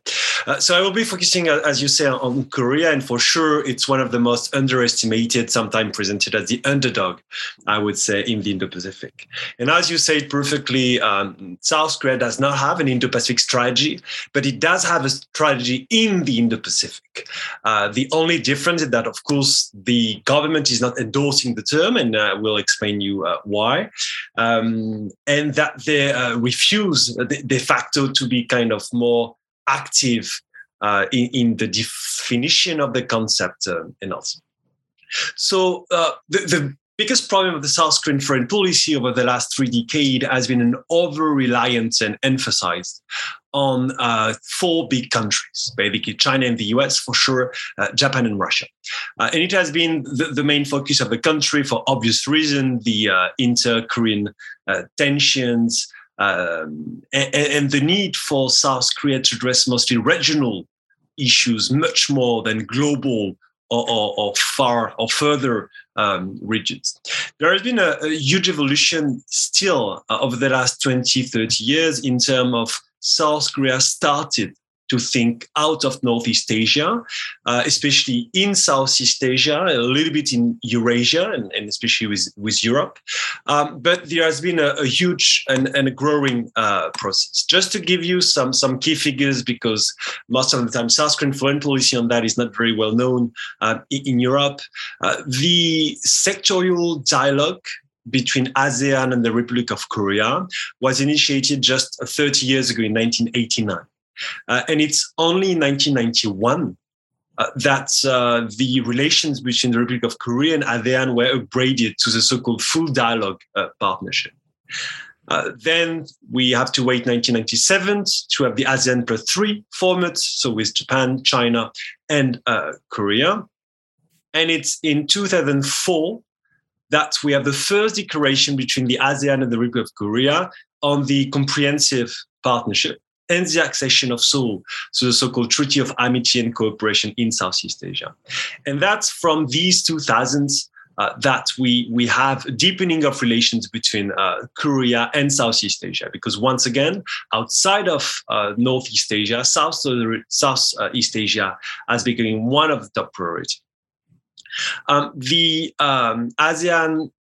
Uh, so I will be focusing, uh, as you say, on Korea, and for sure, it's one of the most underestimated, sometimes presented as the underdog, I would say, in the Indo-Pacific. And as you said perfectly, um, South Korea does not have an Indo-Pacific strategy, but it does have a strategy in the Indo-Pacific. Uh, the only difference is that, of course, the government is not endorsing the term, and I uh, will explain you uh, why, um, and that they uh, refuse de facto to be kind of more active uh, in, in, the definition of the concept and also. So uh, the, the, biggest problem of the South Korean foreign policy over the last three decades has been an over-reliance and emphasized on uh, four big countries, basically China and the US for sure, uh, Japan and Russia. Uh, and it has been the, the, main focus of the country for obvious reason, the uh, inter-Korean tensions, um, and, and, the need for South Korea to address mostly regional issues much more than global or, or, or far or further um, regions. There has been a, a huge evolution still uh, over the last 20, 30 years in terms of South Korea started to think out of Northeast Asia, uh, especially in Southeast Asia, a little bit in Eurasia, and, and especially with, with Europe. Um, but there has been a, a huge and, and, a growing uh, process. Just to give you some, some key figures, because most of the time South Korean foreign policy on that is not very well known uh, in, Europe. Uh, the sectorial dialogue between ASEAN and the Republic of Korea was initiated just 30 years ago in 1989. Uh, and it's only in 1991 uh, that uh, the relations between the Republic of Korea and ASEAN were upgraded to the so-called full dialogue uh, partnership. Uh, then we have to wait 1997 to have the ASEAN plus three format, so with Japan, China, and uh, Korea. And it's in 2004 that we have the first declaration between the ASEAN and the Republic of Korea on the comprehensive partnership and the accession of Seoul to the so-called Treaty of Amity and Cooperation in Southeast Asia. And that's from these 2000s uh, that we, we have a deepening of relations between uh, Korea and Southeast Asia. Because once again, outside of uh, Northeast Asia, South, Southeast Asia has become one of the top priorities. Um, the um, ASEAN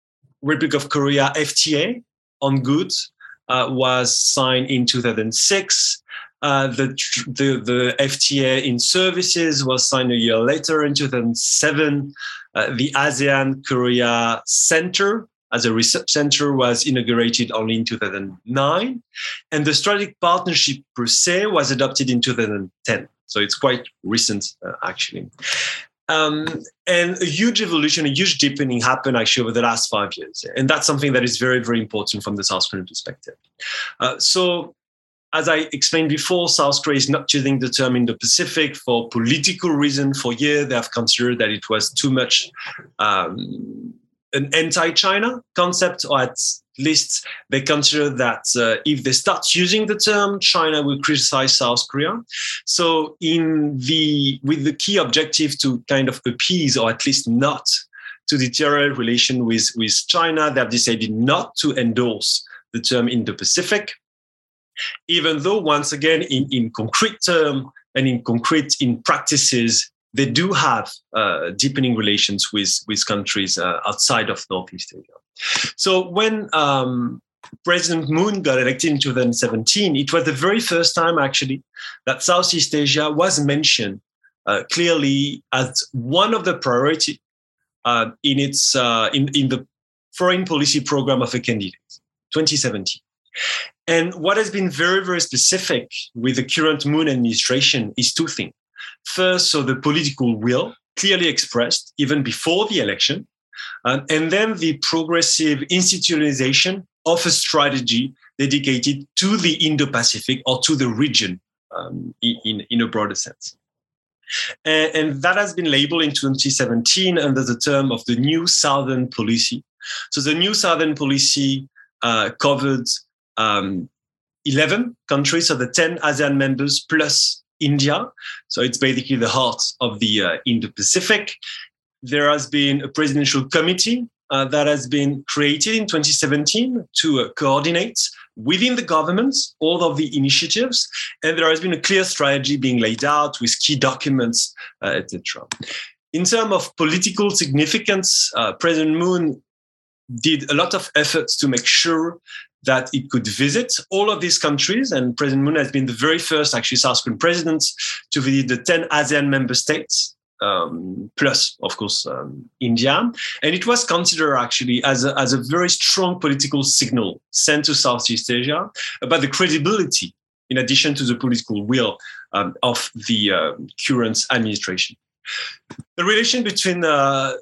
Republic of Korea FTA on goods uh, was signed in 2006. Uh, the, the, the FTA in services was signed a year later in 2007. Uh, the ASEAN Korea Center as a research center was inaugurated only in 2009. And the strategic partnership per se was adopted in 2010. So it's quite recent, uh, actually. Um, and a huge evolution, a huge deepening happened actually over the last five years. And that's something that is very, very important from the South Korean perspective. Uh, so, as I explained before, South Korea is not using the term Indo-Pacific for political reason. For years, they have considered that it was too much um, an anti-China concept, or at least they consider that uh, if they start using the term, China will criticize South Korea. So, in the with the key objective to kind of appease, or at least not to deteriorate relation with with China, they have decided not to endorse the term Indo-Pacific, even though once again, in in concrete term and in concrete in practices, they do have uh, deepening relations with with countries uh, outside of Northeast Asia. So when um, President Moon got elected in 2017, it was the very first time actually that Southeast Asia was mentioned uh, clearly as one of the priority uh, in its uh, in in the foreign policy program of a candidate, 2017. And what has been very very specific with the current Moon administration is two things. First, so the political will clearly expressed even before the election, uh, and then the progressive institutionalization of a strategy dedicated to the Indo-Pacific or to the region um, in, in a broader sense. And, and, that has been labeled in 2017 under the term of the New Southern Policy. So the New Southern Policy uh, covered um, 11 countries, so the 10 ASEAN members plus India. So it's basically the heart of the uh, Indo-Pacific. There has been a presidential committee uh, that has been created in 2017 to uh, coordinate within the government all of the initiatives, and there has been a clear strategy being laid out with key documents, uh, etc. In terms of political significance, uh, President Moon did a lot of efforts to make sure that it could visit all of these countries. And President Moon has been the very first, actually, South Korean president to visit the 10 ASEAN member states um, plus, of course, um, India. And it was considered actually as a, as a very strong political signal sent to Southeast Asia about the credibility, in addition to the political will um, of the uh, current administration. The relation between uh,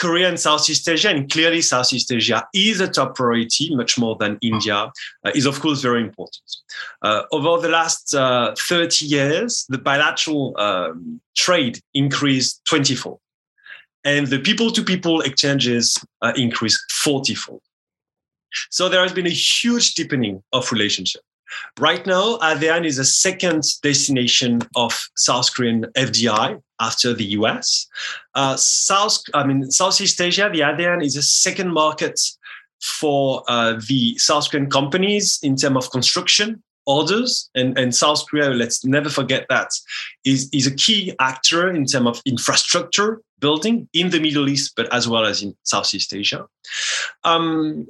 Korea and Southeast Asia, and clearly Southeast Asia is a top priority, much more than India, uh, is of course very important. Uh, over the last uh, 30 years, the bilateral um, trade increased 20 fold, and the people to people exchanges uh, increased 40 fold. So there has been a huge deepening of relationship. Right now, ASEAN is a second destination of South Korean FDI after the US. Uh, South, I mean, Southeast Asia, the ASEAN is a second market for uh, the South Korean companies in terms of construction orders. And, and South Korea, let's never forget that, is, is a key actor in terms of infrastructure building in the Middle East, but as well as in Southeast Asia. Um,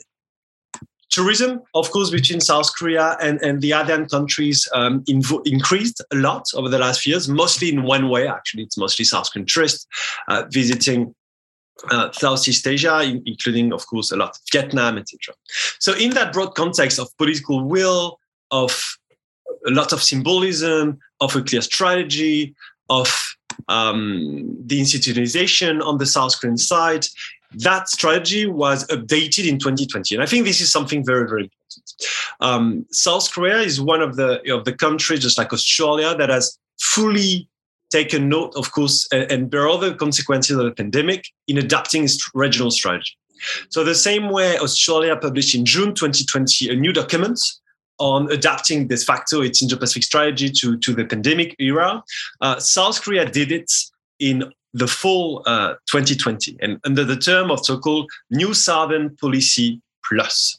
tourism, of course, between South Korea and, and the ASEAN countries um, inv- increased a lot over the last few years, mostly in one way, actually. It's mostly South Korean tourists uh, visiting uh, Southeast Asia, in, including, of course, a lot of Vietnam, etc. So, in that broad context of political will, of a lot of symbolism, of a clear strategy, of um, the institutionalization on the South Korean side, that strategy was updated in 2020. And I think this is something very, very important. Um, South Korea is one of the, of the countries, just like Australia, that has fully taken note, of course, and, and bear all the consequences of the pandemic in adapting its regional strategy. So the same way Australia published in June 2020 a new document on adapting de facto its Indo-Pacific strategy to, to the pandemic era, uh, South Korea did it in the fall uh, 2020 and under the term of so-called New Southern Policy Plus.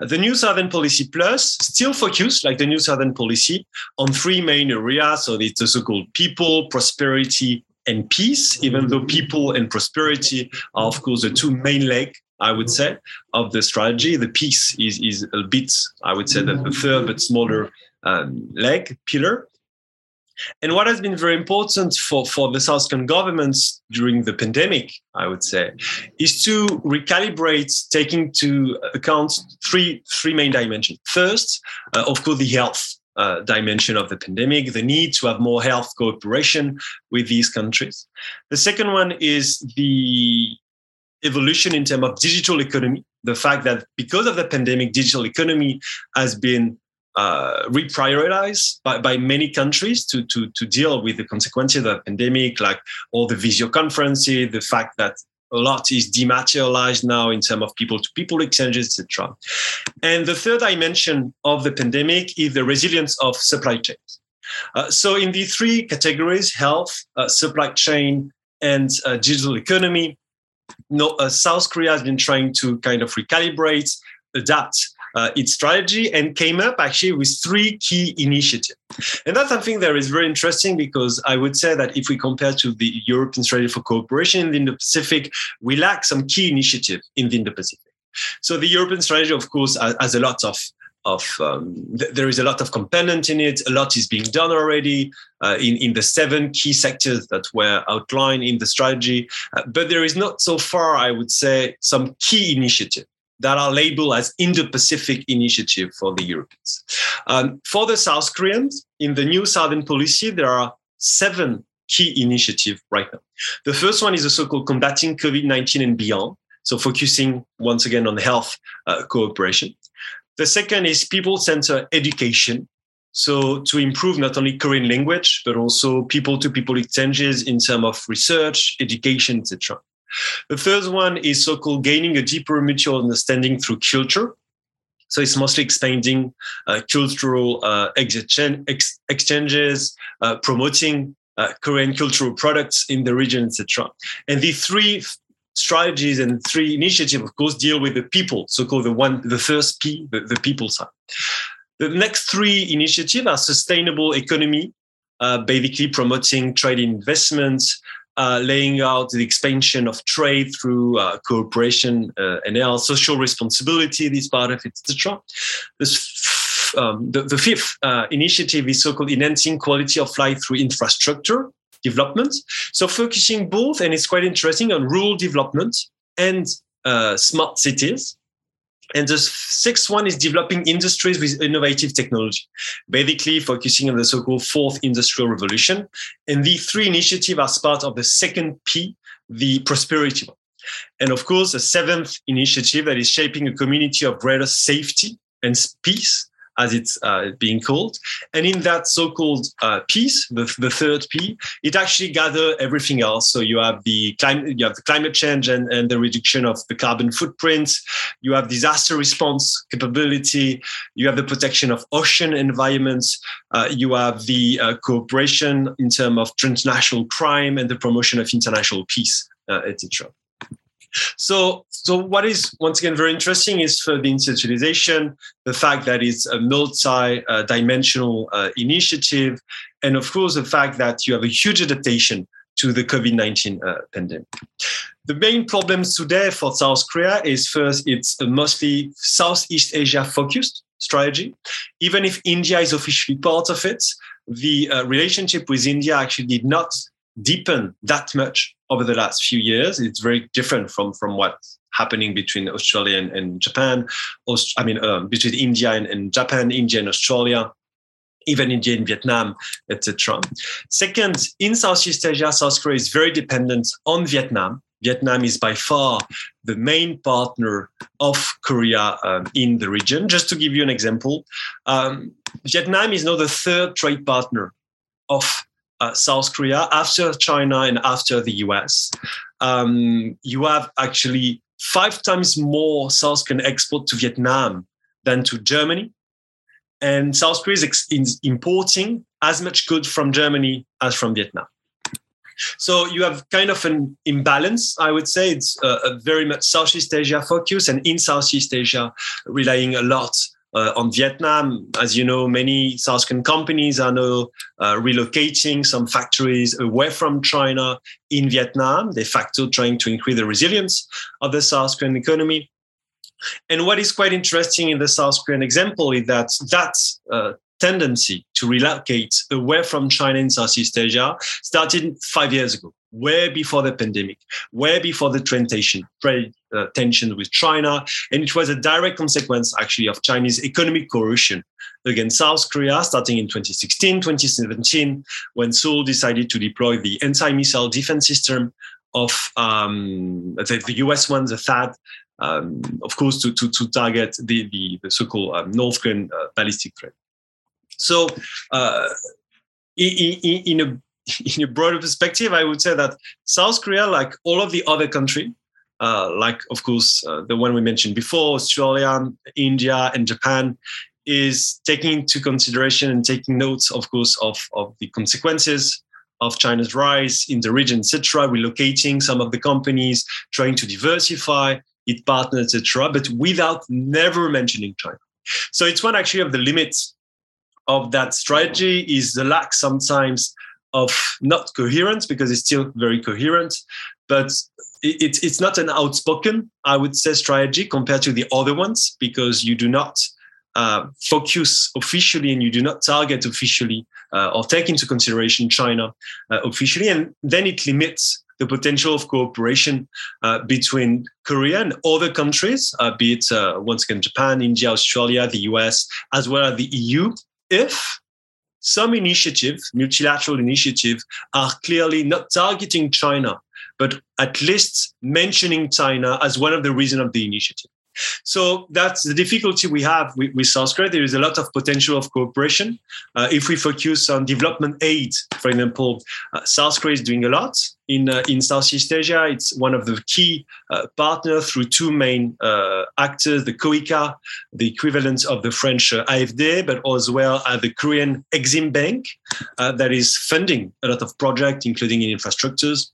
The New Southern Policy Plus still focus, like the New Southern Policy, on three main areas. So it's the so-called people, prosperity, and peace, even though people and prosperity are, of course, the two main legs, I would say, of the strategy. The peace is, is a bit, I would say, the, the third but smaller um, leg, pillar. And what has been very important for, for the South Korean governments during the pandemic, I would say, is to recalibrate, taking to account three, three main dimensions. First, uh, of course, the health uh, dimension of the pandemic, the need to have more health cooperation with these countries. The second one is the evolution in terms of digital economy, the fact that because of the pandemic, digital economy has been uh, reprioritized by, by many countries to, to, to deal with the consequences of the pandemic, like all the video conferences, the fact that a lot is dematerialized now in terms of people to people exchanges, etc. And the third dimension of the pandemic is the resilience of supply chains. Uh, so, in the three categories health, uh, supply chain, and uh, digital economy, no, uh, South Korea has been trying to kind of recalibrate, adapt uh, its strategy and came up actually with three key initiatives. And that's something that is very interesting because I would say that if we compare to the European strategy for cooperation in the Indo-Pacific, we lack some key initiative in the Indo-Pacific. So the European strategy, of course, has a lot of of um, th- there is a lot of component in it. A lot is being done already uh, in in the seven key sectors that were outlined in the strategy. Uh, but there is not so far, I would say, some key initiative that are labeled as Indo-Pacific initiative for the Europeans. Um, for the South Koreans, in the new Southern policy, there are seven key initiatives right now. The first one is the so-called combating COVID-19 and beyond. So focusing once again on health uh, cooperation. The second is people center education. So to improve not only Korean language, but also people to people exchanges in terms of research, education, etc. The third one is so-called gaining a deeper mutual understanding through culture. So it's mostly expanding uh, cultural uh, ex- exchanges, uh, promoting uh, Korean cultural products in the region, etc. And the three strategies and three initiatives, of course, deal with the people, so-called the one, the first P, the, the people side. The next three initiatives are sustainable economy, uh, basically promoting trade investments, uh, laying out the expansion of trade through uh, cooperation uh, and our social responsibility, this part of it, etc. Um, the, the, fifth uh, initiative is so-called enhancing quality of life through infrastructure development. So focusing both, and it's quite interesting, on rural development and smart cities. And the sixth one is developing industries with innovative technology, basically focusing on the so-called fourth industrial revolution. And the three initiatives are part of the second P, the prosperity one. And of course, the seventh initiative that is shaping a community of greater safety and peace as it's uh, being called. And in that so-called uh, piece, the, the third P, it actually gather everything else. So you have the climate, you have the climate change and, and the reduction of the carbon footprint. You have disaster response capability. You have the protection of ocean environments. Uh, you have the uh, cooperation in terms of transnational crime and the promotion of international peace, uh, etc. So, so what is once again very interesting is for the institutionalization, the fact that it's a multi-dimensional uh, initiative, and of course the fact that you have a huge adaptation to the COVID-19 uh, pandemic. The main problems today for South Korea is first, it's a mostly Southeast Asia focused strategy. Even if India is officially part of it, the uh, relationship with India actually did not deepen that much over the last few years. It's very different from from what's happening between Australia and, and Japan. Aust- I mean, um, between India and, and Japan, India and Australia even India and Vietnam, etc. Second, in Southeast Asia, South Korea is very dependent on Vietnam. Vietnam is by far the main partner of Korea um, in the region. Just to give you an example, um, Vietnam is now the third trade partner of uh, South Korea, after China and after the US, um, you have actually five times more South Korean export to Vietnam than to Germany. And South Korea is, ex- is importing as much good from Germany as from Vietnam. So you have kind of an imbalance, I would say. It's a very much Southeast Asia focus, and in Southeast Asia, relying a lot uh, on Vietnam. As you know, many South Korean companies are now uh, relocating some factories away from China in Vietnam, de facto trying to increase the resilience of the South Korean economy. And what is quite interesting in the South Korean example is that that uh, tendency to relocate away from China in Southeast Asia started five years ago, way before the pandemic, way before the trade uh, tension with China, and it was a direct consequence actually of Chinese economic coercion against South Korea, starting in 2016, 2017, when Seoul decided to deploy the anti-missile defense system of um, the, the, US one, the THAAD, um, of course, to, to, to target the, the, the so-called um, North Korean uh, ballistic threat. So, uh, in, in, in, a in a broader perspective, I would say that South Korea, like all of the other countries, like of course uh, the one we mentioned before, Australia, India, and Japan, is taking into consideration and taking notes, of course, of, of the consequences of China's rise in the region, etc., relocating some of the companies, trying to diversify its partners, etc., but without never mentioning China. So it's one actually of the limits of that strategy is the lack sometimes of not coherence because it's still very coherent, but it's it's not an outspoken, I would say, strategy compared to the other ones because you do not uh, focus officially and you do not target officially uh, or take into consideration China uh, officially, and then it limits the potential of cooperation uh, between Korea and other countries, uh, be it uh, once again Japan, India, Australia, the US, as well as the EU, if some initiative, multilateral initiative, are clearly not targeting China, but at least mentioning China as one of the reasons of the initiative. So that's the difficulty we have with, with South Korea. There is a lot of potential of cooperation. Uh, if we focus on development aid, for example, uh, South Korea is doing a lot in uh, in Southeast Asia. It's one of the key uh, partners through two main uh, actors: the KOICA, the equivalent of the French uh, AFD, but as well as the Korean Exim Bank, that is funding a lot of projects, including in infrastructures.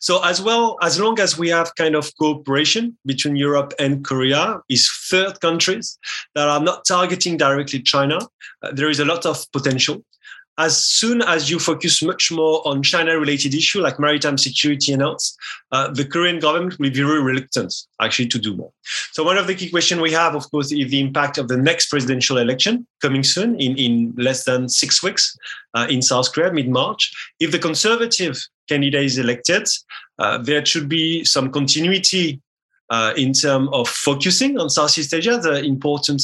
So as well, as long as we have kind of cooperation between Europe and Korea, is third countries that are not targeting directly China, uh, there is a lot of potential. As soon as you focus much more on China-related issue like maritime security and else, uh, the Korean government will be very reluctant actually to do more. So one of the key questions we have, of course, is the impact of the next presidential election coming soon in, in less than six weeks uh, in South Korea, mid-March. If the conservative candidate is elected, uh, there should be some continuity uh, in terms of focusing on Southeast Asia, the important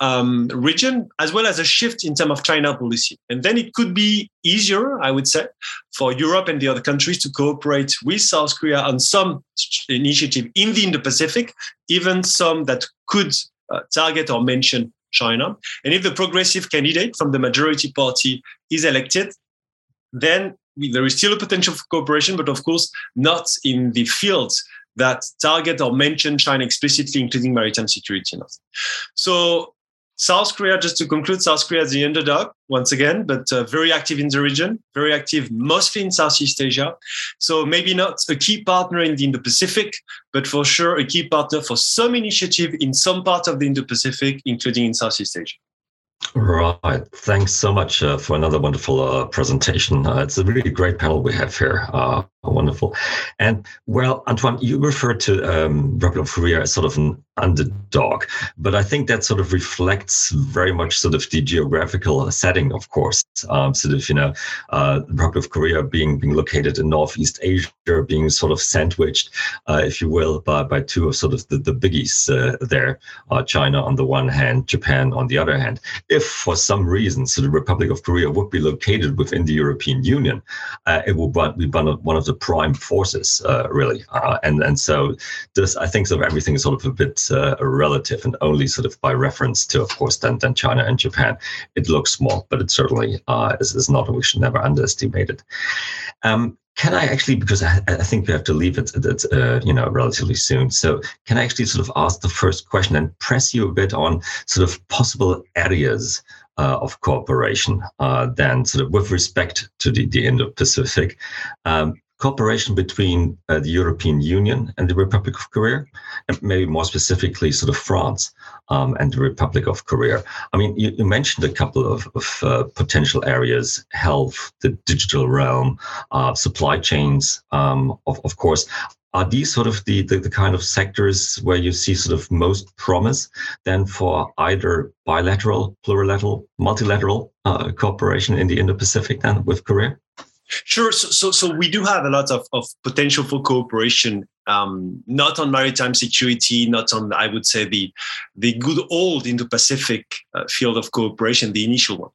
um, region, as well as a shift in terms of China policy. And then it could be easier, I would say, for Europe and the other countries to cooperate with South Korea on some initiative in the Indo-Pacific, even some that could uh, target or mention China. And if the progressive candidate from the majority party is elected, then there is still a potential for cooperation, but of course not in the fields that target or mention China explicitly, including maritime security. So South Korea, just to conclude, South Korea is the underdog once again, but uh, very active in the region, very active mostly in Southeast Asia. So maybe not a key partner in the Indo-Pacific, but for sure a key partner for some initiative in some part of the Indo-Pacific, including in Southeast Asia. Right. Thanks so much uh, for another wonderful uh, presentation. Uh, it's a really great panel we have here. Uh, wonderful. And well, Antoine, you referred to um, Republic of Korea as sort of an underdog, but I think that sort of reflects very much sort of the geographical setting, of course. Um, sort of, you know, uh, Republic of Korea being being located in Northeast Asia, being sort of sandwiched, uh, if you will, by, by two of sort of the, the biggies uh, there, uh, China on the one hand, Japan on the other hand. If for some reason so the Republic of Korea would be located within the European Union, uh, it would be one of the prime forces, uh, really. Uh, and and so this, I think, sort of everything is sort of a bit uh, relative, and only sort of by reference to, of course, then then China and Japan, it looks small, but it certainly uh, is, is not. We should never underestimate it. Um, can I actually, because I, I, think we have to leave it, it uh, you know, relatively soon. So can I actually sort of ask the first question and press you a bit on sort of possible areas uh, of cooperation, uh, then sort of with respect to the, the Indo-Pacific, um, cooperation between uh, the European Union and the Republic of Korea, and maybe more specifically, sort of France um, and the Republic of Korea. I mean, you, you mentioned a couple of, of uh, potential areas: health, the digital realm, uh, supply chains. Um, of, of course, are these sort of the, the, the, kind of sectors where you see sort of most promise then for either bilateral, plurilateral, multilateral uh, cooperation in the Indo-Pacific then with Korea? Sure. So, so, so, we do have a lot of, of potential for cooperation, um, not on maritime security, not on, I would say, the, the good old Indo-Pacific uh, field of cooperation, the initial one.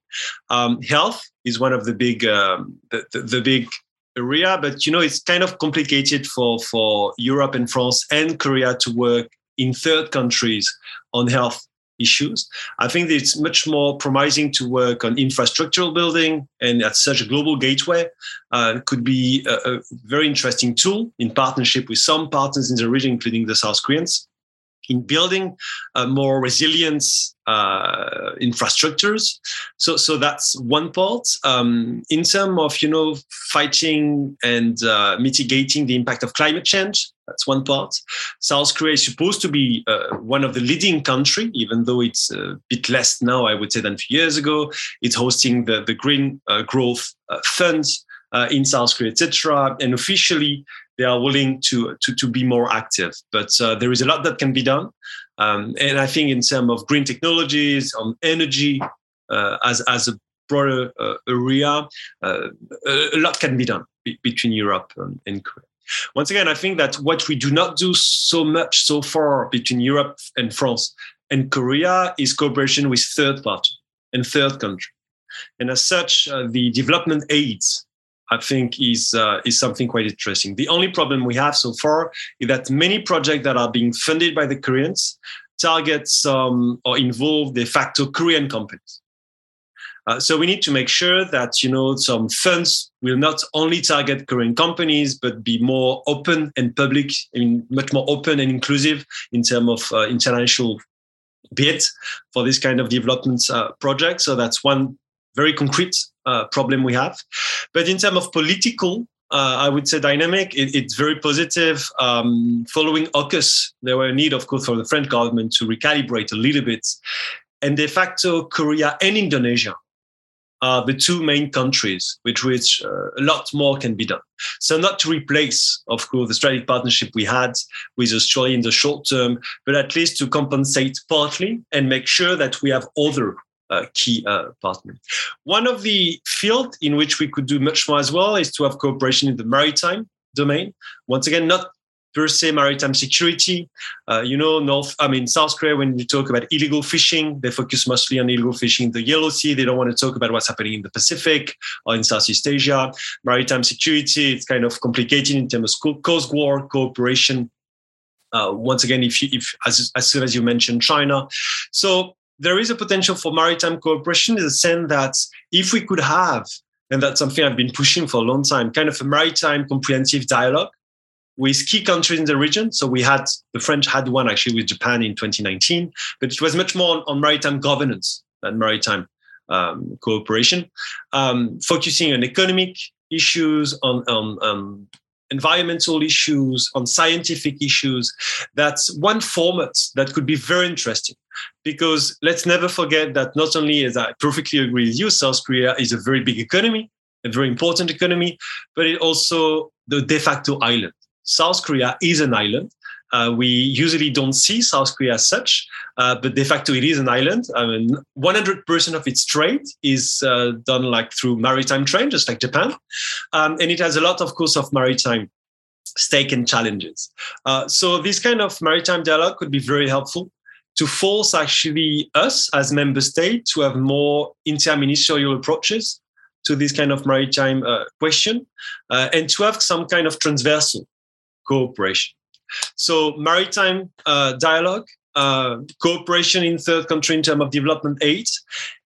Um, health is one of the big, um, the, the, the big area, but you know it's kind of complicated for for Europe and France and Korea to work in third countries on health issues. I think it's much more promising to work on infrastructural building and at such a global gateway uh, could be a, a, very interesting tool in partnership with some partners in the region, including the South Koreans, in building uh, more resilient uh, infrastructures. So, so that's one part. Um, in terms of you know fighting and uh, mitigating the impact of climate change, That's one part. South Korea is supposed to be uh, one of the leading country, even though it's a bit less now, I would say, than a few years ago. It's hosting the, the Green uh, Growth uh, Funds uh, in South Korea, etc. And officially, they are willing to, to, to be more active. But uh, there is a lot that can be done. Um, and I think in terms of green technologies, on energy, uh, as, as a broader area, a lot can be done be- between Europe and, and Korea. Once again, I think that what we do not do so much so far between Europe and France and Korea is cooperation with third party and third country. And as such, uh, the development aids, I think, is uh, is something quite interesting. The only problem we have so far is that many projects that are being funded by the Koreans target some or involve de facto Korean companies. Uh, so we need to make sure that you know some funds will not only target Korean companies, but be more open and public, I mean, much more open and inclusive in terms of uh, international bid for this kind of development uh, project. So that's one very concrete uh, problem we have. But in terms of political, uh, I would say dynamic. It, it's very positive. Um, following AUKUS, there were a need, of course, for the French government to recalibrate a little bit. And de facto, Korea and Indonesia are the two main countries with which uh, a lot more can be done. So not to replace, of course, the strategic partnership we had with Australia in the short term, but at least to compensate partly and make sure that we have other uh, key uh, partners. One of the fields in which we could do much more as well is to have cooperation in the maritime domain. Once again, not per se maritime security. Uh, you know, North, I mean, South Korea, when you talk about illegal fishing, they focus mostly on illegal fishing in the Yellow Sea. They don't want to talk about what's happening in the Pacific or in Southeast Asia. Maritime security, it's kind of complicated in terms of Coast Guard cooperation. Uh, once again, if, you, if as, as soon as you mentioned China. So there is a potential for maritime cooperation in the sense that if we could have, and that's something I've been pushing for a long time, kind of a maritime comprehensive dialogue with key countries in the region. So we had the French had one actually with Japan in 2019, but it was much more on, on maritime governance than maritime um, cooperation, um, focusing on economic issues, on, on um, environmental issues, on scientific issues. That's one format that could be very interesting. Because let's never forget that not only, as I perfectly agree with you, South Korea is a very big economy, a very important economy, but it also the de facto island. South Korea is an island. Uh, we usually don't see South Korea as such, uh, but de facto it is an island. I mean, 100% of its trade is uh, done like through maritime trade, just like Japan, um, and it has a lot, of course, of maritime stake and challenges. Uh, so this kind of maritime dialogue could be very helpful to force actually us as member state to have more interministerial approaches to this kind of maritime uh, question uh, and to have some kind of transversal cooperation. So maritime uh, dialogue, uh, cooperation in third country in terms of development aid,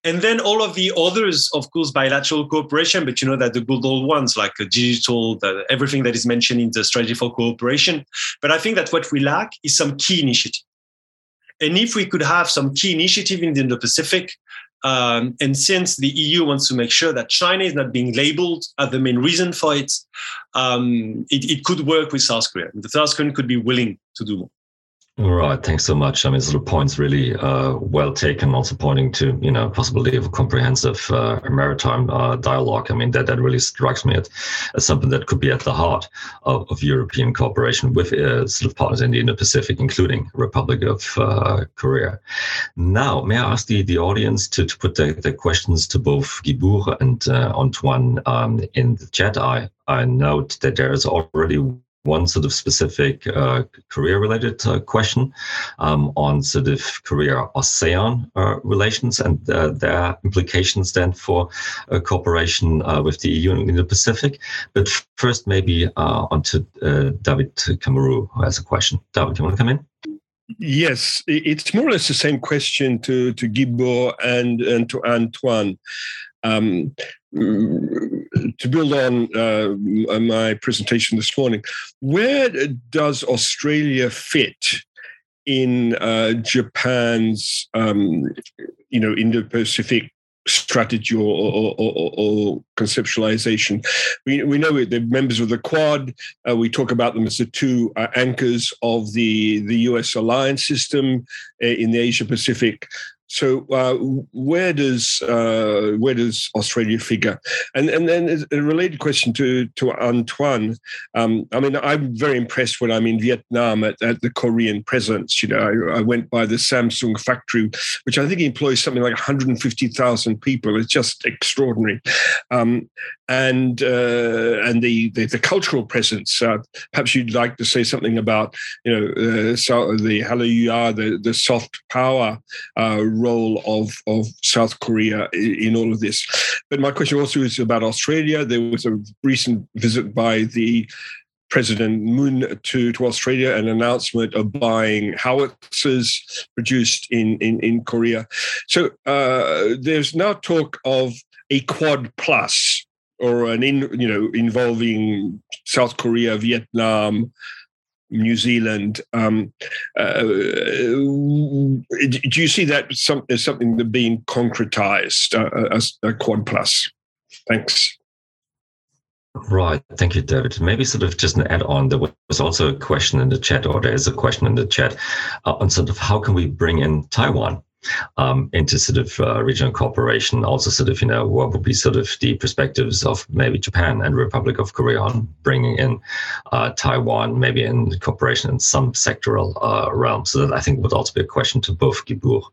and then all of the others, of course, bilateral cooperation. But you know that the good old ones like digital, the, everything that is mentioned in the strategy for cooperation. But I think that what we lack is some key initiative. And if we could have some key initiative in the Indo-Pacific, um, and since the EU wants to make sure that China is not being labeled as the main reason for it, um, it, it, could work with South Korea. The South Korean could be willing to do more. Right, thanks so much. I mean, sort of points really uh, well taken. Also pointing to you know possibility of a comprehensive uh, maritime uh, dialogue. I mean, that that really strikes me as, something that could be at the heart of, of European cooperation with uh, sort of partners in the Indo-Pacific, including Republic of uh, Korea. Now, may I ask the, the audience to, to put the, the questions to both Guibourg and uh, Antoine um, in the chat? I I note that there is already one sort of specific uh, Korea-related uh, question um, on sort of Korea ASEAN uh, relations and uh, their implications then for uh, cooperation uh, with the EU in the Pacific. But first, maybe on to David Camroux, who has a question. David, do you want to come in? Yes, it's more or less the same question to to Guibourg and and to Antoine. Um, to build on uh, my presentation this morning, where does Australia fit in uh, Japan's, um, you know, Indo-Pacific strategy or, or, or, or, conceptualization. We, we know they're members of the Quad. Uh, we talk about them as the two uh, anchors of the, the US alliance system uh, in the Asia Pacific. So uh, where does uh, where does Australia figure? And and then a related question to to Antoine. Um, I mean, I'm very impressed when I'm in Vietnam at, at the Korean presence. You know, I, I, went by the Samsung factory, which I think employs something like 150,000 people. It's just extraordinary. Um, and uh, and the, the, the cultural presence. Uh, perhaps you'd like to say something about you know uh, so the Hallyu the the soft power uh, role of of South Korea in, in, all of this. But my question also is about Australia. There was a recent visit by the President Moon to, to Australia, an announcement of buying howitzers produced in, in, in Korea. So uh, there's now talk of a Quad Plus or an in you know involving South Korea, Vietnam, New Zealand. Um, uh, do you see that some, as something that being concretized uh, as a Quad Plus? Thanks. Right. Thank you, David. Maybe sort of just an add on. There was also a question in the chat, or there is a question in the chat uh, on sort of how can we bring in Taiwan um, into sort of uh, regional cooperation. Also, sort of you know what would be sort of the perspectives of maybe Japan and Republic of Korea on bringing in uh, Taiwan, maybe in cooperation in some sectoral uh, realm. So that I think would also be a question to both Guibourg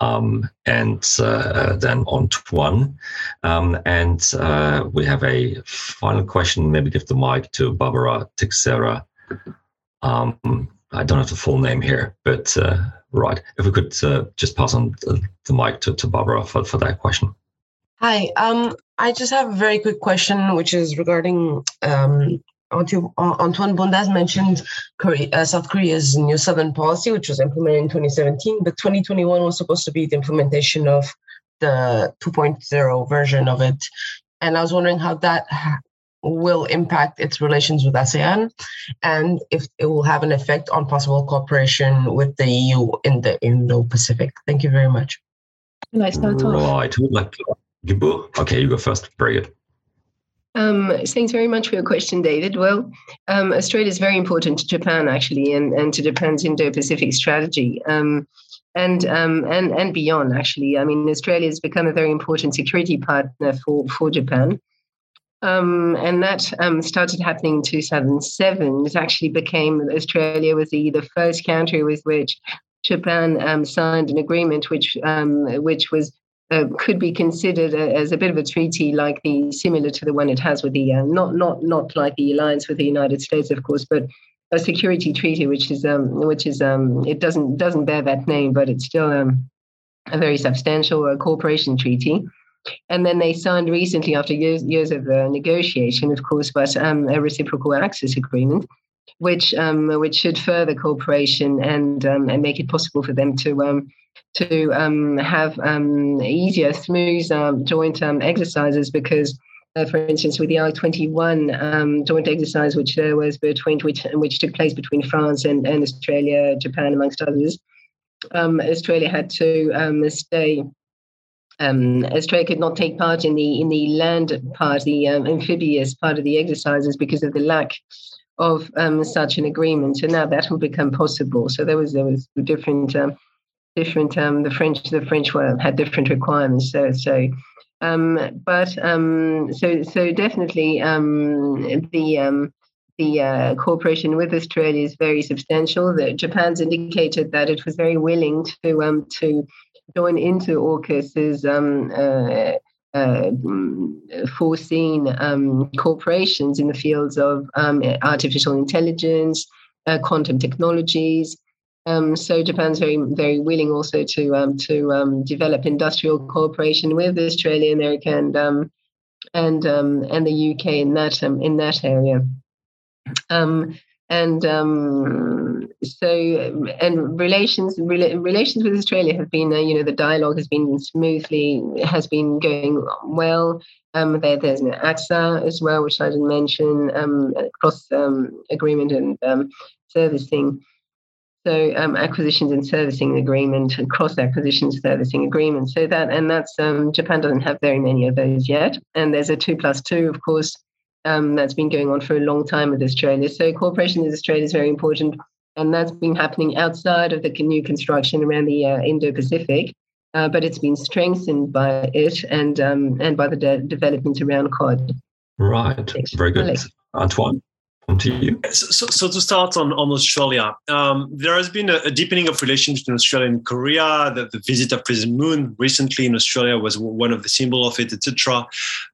um, and uh, then Antoine. Um, and uh, we have a final question. Maybe give the mic to Barbara Tixera. Um, I don't have the full name here, but uh, Right. If we could uh, just pass on the, the mic to, to Barbara for, for that question. Hi. Um, I just have a very quick question, which is regarding um, Antoine Bondaz mentioned Korea, uh, South Korea's new Southern policy, which was implemented in 2017, but 2021 was supposed to be the implementation of the 2.0 version of it. And I was wondering how that will impact its relations with ASEAN and if it will have an effect on possible cooperation with the EU in the Indo-Pacific. Thank you very much. Nice start Right. Who would like to Okay, you go first. Very good. Um, thanks very much for your question, David. Well, um, Australia is very important to Japan, actually, and, and to Japan's Indo-Pacific strategy. Um, and um, and and beyond actually. I mean, Australia has become a very important security partner for for Japan. Um, and that um, started happening in 2007. It actually became Australia was the, the first country with which Japan um, signed an agreement, which um, which was uh, could be considered a, as a bit of a treaty, like the similar to the one it has with the uh, not not not like the alliance with the United States, of course, but a security treaty, which is um, which is um, it doesn't doesn't bear that name, but it's still a very substantial uh, cooperation treaty. And then they signed recently, after years, years of uh, negotiation, of course, but um, a reciprocal access agreement, which um, which should further cooperation and um, and make it possible for them to um, to um, have um, easier, smooth joint exercises because. Uh, for instance, with the I-21 joint exercise, which there was between which which took place between France and, and Australia, Japan, amongst others, Australia had to stay um, Australia could not take part in the in the land part, the um, amphibious part of the exercises because of the lack of um, such an agreement. So now that will become possible. So there was there was different um, different um, the French the French were had different requirements. So so. Um, but so so definitely the the uh, cooperation with Australia is very substantial. The, Japan's indicated that it was very willing to um, to join into AUKUS's um, uh, uh, foreseen um, corporations in the fields of um, artificial intelligence, uh, quantum technologies. Um, so Japan's very, very willing also to um, to um, develop industrial cooperation with Australia, America, and and and the UK in that in that area. And so and relations relations with Australia have been uh, you know the dialogue has been smoothly has been going well. Um, there, there's an ACSA as well, which I didn't mention, um, cross um, agreement and um, servicing. So um, acquisitions and servicing agreement and cross acquisitions servicing agreement. So that and that's um, Japan doesn't have very many of those yet. And there's a two plus two, of course, um, that's been going on for a long time with Australia. So cooperation with Australia is very important, and that's been happening outside of the new construction around the uh, Indo-Pacific. Uh, but it's been strengthened by it and um, and by the de- developments around COD. Right, very good, Antoine to you. So, so to start on, on Australia, um, there has been a, a, deepening of relations between Australia and Korea. The, the, visit of President Moon recently in Australia was one of the symbol of it, etc.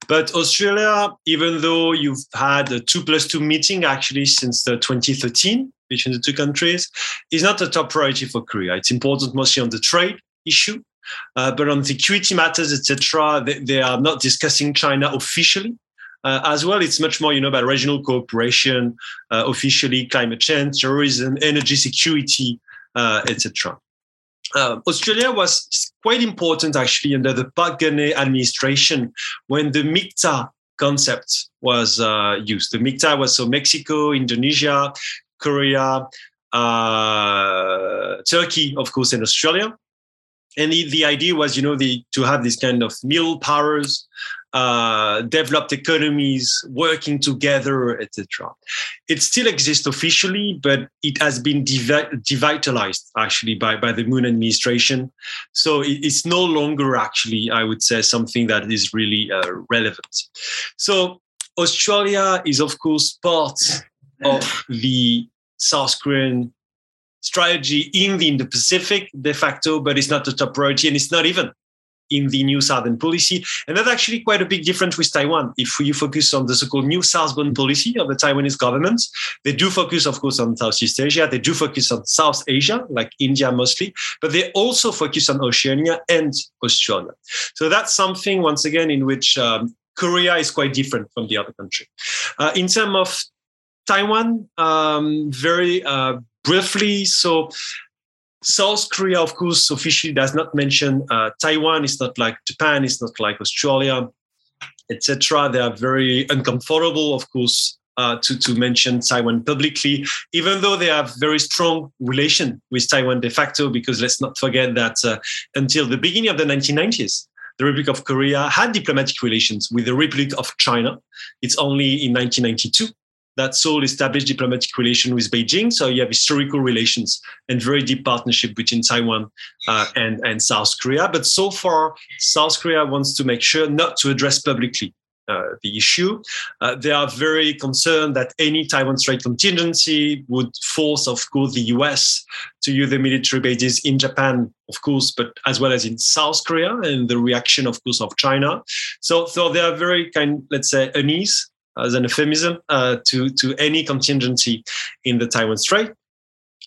But Australia, even though you've had a two plus two meeting actually since the 2013 between the two countries, is not a top priority for Korea. It's important mostly on the trade issue. Uh, but on security matters, etc., they, they are not discussing China officially. Uh, as well, it's much more, you know, about regional cooperation, uh, officially climate change, terrorism, energy security, uh, etc. Uh, Australia was quite important actually under the Geun-hye administration when the MIKTA concept was uh, used. The MIKTA was so Mexico, Indonesia, Korea, uh, Turkey, of course, and Australia. And the, the idea was, you know, the, to have this kind of middle powers uh, developed economies working together, etc. It still exists officially, but it has been devi- devitalized actually by, by the Moon administration. So it, it's no longer actually, I would say, something that is really uh, relevant. So Australia is, of course, part of the South Korean strategy in the Indo-Pacific de facto, but it's not the top priority, and it's not even in the new southern policy. And that's actually quite a big difference with Taiwan. If you focus on the so-called new southbound policy of the Taiwanese government, they do focus, of course, on Southeast Asia. They do focus on South Asia, like India mostly, but they also focus on Oceania and Australia. So that's something, once again, in which um, Korea is quite different from the other country. Uh, in terms of Taiwan, um, very uh, briefly, so South Korea, of course, officially does not mention uh, Taiwan. It's not like Japan. It's not like Australia, etc. They are very uncomfortable, of course, uh, to to mention Taiwan publicly, even though they have very strong relation with Taiwan de facto. Because let's not forget that uh, until the beginning of the 1990s, the Republic of Korea had diplomatic relations with the Republic of China. It's only in 1992 that Seoul established diplomatic relations with Beijing. So you have historical relations and very deep partnership between Taiwan uh, and, and South Korea. But so far, South Korea wants to make sure not to address publicly uh, the issue. Uh, they are very concerned that any Taiwan Strait contingency would force, of course, the US to use the military bases in Japan, of course, but as well as in South Korea, and the reaction, of course, of China. So, so they are very kind, let's say, unease as an euphemism uh, to, to any contingency in the Taiwan Strait.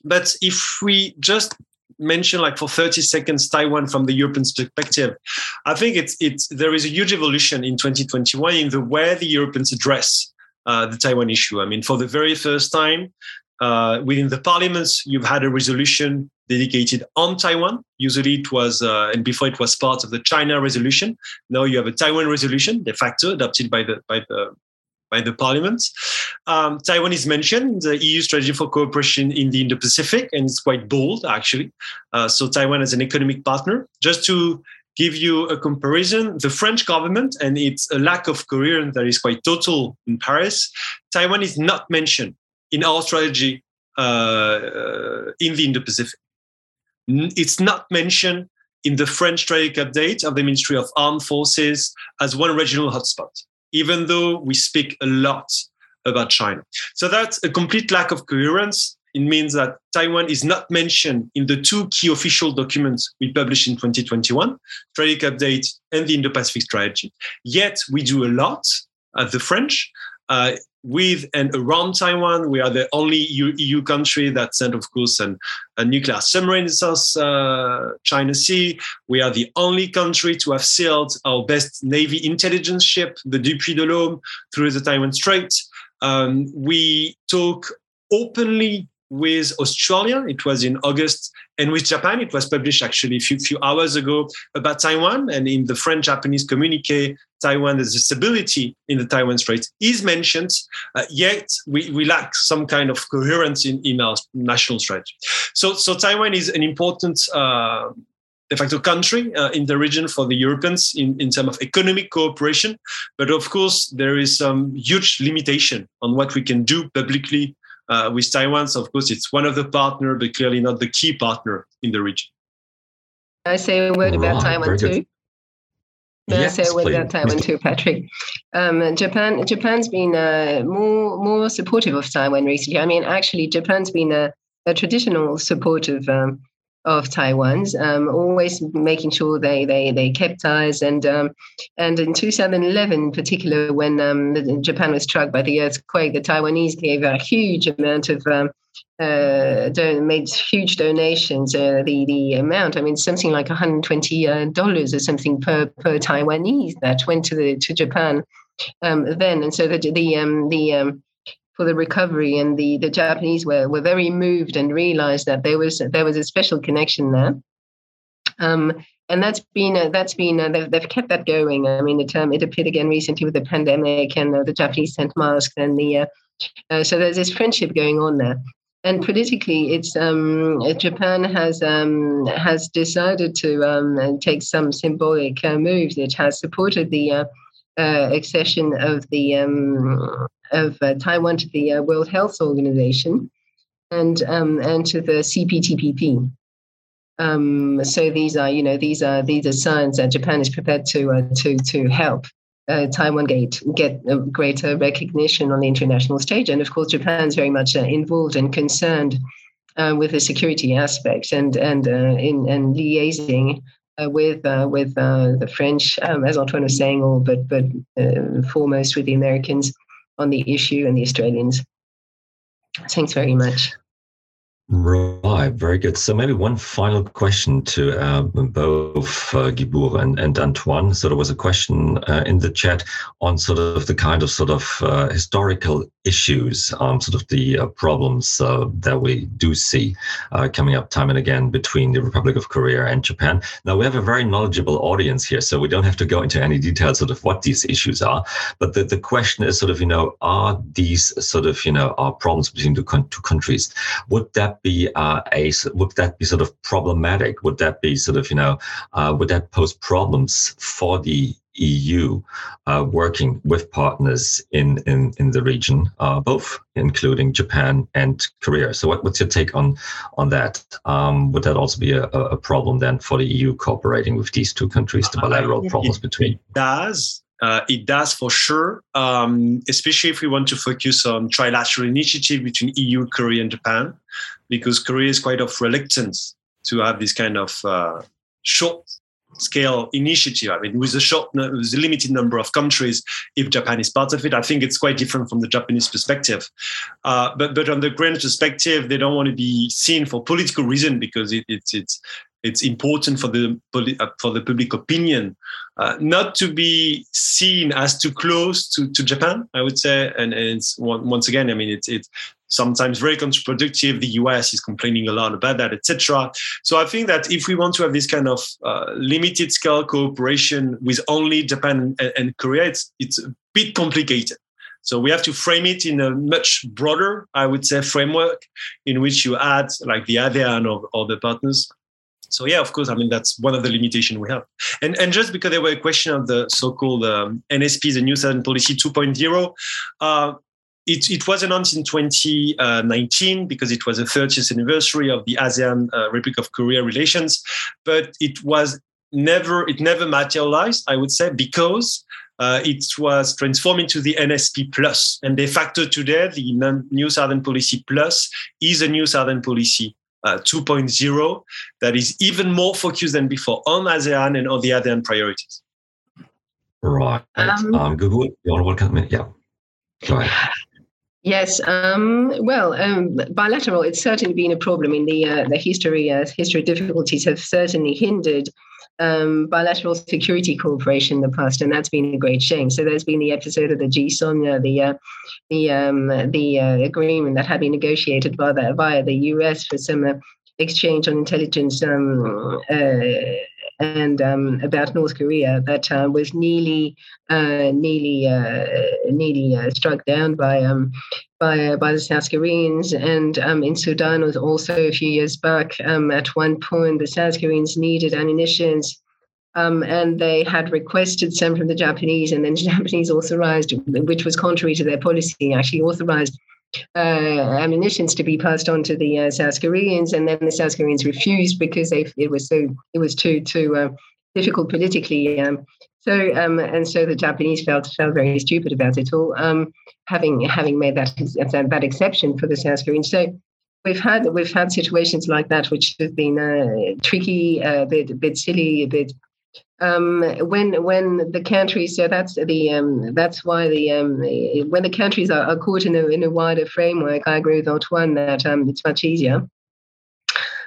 But if we just mention like for 30 seconds Taiwan from the European perspective, I think it's it's there is a huge evolution in 2021 in the way the Europeans address uh, the Taiwan issue. I mean, for the very first time uh, within the parliaments, you've had a resolution dedicated on Taiwan. Usually it was, uh, and before it was part of the China resolution. Now you have a Taiwan resolution de facto adopted by the by the by the parliament. Um, Taiwan is mentioned, the EU strategy for cooperation in the Indo-Pacific, and it's quite bold, actually. Uh, so Taiwan as an economic partner. Just to give you a comparison, the French government, and it's a lack of coherence that is quite total in Paris, Taiwan is not mentioned in our strategy uh, in the Indo-Pacific. It's not mentioned in the French strategic update of the Ministry of Armed Forces as one regional hotspot even though we speak a lot about China. So that's a complete lack of coherence. It means that Taiwan is not mentioned in the two key official documents we published in 2021, Strategic Update and the Indo-Pacific Strategy. Yet we do a lot at the French. Uh, with and around Taiwan. We are the only EU, EU country that sent, of course, an, a nuclear submarine in South uh, China Sea. We are the only country to have sailed our best Navy intelligence ship, the Dupuy de Lôme, through the Taiwan Strait. Um, we talk openly with Australia. It was in August, and with Japan, it was published actually a few, few hours ago about Taiwan. And in the French-Japanese communique, Taiwan a stability in the Taiwan Strait is mentioned. Uh, yet we, we lack some kind of coherence in, in our national strategy. So, so Taiwan is an important uh, de facto country uh, in the region for the Europeans in, in terms of economic cooperation. But of course, there is some huge limitation on what we can do publicly uh, with Taiwan. So of course, it's one of the partner, but clearly not the key partner in the region. I say a word about Taiwan too. May yes, I say a word about Taiwan too, Patrick? Um, Japan, Japan's been uh, more more supportive of Taiwan recently. I mean, actually, Japan's been a, a traditional supportive um, of Taiwan's, um, always making sure they they they kept ties. And um, and in 2011, in particular, when um, Japan was struck by the earthquake, the Taiwanese gave a huge amount of um, uh, made huge donations. Uh, the the amount, I mean, something like 120 uh, dollars or something per per Taiwanese that went to the to Japan um, then. And so the the um, the for the recovery, and the, the Japanese were, were very moved and realized that there was there was a special connection there. Um, and that's been uh, that's been uh, they've, they've kept that going. I mean, it um, it appeared again recently with the pandemic, and uh, the Japanese sent masks, and the uh, uh, so there's this friendship going on there. And politically, it's um, Japan has um, has decided to um, take some symbolic uh, moves. It has supported the accession of the um, of uh, Taiwan to the uh, World Health Organization and um, and to the CPTPP. Um, so these are, you know, these are these are signs that Japan is prepared to uh, to to help uh, Taiwan get get greater recognition on the international stage. And of course, Japan is very much uh, involved and concerned with the security aspect and and in and liaising with with the French, um, as Antoine was saying, or but but foremost with the Americans on the issue and the Australians. Thanks very much. Right, very good. So maybe one final question to uh, both uh, Guibourg and, and Antoine. So there was a question uh, in the chat on sort of the kind of sort of uh, historical issues, um, sort of the uh, problems uh, that we do see uh, coming up time and again between the Republic of Korea and Japan. Now, we have a very knowledgeable audience here, so we don't have to go into any details sort of what these issues are. But the, the question is sort of, you know, are these sort of, you know, are problems between the two countries? Would that be uh, a, would that be sort of problematic? Would that be sort of, you know, uh, would that pose problems for the EU uh, working with partners in, in, in the region, uh, both including Japan and Korea. So, what, what's your take on on that? Um, would that also be a, a problem then for the EU cooperating with these two countries, the bilateral problems it, between? It does. Uh, it does for sure, um, especially if we want to focus on trilateral initiative between EU, Korea, and Japan, because Korea is quite of reluctant to have this kind of uh, short scale initiative. I mean, with a short, with a limited number of countries, if Japan is part of it, I think it's quite different from the Japanese perspective. Uh, but but on the grand perspective, they don't want to be seen for political reason because it, it's it's it's important for the uh, for the public opinion uh, not to be seen as too close to, to Japan, I would say. And, and it's once again, I mean, it's it's sometimes very counterproductive. The US is complaining a lot about that, etc. So I think that if we want to have this kind of uh, limited scale cooperation with only Japan and, and Korea, it's it's a bit complicated. So we have to frame it in a much broader, I would say, framework in which you add like the ASEAN or other partners so yeah, of course, I mean that's one of the limitations we have. And and just because there were a question of the so-called um, NSP, the New Southern Policy 2.0, uh, it, it was announced in 2019 because it was the 30th anniversary of the ASEAN uh, Republic of Korea relations, but it was never it never materialized. I would say because uh, it was transformed into the NSP Plus, and de facto today the New Southern Policy Plus is a New Southern Policy uh, 2.0 that is even more focused than before on ASEAN and on the ASEAN priorities. Right. Um, um, Guibourg, you want to welcome me? Yeah. Go ahead. Yes, um, well, um, bilateral. It's certainly been a problem in the uh, the history. Uh, history difficulties have certainly hindered um, bilateral security cooperation in the past, and that's been a great shame. So there's been the episode of the GSOMIA, the uh, the um, the uh, agreement that had been negotiated by the, via the US for some uh, exchange on intelligence um, uh, and um, about North Korea that uh, was nearly uh, nearly uh, nearly uh, struck down by um, by uh, by the South Koreans. And um, in Sudan was also a few years back. Um, at one point, the South Koreans needed ammunition. Um, and they had requested some from the Japanese, and then the Japanese authorized, which was contrary to their policy, actually authorized uh, ammunitions to be passed on to the uh, South Koreans, and then the South Koreans refused because they, it was so it was too too uh, difficult politically. Um, so um, and so the Japanese felt felt very stupid about it all, um, having having made that that exception for the South Koreans. So we've had we've had situations like that which have been uh, tricky, a bit a bit silly, a bit um, when when the countries so that's the um, that's why the um, when the countries are, are, caught in a in a wider framework, I agree with Antoine that um, it's much easier,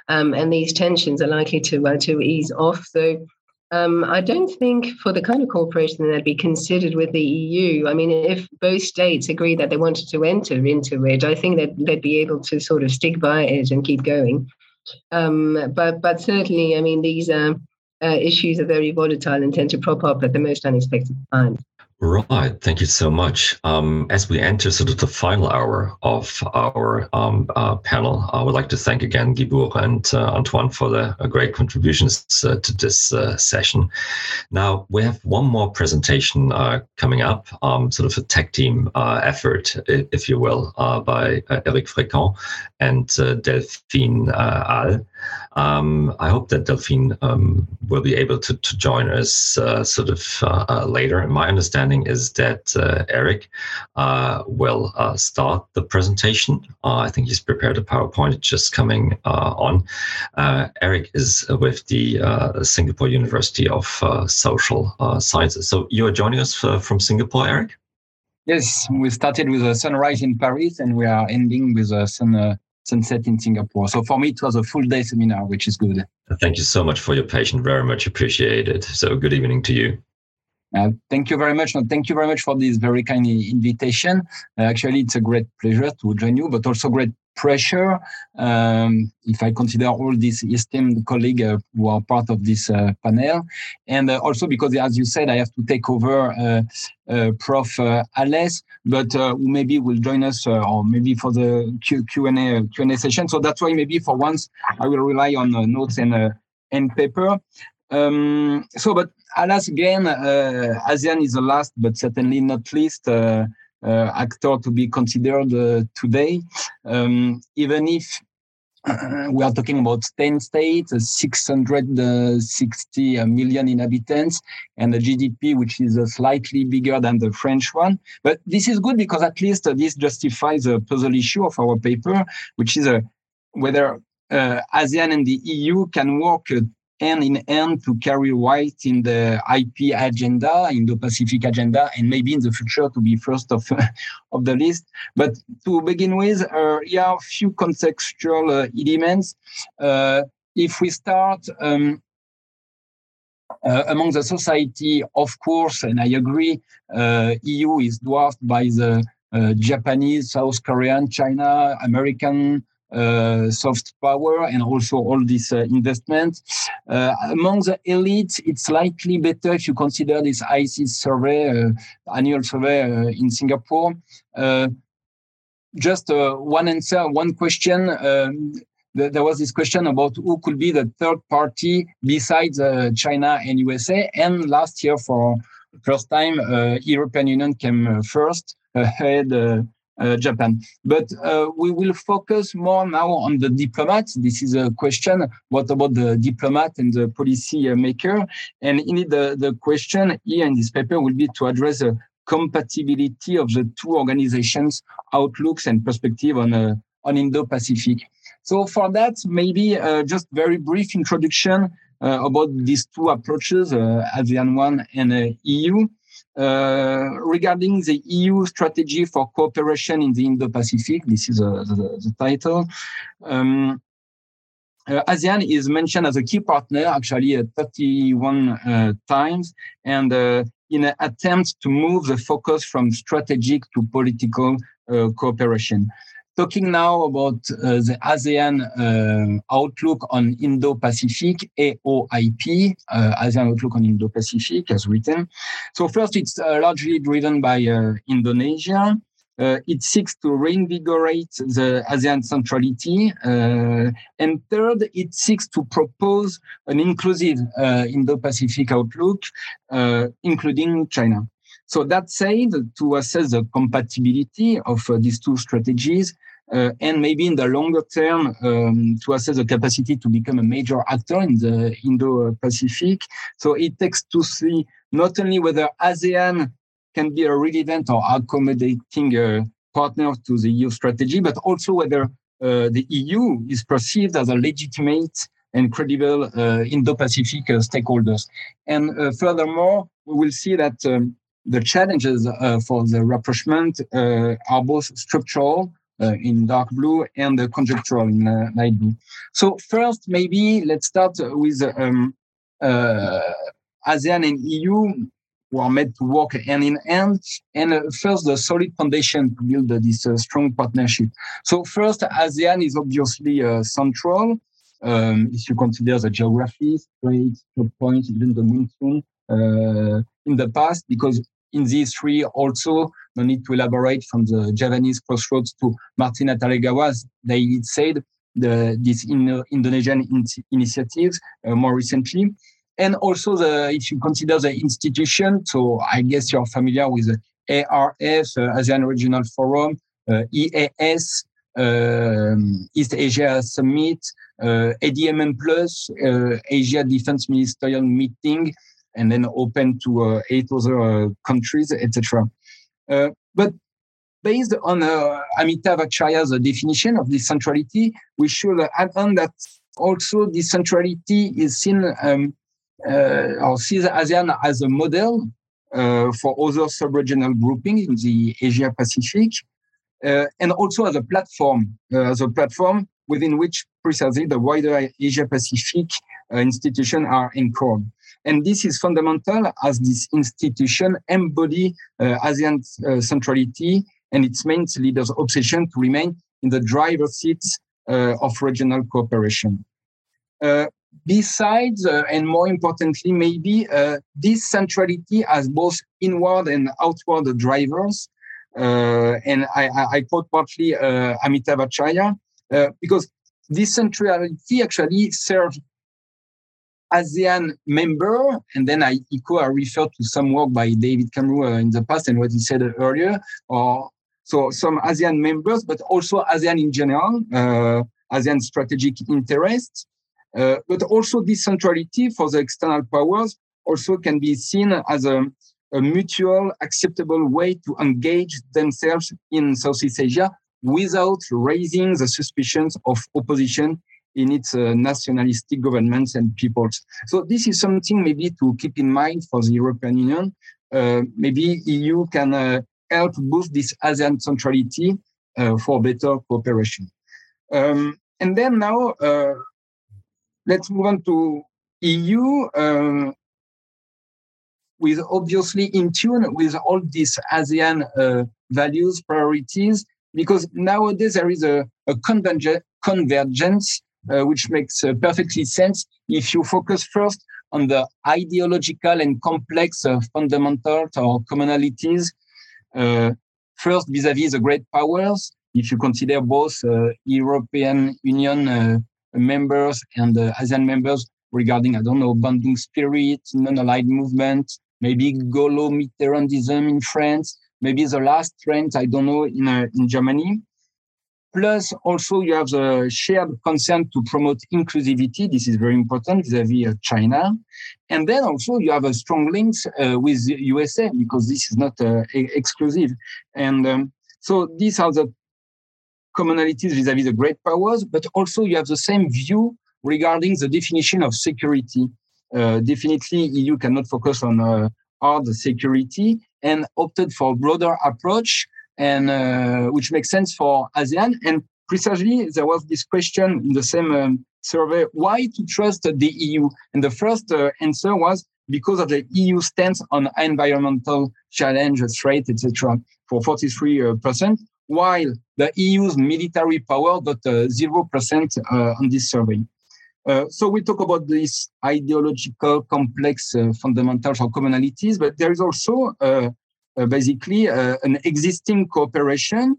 and these tensions are likely to uh, to ease off. So. Um, I don't think for the kind of cooperation that'd be considered with the EU. I mean, if both states agree that they wanted to enter into it, I think that they'd be able to sort of stick by it and keep going. but but certainly, I mean, these uh, issues are very volatile and tend to prop up at the most unexpected times. Right. Thank you so much. Um, as we enter sort of the final hour of our um, uh, panel, I would like to thank again Guibourg and uh, Antoine for the uh, great contributions uh, to this uh, session. Now, we have one more presentation uh, coming up, um, sort of a tech team effort, if you will, by Eric Frecon and Delphine Allès. Um, I hope that Delphine um, will be able to, to join us uh, sort of uh, uh, later. My understanding is that uh, Eric uh, will uh, start the presentation. I think he's prepared a PowerPoint it's just coming on. Eric is with the Singapore University of Social Sciences. So you are joining us from Singapore, Eric? Yes, we started with a sunrise in Paris and we are ending with a sun sunset in Singapore. So for me, it was a full day seminar, which is good. Thank you so much for your patience. Very much appreciated. So good evening to you. Uh, thank you very much. And thank you very much for this very kind invitation. Uh, actually, it's a great pleasure to join you, but also great pressure. Um, if I consider all these esteemed colleagues uh, who are part of this uh, panel, and uh, also because, as you said, I have to take over uh, uh, Prof. Uh, Allès, but who maybe will join us, or maybe for the Q and A Q and A session. So that's why maybe for once I will rely on notes and and paper. Um, so, but alas, again, ASEAN is the last, but certainly not least. Uh, actor to be considered uh, today, um, even if uh, we are talking about 10 states, 660 million inhabitants, and a GDP which is slightly bigger than the French one. But this is good because at least this justifies the puzzle issue of our paper, which is whether ASEAN and the EU can work hand in hand to carry white in the IP agenda, in the Pacific agenda, and maybe in the future to be first of, of the list. But to begin with, uh, here are a few contextual uh, elements. Uh, if we start um, uh, among the society, of course, and I agree, uh, EU is dwarfed by the uh, Japanese, South Korean, China, American, uh, soft power and also all this uh, investment. Uh, among the elites, it's slightly better if you consider this ISEAS survey, annual survey in Singapore. just one answer, one question. Um, there was this question about who could be the third party besides uh, China and USA. And last year, for first time, uh, European Union came first ahead uh, Japan. But uh, we will focus more now on the diplomats. This is a question. What about the diplomat and the policy maker? And indeed, the, the question here in this paper will be to address the compatibility of the two organizations' outlooks and perspective on, uh, on Indo-Pacific. So for that, maybe uh, just very brief introduction uh, about these two approaches, uh, ASEAN one and EU. Uh, regarding the EU strategy for cooperation in the Indo-Pacific. This is uh, the, the, title. Um, uh, ASEAN is mentioned as a key partner, actually, 31 uh, times, and uh, in an attempt to move the focus from strategic to political uh, cooperation. Talking now about uh, the ASEAN uh, outlook on Indo-Pacific, AOIP, uh, ASEAN outlook on Indo-Pacific as written. So first, it's uh, largely driven by uh, Indonesia. Uh, it seeks to reinvigorate the ASEAN centrality. and third, it seeks to propose an inclusive Indo-Pacific outlook, including China. So that said, to assess the compatibility of uh, these two strategies, uh, and maybe in the longer term um, to assess the capacity to become a major actor in the Indo-Pacific. So it takes to see not only whether ASEAN can be a relevant or accommodating uh, partner to the EU strategy, but also whether uh, the EU is perceived as a legitimate and credible uh, Indo-Pacific uh, stakeholders. And furthermore, we will see that um, the challenges uh, for the rapprochement uh, are both structural uh, in dark blue and conjectural in light blue. So first, maybe let's start with um, ASEAN and EU who are made to work hand in hand. And uh, first, the solid foundation to build uh, this uh, strong partnership. So first, ASEAN is obviously central. Um, if you consider the geography, trade, points, even the monsoon in the past, because in these three also, no need to elaborate from the Javanese crossroads to Marty Natalegawa's, they said, the, this in, Indonesian in, initiatives uh, more recently. And also, the, if you consider the institution, so I guess you're familiar with the ARF, uh, ASEAN Regional Forum, uh, EAS, um, East Asia Summit, uh, ADMM Plus, uh, Asia Defense Ministerial Meeting, and then open to uh, eight other uh, countries, etc. Uh, but based on Amitav Acharya's definition of decentrality, we should add on that also decentrality is seen um, or sees ASEAN as a model uh, for other sub-regional groupings in the Asia Pacific, uh, and also as a platform, uh, as a platform within which precisely the wider Asia Pacific institutions are anchored. And this is fundamental as this institution embody uh, ASEAN uh, centrality and its main leaders' obsession to remain in the driver's seats uh, of regional cooperation. Uh, besides, uh, and more importantly, maybe uh, this centrality has both inward and outward drivers. and I, I, quote partly Amitav Acharya, because this centrality actually serves ASEAN member, and then I echo, I refer to some work by David Camroux uh, in the past and what he said earlier, or so some ASEAN members, but also ASEAN in general, uh, ASEAN strategic interests, uh, but also this centrality for the external powers also can be seen as a, a mutual acceptable way to engage themselves in Southeast Asia without raising the suspicions of opposition in its uh, nationalistic governments and peoples. So this is something maybe to keep in mind for the European Union. Uh, maybe EU can uh, help boost this ASEAN centrality uh, for better cooperation. Um, and then now, uh, let's move on to EU uh, with obviously in tune with all these ASEAN values, priorities, because nowadays there is a, a convergence uh, which makes uh, perfectly sense if you focus first on the ideological and complex uh, fundamentals or commonalities. Uh, first, vis-à-vis the great powers, if you consider both uh, European Union uh, members and ASEAN members regarding, I don't know, Bandung spirit, non-aligned movement, maybe Gaullo-Mitterrandism in France, maybe the last trend, I don't know, in, in Germany. Plus, also you have the shared concern to promote inclusivity. This is very important vis-à-vis -vis China. And then also you have a strong links uh, with USA because this is not uh, exclusive. And um, so these are the commonalities vis-à-vis -vis the great powers, but also you have the same view regarding the definition of security. Uh, definitely EU cannot focus on uh, hard security. and opted for a broader approach, and uh, which makes sense for ASEAN. And precisely, there was this question in the same um, survey: why to trust the EU? And the first uh, answer was because of the EU stance on environmental challenge, threat, etc. For 43 percent, while the EU's military power got uh, zero percent uh, on this survey. Uh, so we talk about these ideological complex uh, fundamentals or commonalities, but there is also uh, uh basically uh, an existing cooperation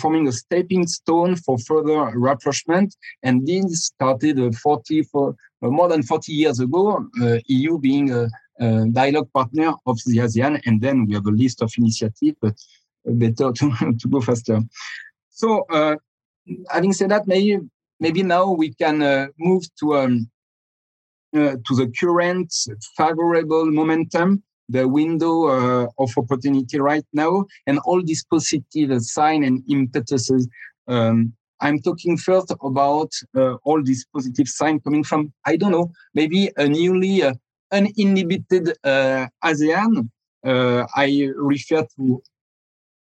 forming a stepping stone for further rapprochement. And this started 40 for more than 40 years ago, EU being a, a, dialogue partner of the ASEAN. And then we have a list of initiatives, but better to, to go faster. So having said that, maybe maybe now we can uh, move to um, uh, to the current favorable momentum, the window uh, of opportunity right now, and all these positive sign and impetuses. Um, I'm talking first about uh, all these positive signs coming from, I don't know, maybe a newly uh, uninhibited uh, ASEAN. I refer to,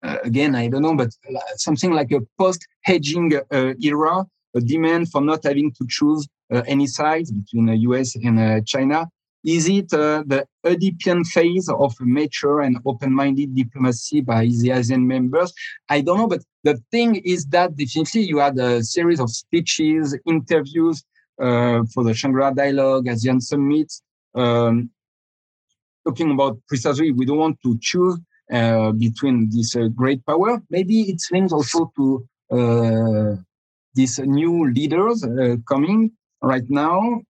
again, I don't know, but something like a post hedging era a demand for not having to choose uh, any sides between the US and uh, China? Is it uh, the Oedipian phase of mature and open-minded diplomacy by the ASEAN members? I don't know, but the thing is that definitely you had a series of speeches, interviews uh, for the Shangri-La Dialogue, ASEAN Summit, um, talking about precisely we don't want to choose uh, between this uh, great power. Maybe it links also to these new leaders uh, coming right now.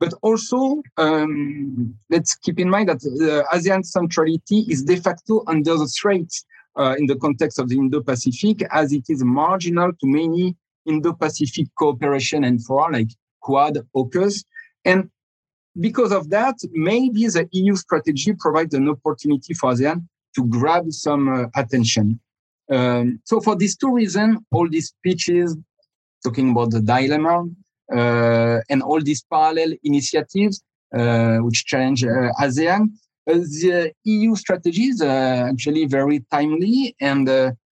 But also, um, let's keep in mind that the ASEAN centrality is de facto under the threat uh, in the context of the Indo-Pacific, as it is marginal to many Indo-Pacific cooperation and for like Quad, AUKUS. And because of that, maybe the EU strategy provides an opportunity for ASEAN to grab some uh, attention. Um, so for these two reasons, all these speeches, talking about the dilemma and all these parallel initiatives uh, which challenge uh, ASEAN. the EU strategy is actually very timely and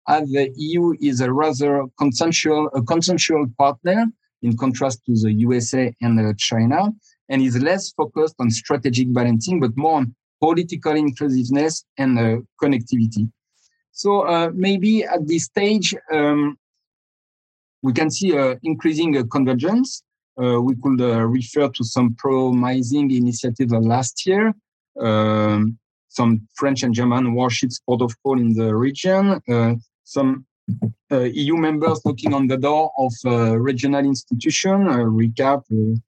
as the EU is a rather consensual, a consensual partner in contrast to the USA and uh, China, and is less focused on strategic balancing, but more on political inclusiveness and uh, connectivity. So uh, maybe at this stage, um, we can see uh, increasing uh, convergence. Uh, we could refer to some promising initiatives last year. Um, some French and German warships port of call in the region, some uh, EU members knocking on the door of uh, regional institution, uh, ReCAAP,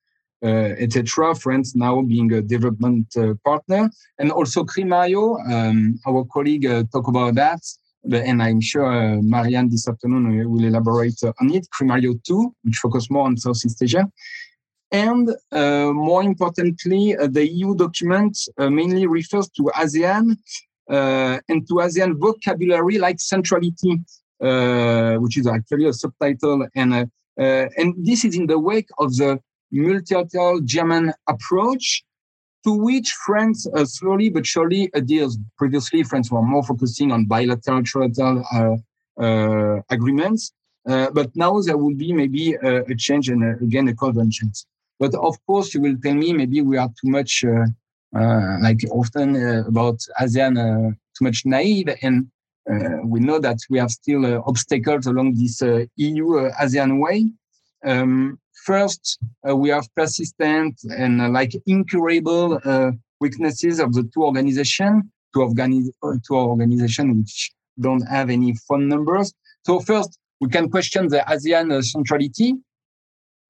etc. France now being a development partner, and also CRIMARIO. Um, our colleague talked about that and I'm sure uh, Marianne this afternoon will elaborate on it, CRIMARIO 2, which focus more on Southeast Asia. And uh, more importantly, uh, the EU document uh, mainly refers to ASEAN uh, and to ASEAN vocabulary like centrality, uh, which is actually a subtitle. And, and this is in the wake of the multilateral German approach, to which France uh, slowly but surely adheres. Previously, France were more focusing on bilateral trilateral uh, uh, agreements, uh, but now there will be maybe a, a change and uh, again a conventions. But of course, you will tell me maybe we are too much, uh, like often about ASEAN, too much naive, and we know that we have still obstacles along this EU ASEAN way. Um, First, uh, we have persistent and uh, like incurable uh, weaknesses of the two organizations, two, organi- two organizations which don't have any phone numbers. So first, we can question the ASEAN centrality,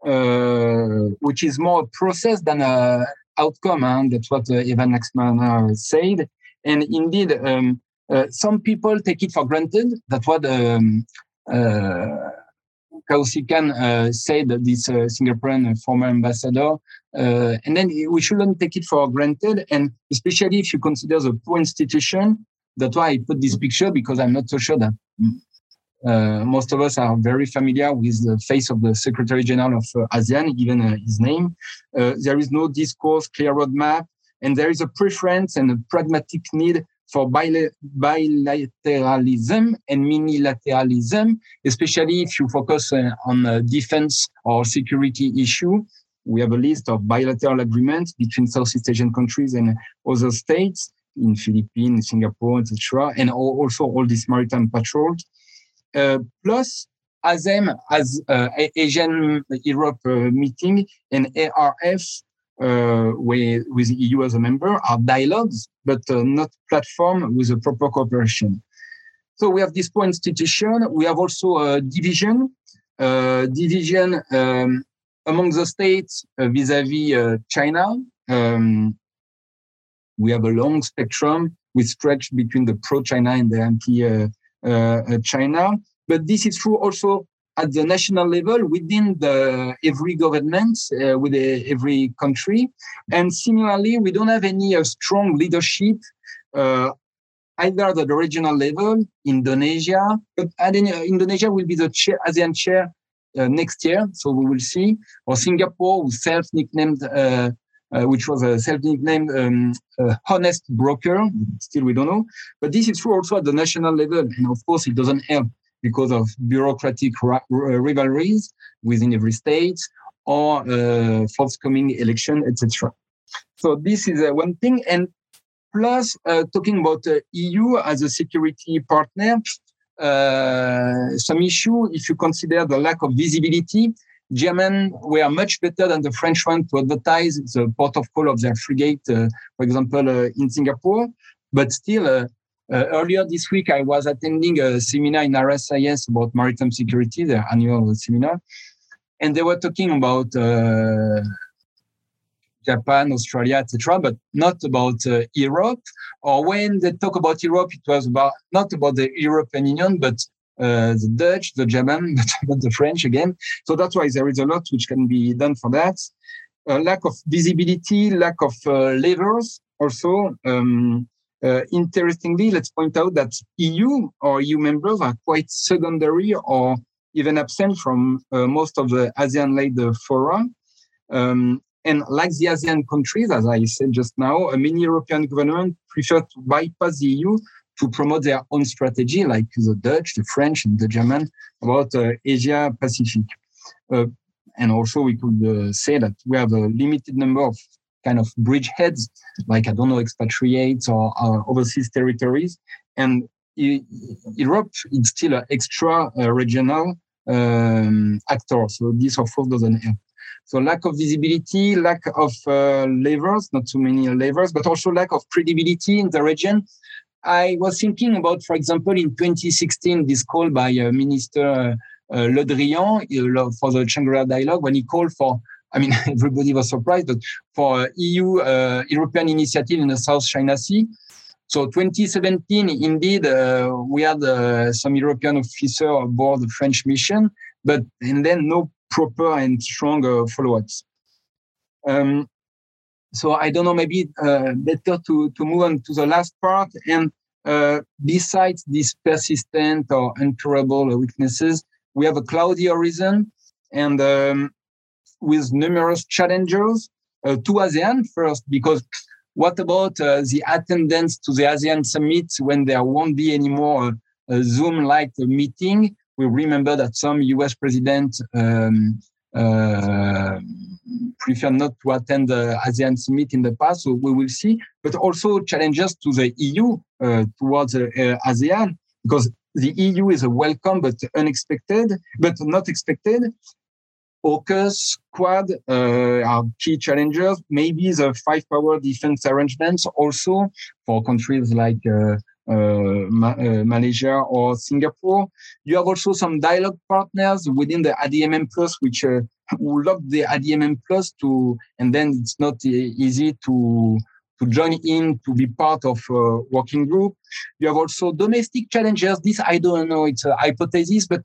uh, which is more a process than an outcome. Huh? That's what uh, Evan Laksmana said. And indeed, um, uh, some people take it for granted. That's what um, Kausikan uh, said, this uh, Singaporean former ambassador, uh, and then we shouldn't take it for granted. And especially if you consider the poor institution, that's why I put this picture because I'm not so sure that uh, most of us are very familiar with the face of the Secretary General of uh, ASEAN, even uh, his name. there is no discourse, clear roadmap, and there is a preference and a pragmatic need for bilateralism and minilateralism, especially if you focus uh, on uh, defense or security issue. We have a list of bilateral agreements between Southeast Asian countries and other states in Philippines, Singapore, etc., and also all these maritime patrols. Uh, plus, ASEM as uh, Asian Europe meeting and ARF uh, with, with EU as a member are dialogues, but uh, not platform with a proper cooperation. So we have this point institution. We have also a division, uh, division um, among the states uh, vis-à-vis -vis, China. Um, we have a long spectrum with stretch between the pro-China and the anti-China. but this is true also at the national level within the every government uh, with every country and similarly we don't have any uh, strong leadership uh, either at the regional level indonesia but indonesia will be the chair asean chair uh, next year so we will see or singapore who self nicknamed uh, uh, which was a self-nicknamed um, honest broker. Still, we don't know. But this is true also at the national level. And of course, it doesn't help because of bureaucratic rivalries within every state or uh, forthcoming election, etc. So this is uh, one thing. And plus, uh, talking about uh, EU as a security partner, uh, some issue, if you consider the lack of visibility, German were much better than the French one to advertise the port of call of their frigate, uh, for example, in Singapore. But still, uh, earlier this week, I was attending a seminar in RSIS about maritime security, the annual seminar, and they were talking about uh, Japan, Australia, etc., but not about uh, Europe. Or when they talk about Europe, it was about not about the European Union, but uh, the Dutch, the German, but not the French again. So that's why there is a lot which can be done for that. lack of visibility, lack of uh, levers also. Um, uh, interestingly, let's point out that EU or EU members are quite secondary or even absent from uh, most of the ASEAN-led fora. Um, and like the ASEAN countries, as I said just now, many European governments prefer to bypass the EU to promote their own strategy, like the Dutch, the French, and the German about uh, Asia Pacific. Uh, and also, we could uh, say that we have a limited number of kind of bridgeheads, like I don't know, expatriates or, or overseas territories. And Europe is still an extra uh, regional um, actor. So this, of course, doesn't help. So lack of visibility, lack of uh, levers, not too many levers, but also lack of credibility in the region. I was thinking about, for example, in 2016, this call by uh, Minister uh, Le Drian uh, for the Shangri-La dialogue when he called for I mean, everybody was surprised, but for EU uh, European initiative in the South China Sea. So 2017, indeed, uh, we had uh, some European officer aboard the French mission, but and then no proper and strong uh, follow-ups. Um, so I don't know, maybe uh, better to, to move on to the last part. And uh, besides these persistent or incurable weaknesses, we have a cloudy horizon. And um, with numerous challenges uh, to ASEAN first, because what about uh, the attendance to the ASEAN summit when there won't be any more uh, Zoom-like meeting? We remember that some U.S. president um, uh, prefer not to attend the ASEAN summit in the past, so we will see. But also challenges to the EU uh, towards uh, ASEAN, because the EU is a welcome but unexpected, but not expected. AUKUS, Quad uh, are key challengers. Maybe the five power defense arrangements also for countries like uh, uh, Ma- uh, Malaysia or Singapore. You have also some dialogue partners within the ADMM Plus, which uh, love the ADMM Plus to, and then it's not easy to to join in to be part of a working group. You have also domestic challenges. This I don't know; it's a hypothesis, but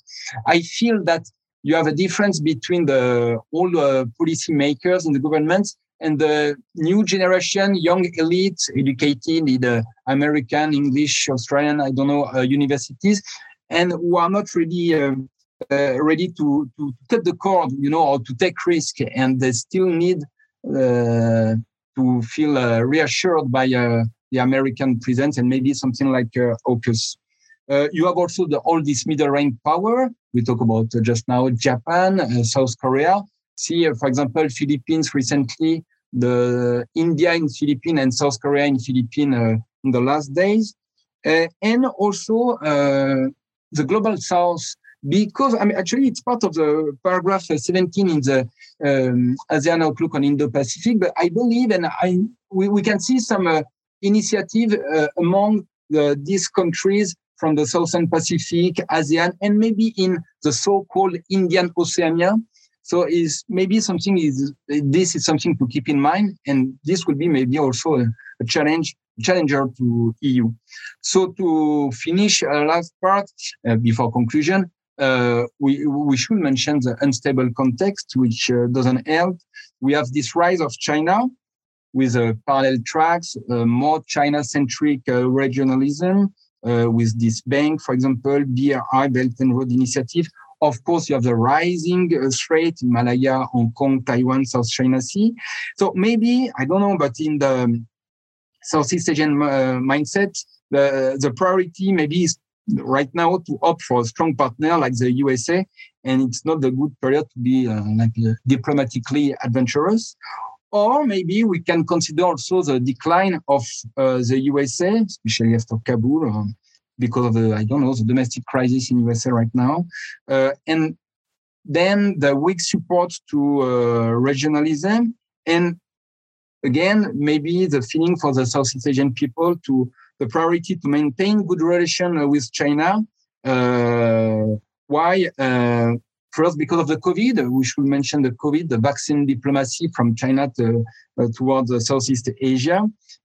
I feel that you have a difference between the old uh, policy makers in the government and the new generation, young elite educated in the American, English, Australian, I don't know, uh, universities, and who are not really uh, uh, ready to, to cut the cord, you know, or to take risk, and they still need uh, to feel uh, reassured by the American presence and maybe something like uh, AUKUS. Uh, you have also the, all this middle range power. We talk about uh, just now Japan, uh, South Korea. See, uh, for example, Philippines recently, the India in Philippines and South Korea in Philippines uh, in the last days. and also the global South because I mean, actually, it's part of the paragraph 17 in the um, ASEAN Outlook on Indo-Pacific. But I believe, and I we, we can see some uh, initiative uh, among the, these countries from the Southern Pacific, ASEAN, and maybe in the so-called Indian Oceania. So is maybe something is this is something to keep in mind, and this will be maybe also a, a challenge challenger to EU. So to finish uh, last part uh, before conclusion, uh, we, we should mention the unstable context, which uh, doesn't help. We have this rise of China with uh, parallel tracks, uh, more China-centric regionalism, with this bank, for example, BRI, Belt and Road Initiative. Of course, you have the rising threat in Malaya, Hong Kong, Taiwan, South China Sea. So maybe, I don't know, but in the Southeast Asian mindset, the, the priority maybe is right now to opt for a strong partner like the USA, and it's not the good period to be uh, like uh, diplomatically adventurous. Or maybe we can consider also the decline of uh, the USA, especially after Kabul, um, because of the I don't know the domestic crisis in USA right now, uh, and then the weak support to uh, regionalism, and again maybe the feeling for the Southeast Asian people to the priority to maintain good relation uh, with China. Uh, why? Uh, first, because of the COVID, we should mention the COVID, the vaccine diplomacy from China to, towards Southeast Asia,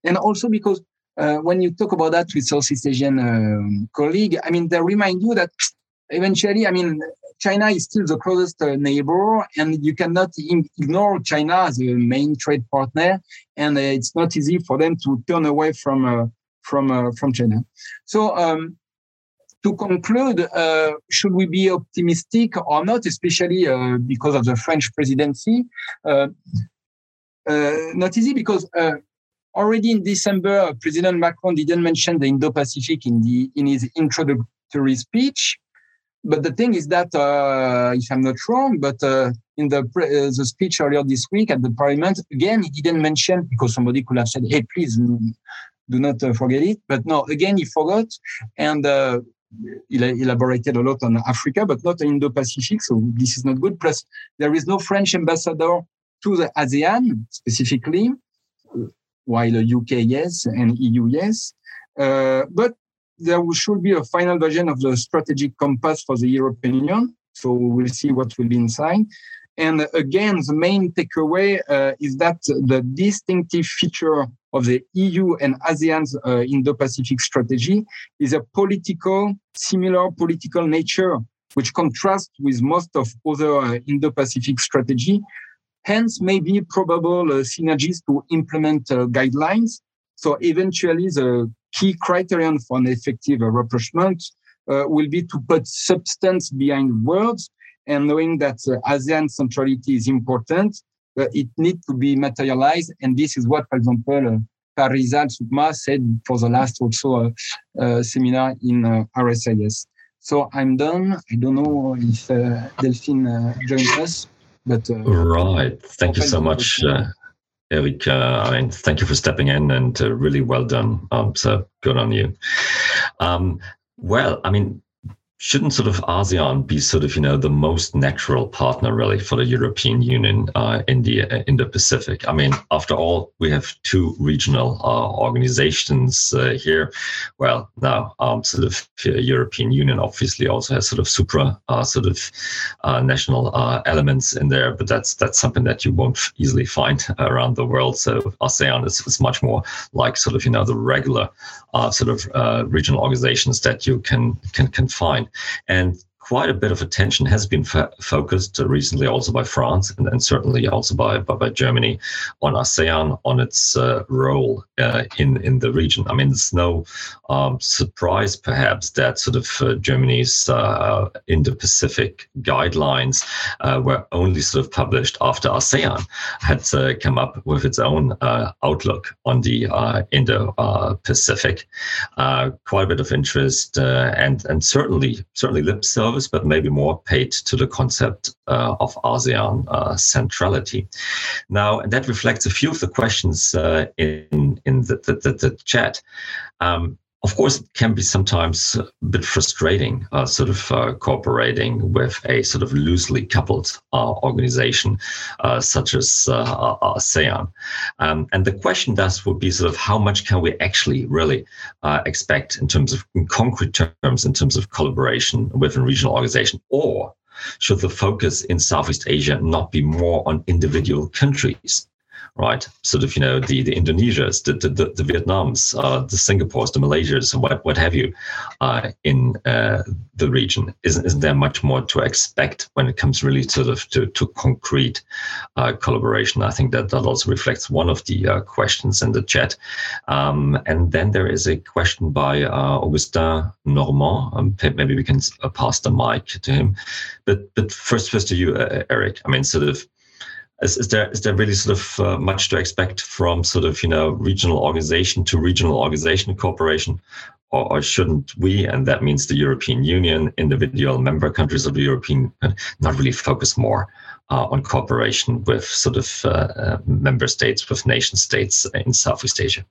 and also because uh, when you talk about that with Southeast Asian um, colleague, I mean, they remind you that eventually, I mean, China is still the closest uh, neighbor, and you cannot ignore China as a main trade partner. And uh, it's not easy for them to turn away from from uh, from China. So um, to conclude, uh, should we be optimistic or not, especially uh, because of the French presidency? Uh, uh not easy because uh, already in December, President Macron didn't mention the Indo-Pacific in in his introductory speech. But the thing is that, if I'm not wrong, but in the the speech earlier this week at the Parliament, again he didn't mention because somebody could have said, "Hey, please do not uh, forget it. But no, again, he forgot and uh, he elaborated a lot on Africa, but not in the Pacific. So this is not good. Plus, there is no French ambassador to the ASEAN specifically, while the UK yes and EU yes. Uh, but there should be a final version of the strategic compass for the European Union. So we'll see what will be inside. And again, the main takeaway uh, is that the distinctive feature of the EU and ASEAN's uh, Indo-Pacific strategy is a political, similar political nature, which contrasts with most of other uh, Indo-Pacific strategy. Hence, maybe probable uh, synergies to implement uh, guidelines. So eventually, the key criterion for an effective uh, rapprochement will be to put substance behind words and knowing that ASEAN centrality is important, uh, it needs to be materialized. And this is what, for example, uh, Farizal Sukma said for the last also uh, uh, seminar in uh, RSIS. So I'm done. I don't know if uh, Delphine uh, joined us, but right. Thank you so much, Eric. I mean, thank you for stepping in and really well done. Um, so good on you. Um, well, I mean, shouldn't sort of ASEAN be sort of you know the most natural partner really for the European Union uh, in the uh, in the Pacific? I mean, after all, we have two regional uh, organizations uh, here. Well, now um, sort of uh, European Union obviously also has sort of supra uh, sort of national elements in there, but that's that's something that you won't easily find around the world. So ASEAN is, is much more like sort of you know the regular sort of regional organizations that you can can can find. And quite a bit of attention has been f- focused recently also by France and, and certainly also by, by, by, Germany on ASEAN, on its uh, role uh, in, in the region. I mean, it's no um, surprise perhaps that sort of uh, Germany's uh, Indo-Pacific guidelines uh, were only sort of published after ASEAN had come up with its own outlook on the Indo-Pacific. quite a bit of interest and, and certainly, certainly lip service, but maybe more paid to the concept uh, of ASEAN uh, centrality. Now, that reflects a few of the questions uh, in, in the, the, the, the chat. Um, of course, it can be sometimes a bit frustrating, uh, sort of uh, cooperating with a sort of loosely coupled uh, organization uh, such as uh, ASEAN. Um, and the question thus would be sort of how much can we actually really uh, expect in terms of in concrete terms, in terms of collaboration with a regional organization, or should the focus in Southeast Asia not be more on individual countries? Right? Sort of, you know, the, the Indonesias, the, the, the Vietnams, uh, the Singapores, the Malaysias, what, what have you uh, in uh, the region. Isn't, isn't there much more to expect when it comes really sort of to, to concrete uh, collaboration? I think that that also reflects one of the uh, questions in the chat. Um, and then there is a question by uh, Augustin Normand. Um, maybe we can pass the mic to him. But, but first, first to you, Eric. I mean, sort of, is, is there is there really sort of uh, much to expect from sort of you know regional organization to regional organization cooperation, or, or, shouldn't we, and that means the European Union, individual member countries of the European, not really focus more uh, on cooperation with sort of uh, uh member states, with nation states in Southeast Asia?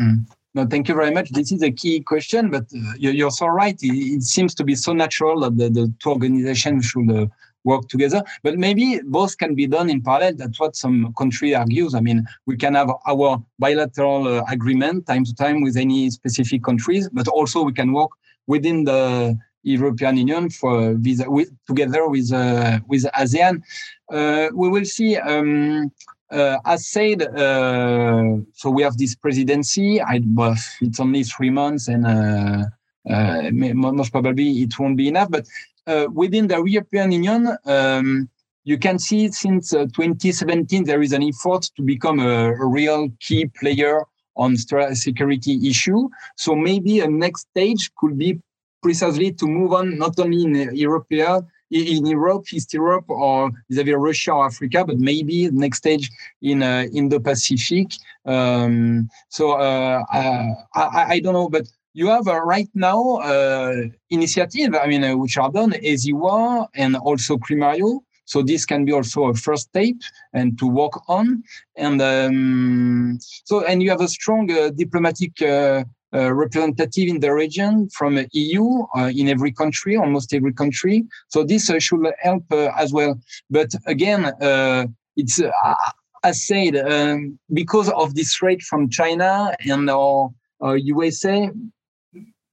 Mm. No, thank you very much. This is a key question, but uh, you're so right. It, seems to be so natural that the, the two organizations should uh, work together. But maybe both can be done in parallel. That's what some country argues. I mean, we can have our bilateral uh, agreement time to time with any specific countries, but also we can work within the European Union for visa with, together with uh, with ASEAN. Uh, we will see. Um, uh, as said, uh, so we have this presidency. I, it's only three months, and uh, uh most probably it won't be enough. But uh, within the European Union, um, you can see since uh, 2017 there is an effort to become a, a real key player on security issue. So maybe a next stage could be precisely to move on not only in Europe, in Europe, East Europe, or vis-à-vis Russia or Africa, but maybe next stage in uh, in the Pacific. Um, so uh, I, I, don't know, but you have uh, right now uh, initiative, I mean, uh, which are done, ESIWA and also Crimario. So this can be also a first step and to work on. And um, so, and you have a strong uh, diplomatic uh, uh, representative in the region from EU in every country, almost every country. So this should help as well. But again, it's as said um, because of this threat from China and or USA,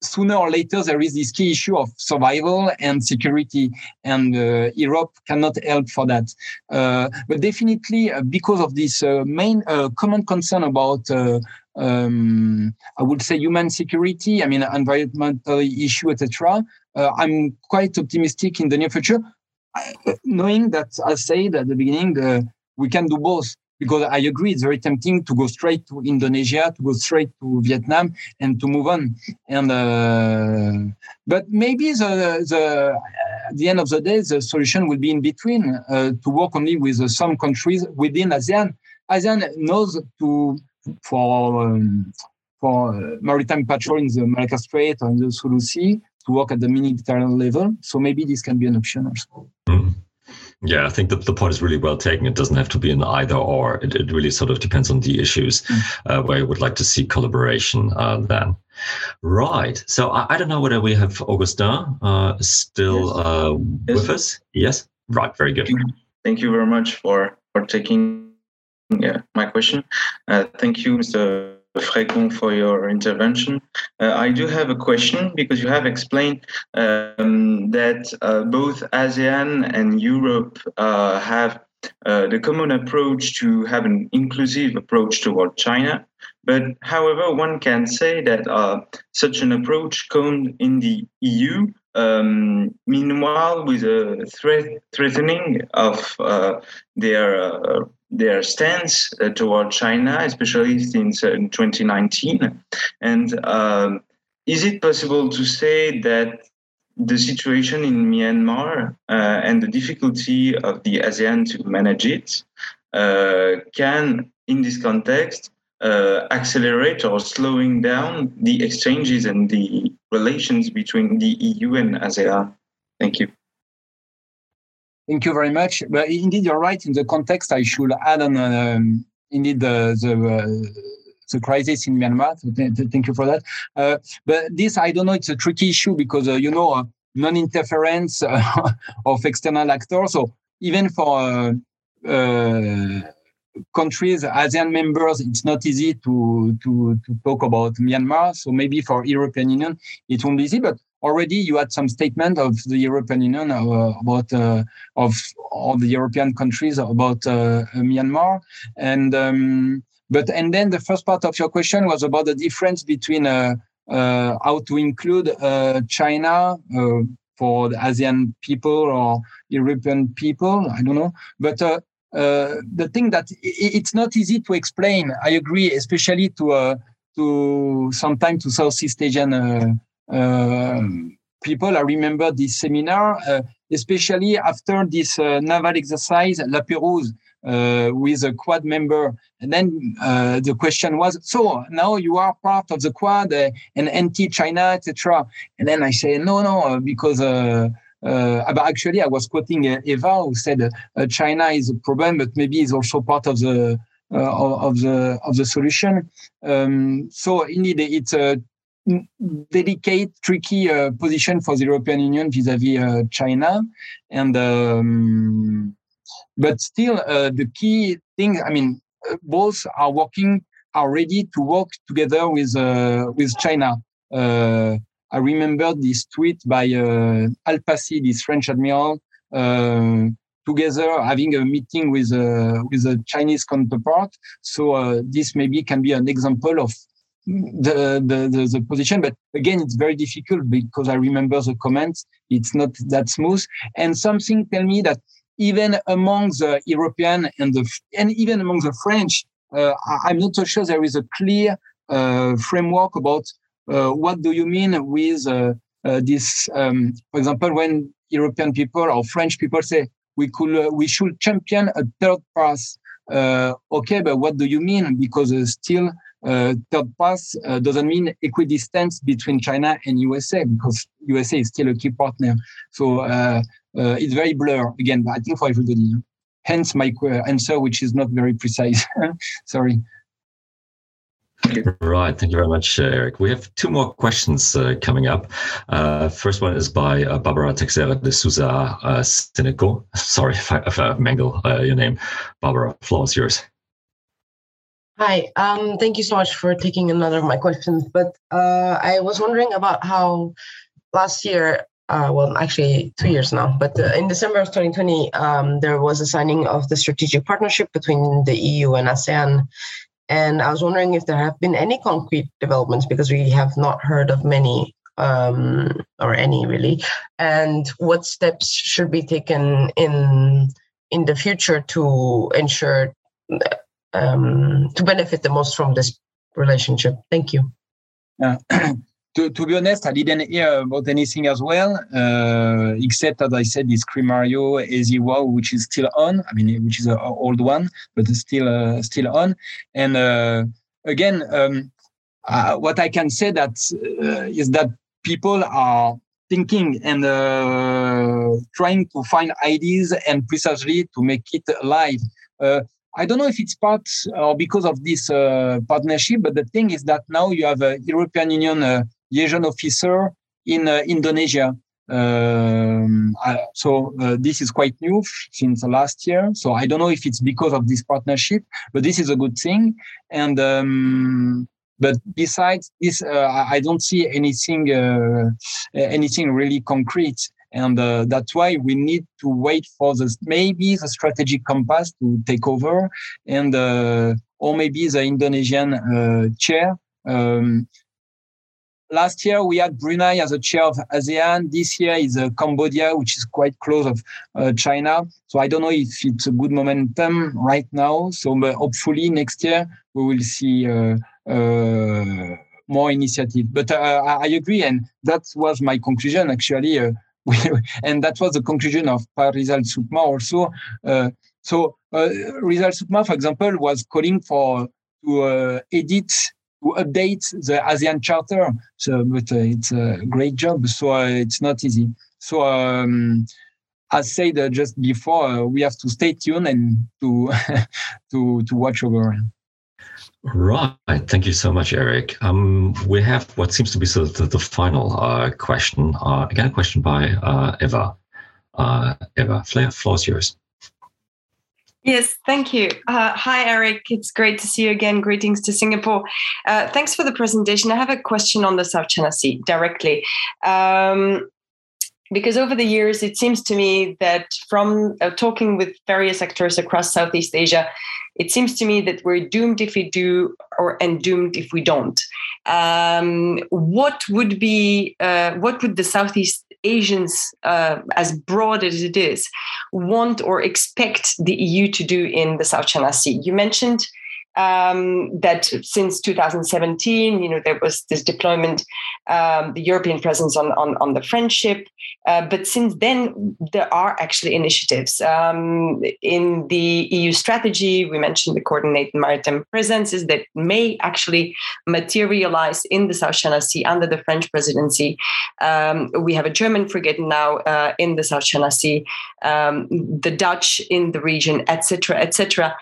sooner or later there is this key issue of survival and security and uh, europe cannot help for that. Uh, but definitely uh, because of this uh, main uh, common concern about uh, um, i would say human security i mean environmental issue etc i'm quite optimistic in the near future. Knowing that i said at the beginning we can do both because I agree it's very tempting to go straight to Indonesia, to go straight to Vietnam, and to move on. And uh, but maybe the the at the end of the day, the solution will be in between uh, to work only with uh, some countries within ASEAN. ASEAN knows to for um, for maritime patrol in the Malacca Strait in the Sulu Sea to work at the military level. So maybe this can be an option also. Mm. Yeah, I think that the point is really well taken. It doesn't have to be an either or. It, it really sort of depends on the issues mm. uh, where you would like to see collaboration uh, then. Right. So I, I, don't know whether we have Augustin uh, still yes. Uh, yes. with us. Yes. Right. Very good. Thank you very much for, for taking uh, my question. Uh, thank you, Mr. Frécon, for your intervention. Uh, I do have a question because you have explained um, that uh, both ASEAN and Europe uh, have uh, the common approach to have an inclusive approach toward China. But however, one can say that uh, such an approach comes in the EU Um, meanwhile, with a threat threatening of uh, their uh, their stance uh, toward China, especially since 2019, and um, is it possible to say that the situation in Myanmar uh, and the difficulty of the ASEAN to manage it uh, can, in this context, uh, accelerate or slowing down the exchanges and the relations between the EU and ASEAN? Thank you. Thank you very much. But indeed, you're right. In the context, I should add on um, indeed the, the uh, the crisis in Myanmar. Thank you for that. Uh, but this, I don't know, it's a tricky issue because, uh, you know, uh, non-interference of external actors. So even for uh, uh, countries, ASEAN members, it's not easy to, to, to talk about Myanmar. So maybe for European Union, it won't be easy, but already you had some statement of the European Union uh, about uh, of all the European countries about uh, Myanmar, and um, but and then the first part of your question was about the difference between uh, uh, how to include uh, China for the ASEAN people or European people. I don't know, but uh, the thing that it's not easy to explain. I agree, especially to uh, to sometimes to Southeast Asian uh, people. I remember this seminar, especially after this naval exercise, La Pérouse, uh, with a quad member. And then uh, the question was, so now you are part of the quad uh, and anti-China, etc. And then I say, no, no, because uh, uh, but actually I was quoting Eva who said uh, China is a problem, but maybe is also part of the of the of the solution. Um, so indeed, it's a delicate, tricky position for the European Union vis-à-vis China, and. Um, but still, uh, the key thing, I mean, uh, both are working, are ready to work together with uh, with China. Uh, I remember this tweet by uh, Al Passy, this French admiral, uh, together having a meeting with with a Chinese counterpart. So this maybe can be an example of the, the, the, the, position. But again, it's very difficult because I remember the comments. It's not that smooth. And something tell me that even among the European and the and even among the French, uh, I'm not so sure there is a clear uh, framework about uh, what do you mean with uh, uh, this. Um, for example, when European people or French people say we could uh, we should champion a third path. okay, but what do you mean? Because still. third path doesn't mean equidistance between China and USA because USA is still a key partner. So uh, it's very blur again, but I think for everybody. Hence my answer, which is not very precise. Sorry. Right. Thank you very much, uh, Eric. We have two more questions uh, coming up. Uh, first one is by uh, Barbara Teixeira de Souza uh. Sorry if I, if I mangle uh, your name. Barbara, floor is yours. Hi. Um, thank you so much for taking another of my questions. But uh, I was wondering about how last year uh, well, actually two years now, but uh, in December of 2020, um, there was a signing of the strategic partnership between the EU and ASEAN. And I was wondering if there have been any concrete developments because we have not heard of many um, or any really. And what steps should be taken in in the future to ensure um, to benefit the most from this relationship? Thank you. Uh, to, to be honest, I didn't hear about anything as well, uh, except as I said, this Crimario ESIWA, which is still on. I mean, which is an old one, but it's still uh, still on. And uh, again, um, uh, what I can say that uh, is that people are thinking and uh, trying to find ideas and precisely to make it live. I don't know if it's part or because of this partnership, but the thing is that now you have a European Union liaison officer in uh, Indonesia. Um, so uh, this is quite new since last year. So I don't know if it's because of this partnership, but this is a good thing. And um, but besides this, uh, I don't see anything uh, anything really concrete. And uh, that's why we need to wait for the maybe the strategic compass to take over, and uh, or maybe the Indonesian chair. Um, last year we had Brunei as a chair of ASEAN. This year is uh, Cambodia, which is quite close of uh, China. So I don't know if it's a good momentum right now. So hopefully next year we will see uh, uh, more initiative. But uh, I agree, and that was my conclusion actually. and that was the conclusion of Rizal Sukma also. so Rizal Sukma, for example, was calling for to edit to update the ASEAN Charter. So, but uh, it's a great job. So uh, it's not easy. So, um, as said uh, just before, we have to stay tuned and to to to watch over. Right. Thank you so much, Eric. Um, we have what seems to be sort of the, the final uh, question. Uh, again, a question by uh, Eva. Eva, floor is yours. Yes, thank you. Uh, hi, Eric. It's great to see you again. Greetings to Singapore. Uh, thanks for the presentation. I have a question on the South China Sea directly. Um, because over the years, it seems to me that from uh, talking with various actors across Southeast Asia, it seems to me that we're doomed if we do or and doomed if we don't. Um, what would be uh, what would the Southeast Asians, uh, as broad as it is, want or expect the EU to do in the South China Sea? You mentioned um, that since 2017, you know, there was this deployment, um, the European presence on, on, on the friendship. Uh, but since then, there are actually initiatives. Um, in the EU strategy, we mentioned the coordinated maritime presences that may actually materialize in the South China Sea under the French presidency. Um, we have a German frigate now uh, in the South China Sea, um, the Dutch in the region, etc., etc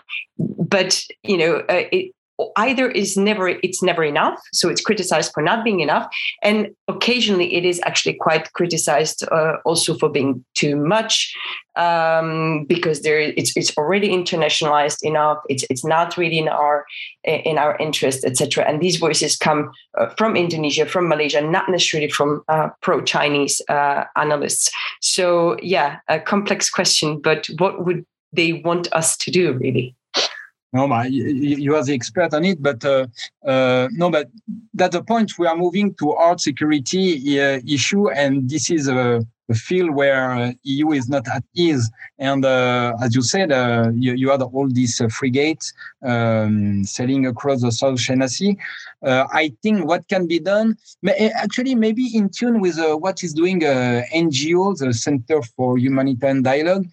but you know uh, it, either is never it's never enough so it's criticized for not being enough and occasionally it is actually quite criticized uh, also for being too much um, because there it's it's already internationalized enough it's it's not really in our in our interest etc and these voices come uh, from indonesia from malaysia not necessarily from uh, pro chinese uh, analysts. So yeah a complex question but what would they want us to do really no, but you, are the expert on it, but uh, uh, no, but that's the point. We are moving to art security uh, issue, and this is a, a field where uh, EU is not at ease. And uh, as you said, uh, you, you had all these frigates um, sailing across the South China Sea. I think what can be done, eh, actually, maybe in tune with what is doing NGO, the Center for Humanitarian Dialogue,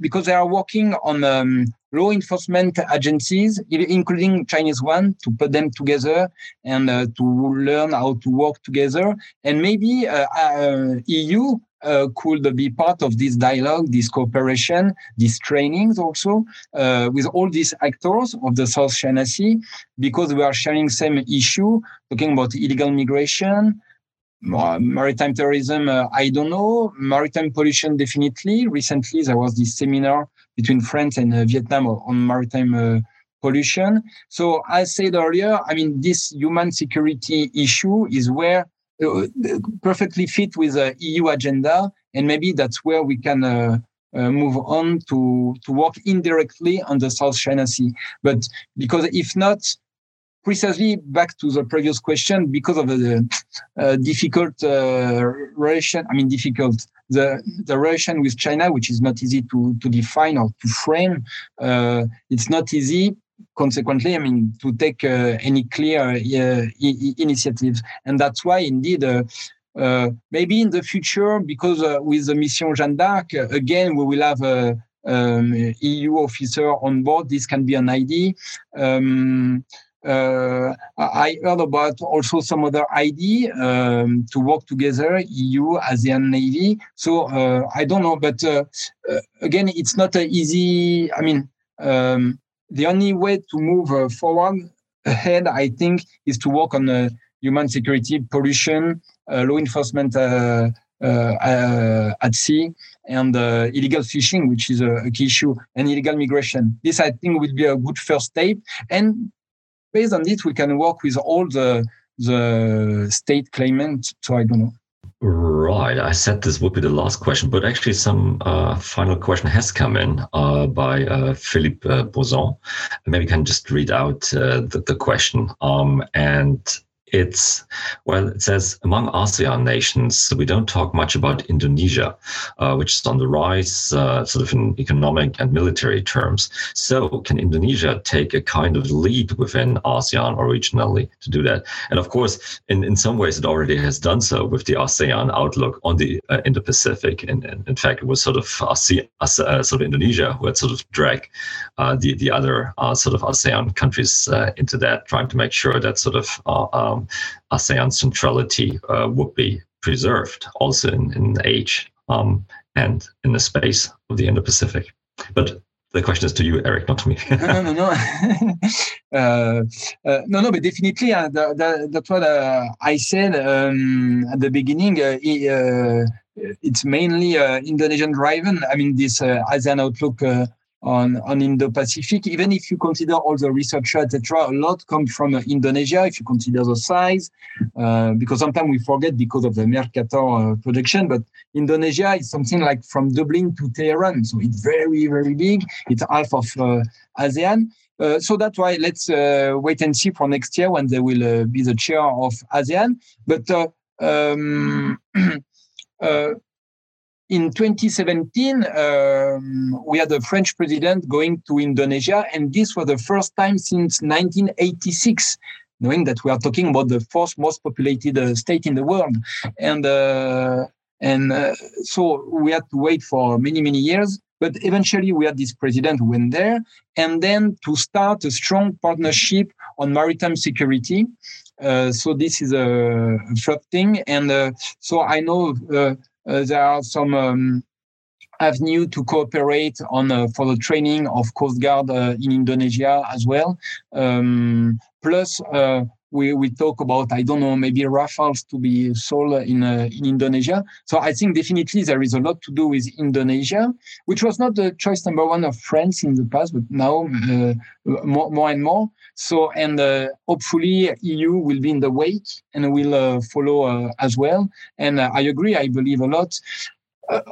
because they are working on um, law enforcement agencies, including Chinese one, to put them together and uh, to learn how to work together. And maybe uh, uh, EU uh, could be part of this dialogue, this cooperation, these trainings also uh, with all these actors of the South China Sea, because we are sharing same issue, talking about illegal migration, maritime terrorism, uh, I don't know. Maritime pollution, definitely. Recently, there was this seminar between France and uh, Vietnam on maritime uh, pollution. So, as said earlier, I mean, this human security issue is where uh, perfectly fit with the EU agenda, and maybe that's where we can. Uh, move on to to work indirectly on the South China Sea, but because if not, precisely back to the previous question because of the uh, difficult uh, relation i mean difficult the the relation with china which is not easy to to define or to frame uh, it's not easy consequently i mean to take uh, any clear uh, initiatives and that's why indeed uh, maybe in the future because with the mission jeanne d'arc again we will have a um, EU officer on board. This can be an idea. Um, uh, I heard about also some other idea um, to work together, EU, ASEAN Navy. So uh, I don't know, but uh, uh again, it's not an easy. I mean, um, the only way to move uh, forward ahead, I think, is to work on uh, human security, pollution, law enforcement at sea, and illegal fishing, which is a, a key issue, and illegal migration. This, I think, will be a good first step. And based on it, we can work with all the the state claimants. So I don't know. Right. I said this would be the last question, but actually, some uh, final question has come in uh, by uh, Philippe uh, Boson. Maybe you can just read out uh, the, the, question. Um, and it's well it says among asean nations we don't talk much about indonesia uh, which is on the rise uh, sort of in economic and military terms. So can indonesia take a kind of lead within asean or regionally to do that? And of course in, in some ways it already has done so with the asean outlook on the uh, indo-pacific. And, and, in fact it was sort of ASEAN, uh, sort of indonesia who had sort of dragged uh, the, the other uh, sort of asean countries into that trying to make sure that sort of um, ASEAN centrality uh, would be preserved also in, in age um, and in the space of the Indo-Pacific. But the question is to you, Eric, not to me. no, no, no, uh, uh, no, no, but definitely uh, that, that, that's what uh, I said um, at the beginning. Uh, uh, it's mainly Indonesian driven. I mean, this ASEAN outlook on, on Indo-Pacific. Even if you consider all the researchers, etc., a lot come from uh, Indonesia. If you consider the size, uh, because sometimes we forget because of the Mercator uh, production, but Indonesia is something like from Dublin to Tehran, so it's very very big. It's half of uh, ASEAN. Uh, so that's why let's uh, wait and see for next year when they will be the chair of ASEAN. But um, in 2017, um, we had a French president going to Indonesia, and this was the first time since 1986 knowing that we are talking about the fourth most populated uh, state in the world. And uh, and uh, so we had to wait for many, many years. But eventually we had this president who went there and then to start a strong partnership on maritime security. Uh, so this is a first thing. And uh, so I know uh, there are some um, avenue to cooperate on uh, for the training of Coast Guard uh, in Indonesia as well. Um, plus, we, we talk about I don't know maybe Rafales to be sold in uh, in Indonesia. So I think definitely there is a lot to do with Indonesia, which was not the choice number one of France in the past, but now uh, more more and more. So and uh, hopefully EU will be in the wake and will uh, follow uh, as well. And uh, I agree. I believe a lot.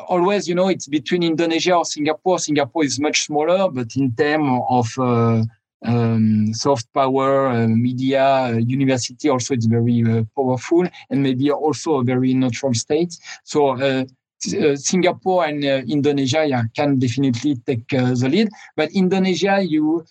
always, you know, it's between Indonesia or Singapore. Singapore is much smaller, but in terms of um, soft power, uh, media, uh, university also it's very uh, powerful and maybe also a very neutral state. So uh, uh, Singapore and uh, Indonesia yeah, can definitely take the lead. But Indonesia, you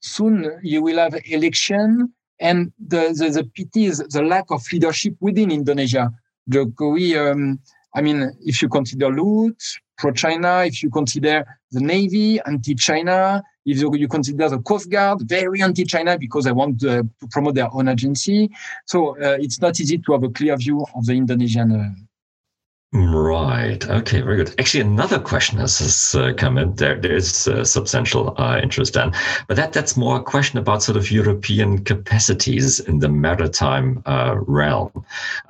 soon you will have election, and the, the, the pity is the lack of leadership within Indonesia. Jokowi, um, I mean, if you consider Luhut, pro-China, if you consider the Navy, anti-China, if you consider the Coast Guard, very anti-China because they want to, uh, to promote their own agency. So uh, it's not easy to have a clear view of the Indonesian uh, Right. Okay. Very good. Actually, another question has, uh, come in. There, there is uh, substantial uh, interest then, but that that's more a question about sort of European capacities in the maritime realm.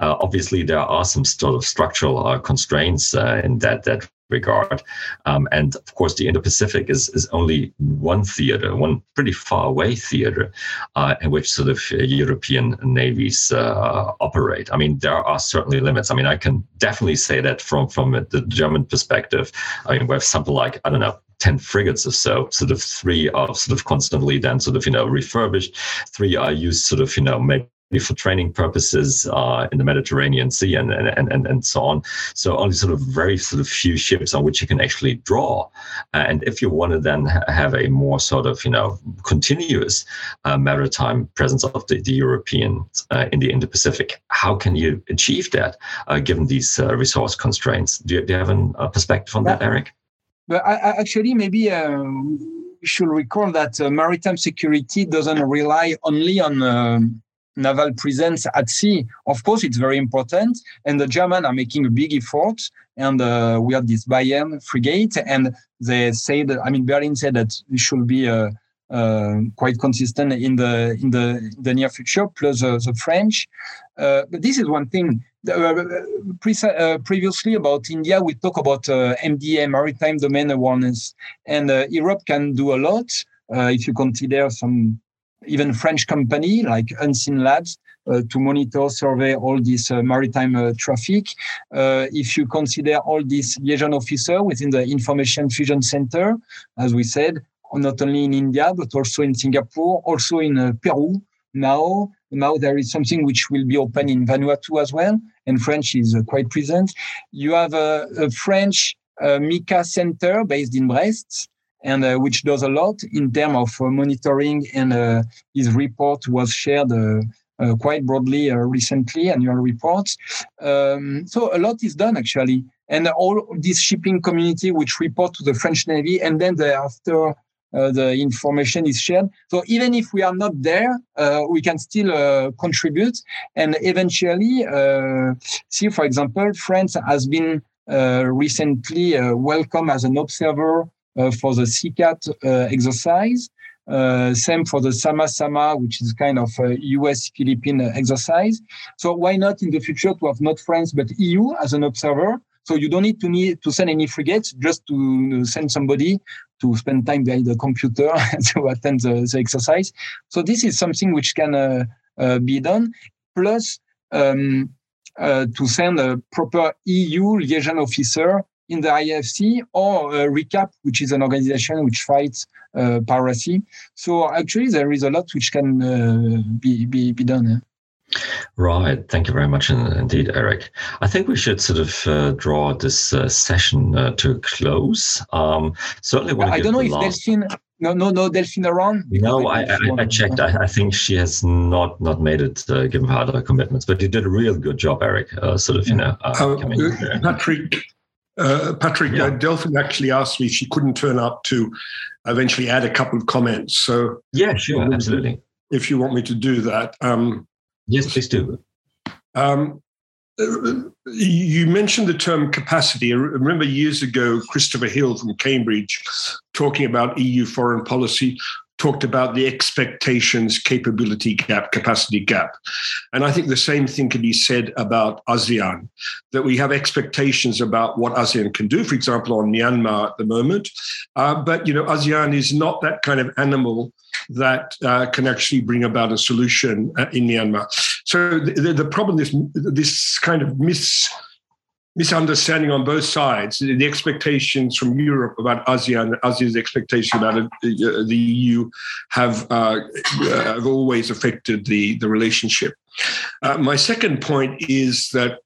Obviously, there are some sort of structural constraints in that that regard. Um, and of course, the Indo-Pacific is, is only one theater, one pretty far away theater uh, in which sort of uh, European navies uh, operate. I mean, there are certainly limits. I mean, I can definitely say that from, from the German perspective. I mean, we have something like, I don't know, 10 frigates or so, sort of three are sort of constantly then sort of, you know, refurbished. Three are used sort of, you know, maybe for training purposes uh, in the Mediterranean Sea and, and, and, and so on. So only sort of very sort of few ships on which you can actually draw. And if you want to then have a more sort of, you know, continuous uh, maritime presence of the, the Europeans uh, in the Indo-Pacific, how can you achieve that uh, given these uh, resource constraints? Do you, do you have an, a perspective on that, Eric? But I, I actually, maybe um, we should recall that uh, maritime security doesn't rely only on um, naval presence at sea. Of course, it's very important, and the Germans are making a big effort. And uh, we have this Bayern frigate, and they say that I mean Berlin said that it should be uh, uh, quite consistent in the in the the near future. Plus the French, uh, but this is one thing. Uh, uh, previously about India, we talk about MDA, maritime domain awareness, and Europe can do a lot if you consider some even French company like Unseenlabs uh, to monitor, survey all this uh, maritime uh, traffic. Uh, if you consider all these liaison officer within the information fusion center, as we said, not only in India but also in Singapore, also in uh, Peru now, now there is something which will be open in Vanuatu as well, and French is uh, quite present. You have a, a French MICA center based in Brest, and uh, which does a lot in terms of uh, monitoring. And uh, his report was shared uh, uh, quite broadly recently, annual reports. Um, so a lot is done actually, and all this shipping community which report to the French Navy, and then thereafter. Uh, the information is shared. So even if we are not there, uh, we can still uh, contribute and eventually see, for example, France has been recently welcomed as an observer uh, for the SEACAT uh, exercise. Uh, same for the Sama Sama, which is kind of a US Philippine exercise. So why not in the future to have not France but EU as an observer? So you don't need to need to send any frigates, just to send somebody to spend time behind the computer to attend the, the, exercise. So this is something which can uh, uh, be done. Plus, um, uh, to send a proper EU liaison officer in the IFC or uh, ReCAAP, which is an organization which fights uh, piracy. So actually, there is a lot which can uh, be, be, be done. Eh? Right. Thank you very much indeed, Eric. I think we should sort of uh, draw this uh, session uh, to a close. Um, certainly, want I don't know if last... Delphine. No, no, no, Delphine around. No, I, I, I checked. I, I, think she has not not made it, given her other commitments. But you did a real good job, Eric. sort of, you know, Patrick. Uh, Patrick, yeah. uh, Delphine actually asked me if she couldn't turn up to eventually add a couple of comments. So yeah, sure, absolutely. If you want me to do that, um, yes, please do. Um, you mentioned the term capacity. I remember years ago, Christopher Hill from Cambridge talking about EU foreign policy talked about the expectations capability gap, capacity gap. And I think the same thing can be said about ASEAN, that we have expectations about what ASEAN can do, for example, on Myanmar at the moment. Uh, but, you know, ASEAN is not that kind of animal that uh, can actually bring about a solution uh, in Myanmar. So the, the problem is this kind of mis misunderstanding on both sides. The expectations from Europe about ASEAN, ASEAN's expectations about the EU have, uh, have always affected the, the relationship. Uh, my second point is that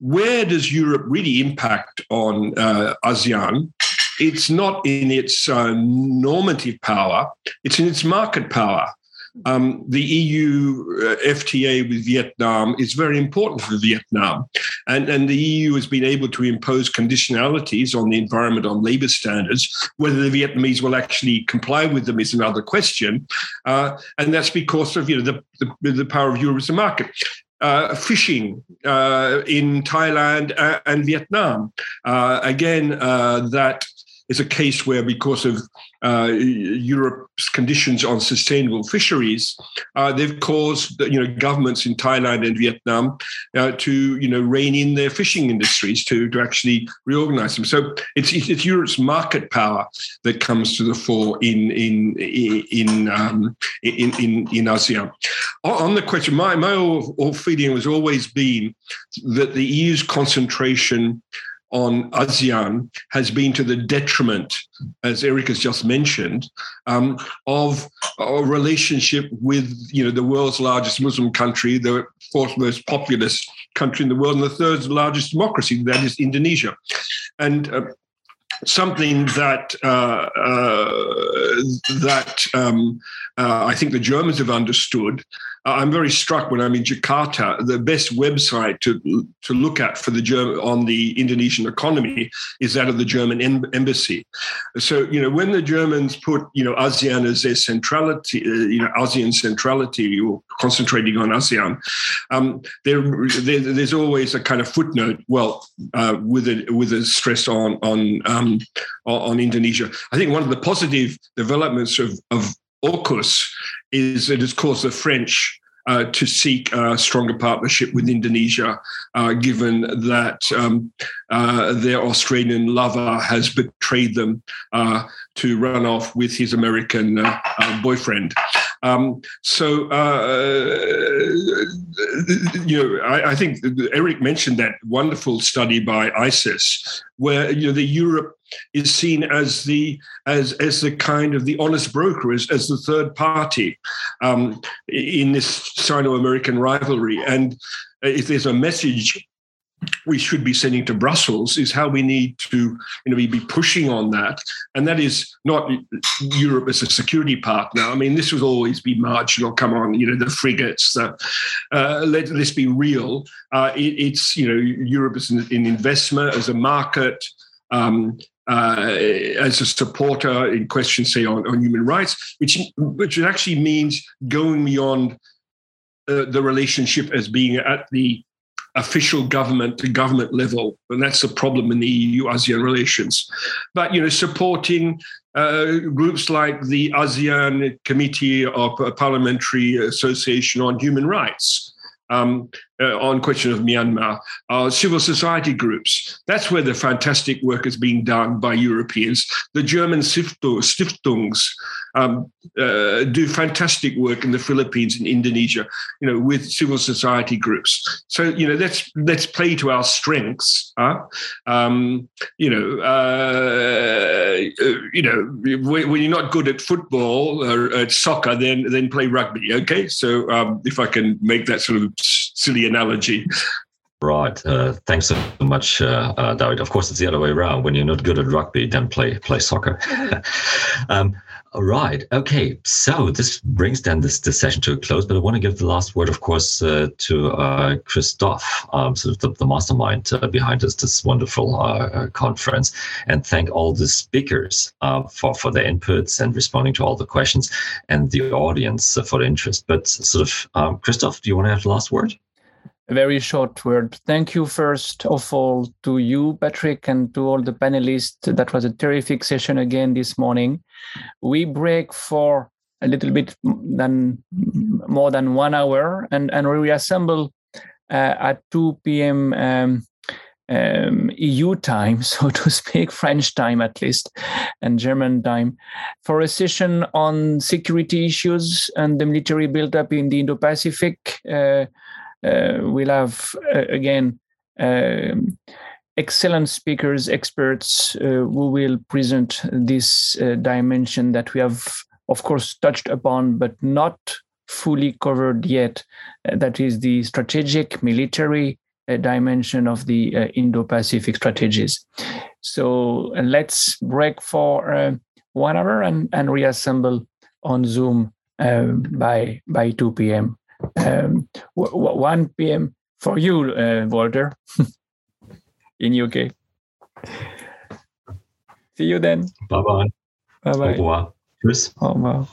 where does Europe really impact on uh, ASEAN? It's not in its uh, normative power, it's in its market power. Um, the EU uh, FTA with Vietnam is very important for Vietnam. And, and the EU has been able to impose conditionalities on the environment, on labor standards. Whether the Vietnamese will actually comply with them is another question. Uh, and that's because of you know, the, the, the power of Europe as a market. Uh, fishing uh, in Thailand and Vietnam. Uh, again, uh, that is a case where, because of uh, Europe's conditions on sustainable fisheries, uh, they've caused you know governments in Thailand and Vietnam uh, to you know rein in their fishing industries to to actually reorganize them. So it's it's Europe's market power that comes to the fore in in in um, in, in, in. On the question, my my feeling has always been that the EU's concentration on ASEAN has been to the detriment, as Eric has just mentioned, um, of a relationship with you know the world's largest Muslim country, the fourth most populous country in the world, and the third largest democracy, that is Indonesia. And uh, something that uh, uh, that um, uh, I think the Germans have understood. I'm very struck when I'm in Jakarta. The best website to to look at for the German on the Indonesian economy is that of the German em- embassy. So you know when the Germans put you know ASEAN as their centrality, uh, you know ASEAN centrality or concentrating on ASEAN, um, there, there, there's always a kind of footnote. Well, uh, with a with a stress on on um, on Indonesia. I think one of the positive developments of of AUKUS is it has caused the French uh, to seek a stronger partnership with Indonesia, uh, given that um, uh, their Australian lover has betrayed them uh, to run off with his American uh, uh, boyfriend. Um, so, you know, I, I, think Eric mentioned that wonderful study by ISEAS, where you know the Europe is seen as the as as the kind of the honest broker, as, as the third party um, in this Sino-American rivalry. And if there's a message we should be sending to Brussels is how we need to you know be pushing on that, and that is not Europe as a security partner. I mean, this would always be marginal. Come on, you know the frigates. The, uh, let this be real. Uh, it, it's you know Europe as an, an investment, as a market. Um, uh, as a supporter in questions, say on, on human rights, which which actually means going beyond uh, the relationship as being at the official government to government level, and that's a problem in the EU-ASEAN relations. But you know, supporting uh, groups like the ASEAN Committee of Parliamentary Association on Human Rights. Um, uh, on question of Myanmar, civil society groups. That's where the fantastic work is being done by Europeans. The German Stiftungs um, uh, do fantastic work in the Philippines and Indonesia, you know, with civil society groups. So you know, let's let's play to our strengths. Huh? Um, you know, uh, you know, when you're not good at football or at soccer, then then play rugby. Okay, so um, if I can make that sort of silly analogy. Right. Uh, thanks so much, uh, uh, David. Of course, it's the other way around. When you're not good at rugby, then play play soccer. um, right. Okay. So this brings then this, this session to a close. But I want to give the last word, of course, uh, to uh, Christophe, um, sort of the, the mastermind uh, behind this this wonderful conference, and thank all the speakers for for their inputs and responding to all the questions, and the audience for the interest. But sort of, um, Christophe, do you want to have the last word? A very short word. Thank you first of all to you, Patrick, and to all the panelists. That was a terrific session again this morning. We break for a little bit than more than one hour, and and we reassemble uh, at 2 p.m. Um, um, EU time, so to speak, French time at least, and German time, for a session on security issues and the military buildup in the Indo-Pacific. Uh, uh, we'll have uh, again um, excellent speakers, experts uh, who will present this dimension that we have, of course, touched upon, but not fully covered yet. that is the strategic military dimension of the Indo-Pacific strategies. So let's break for one hour and, and reassemble on Zoom uh, by by 2 p.m um, 1 p.m. for you, uh, Walter, in UK. See you then. Bye bye. Bye bye. Au revoir. Tschüss. Au revoir.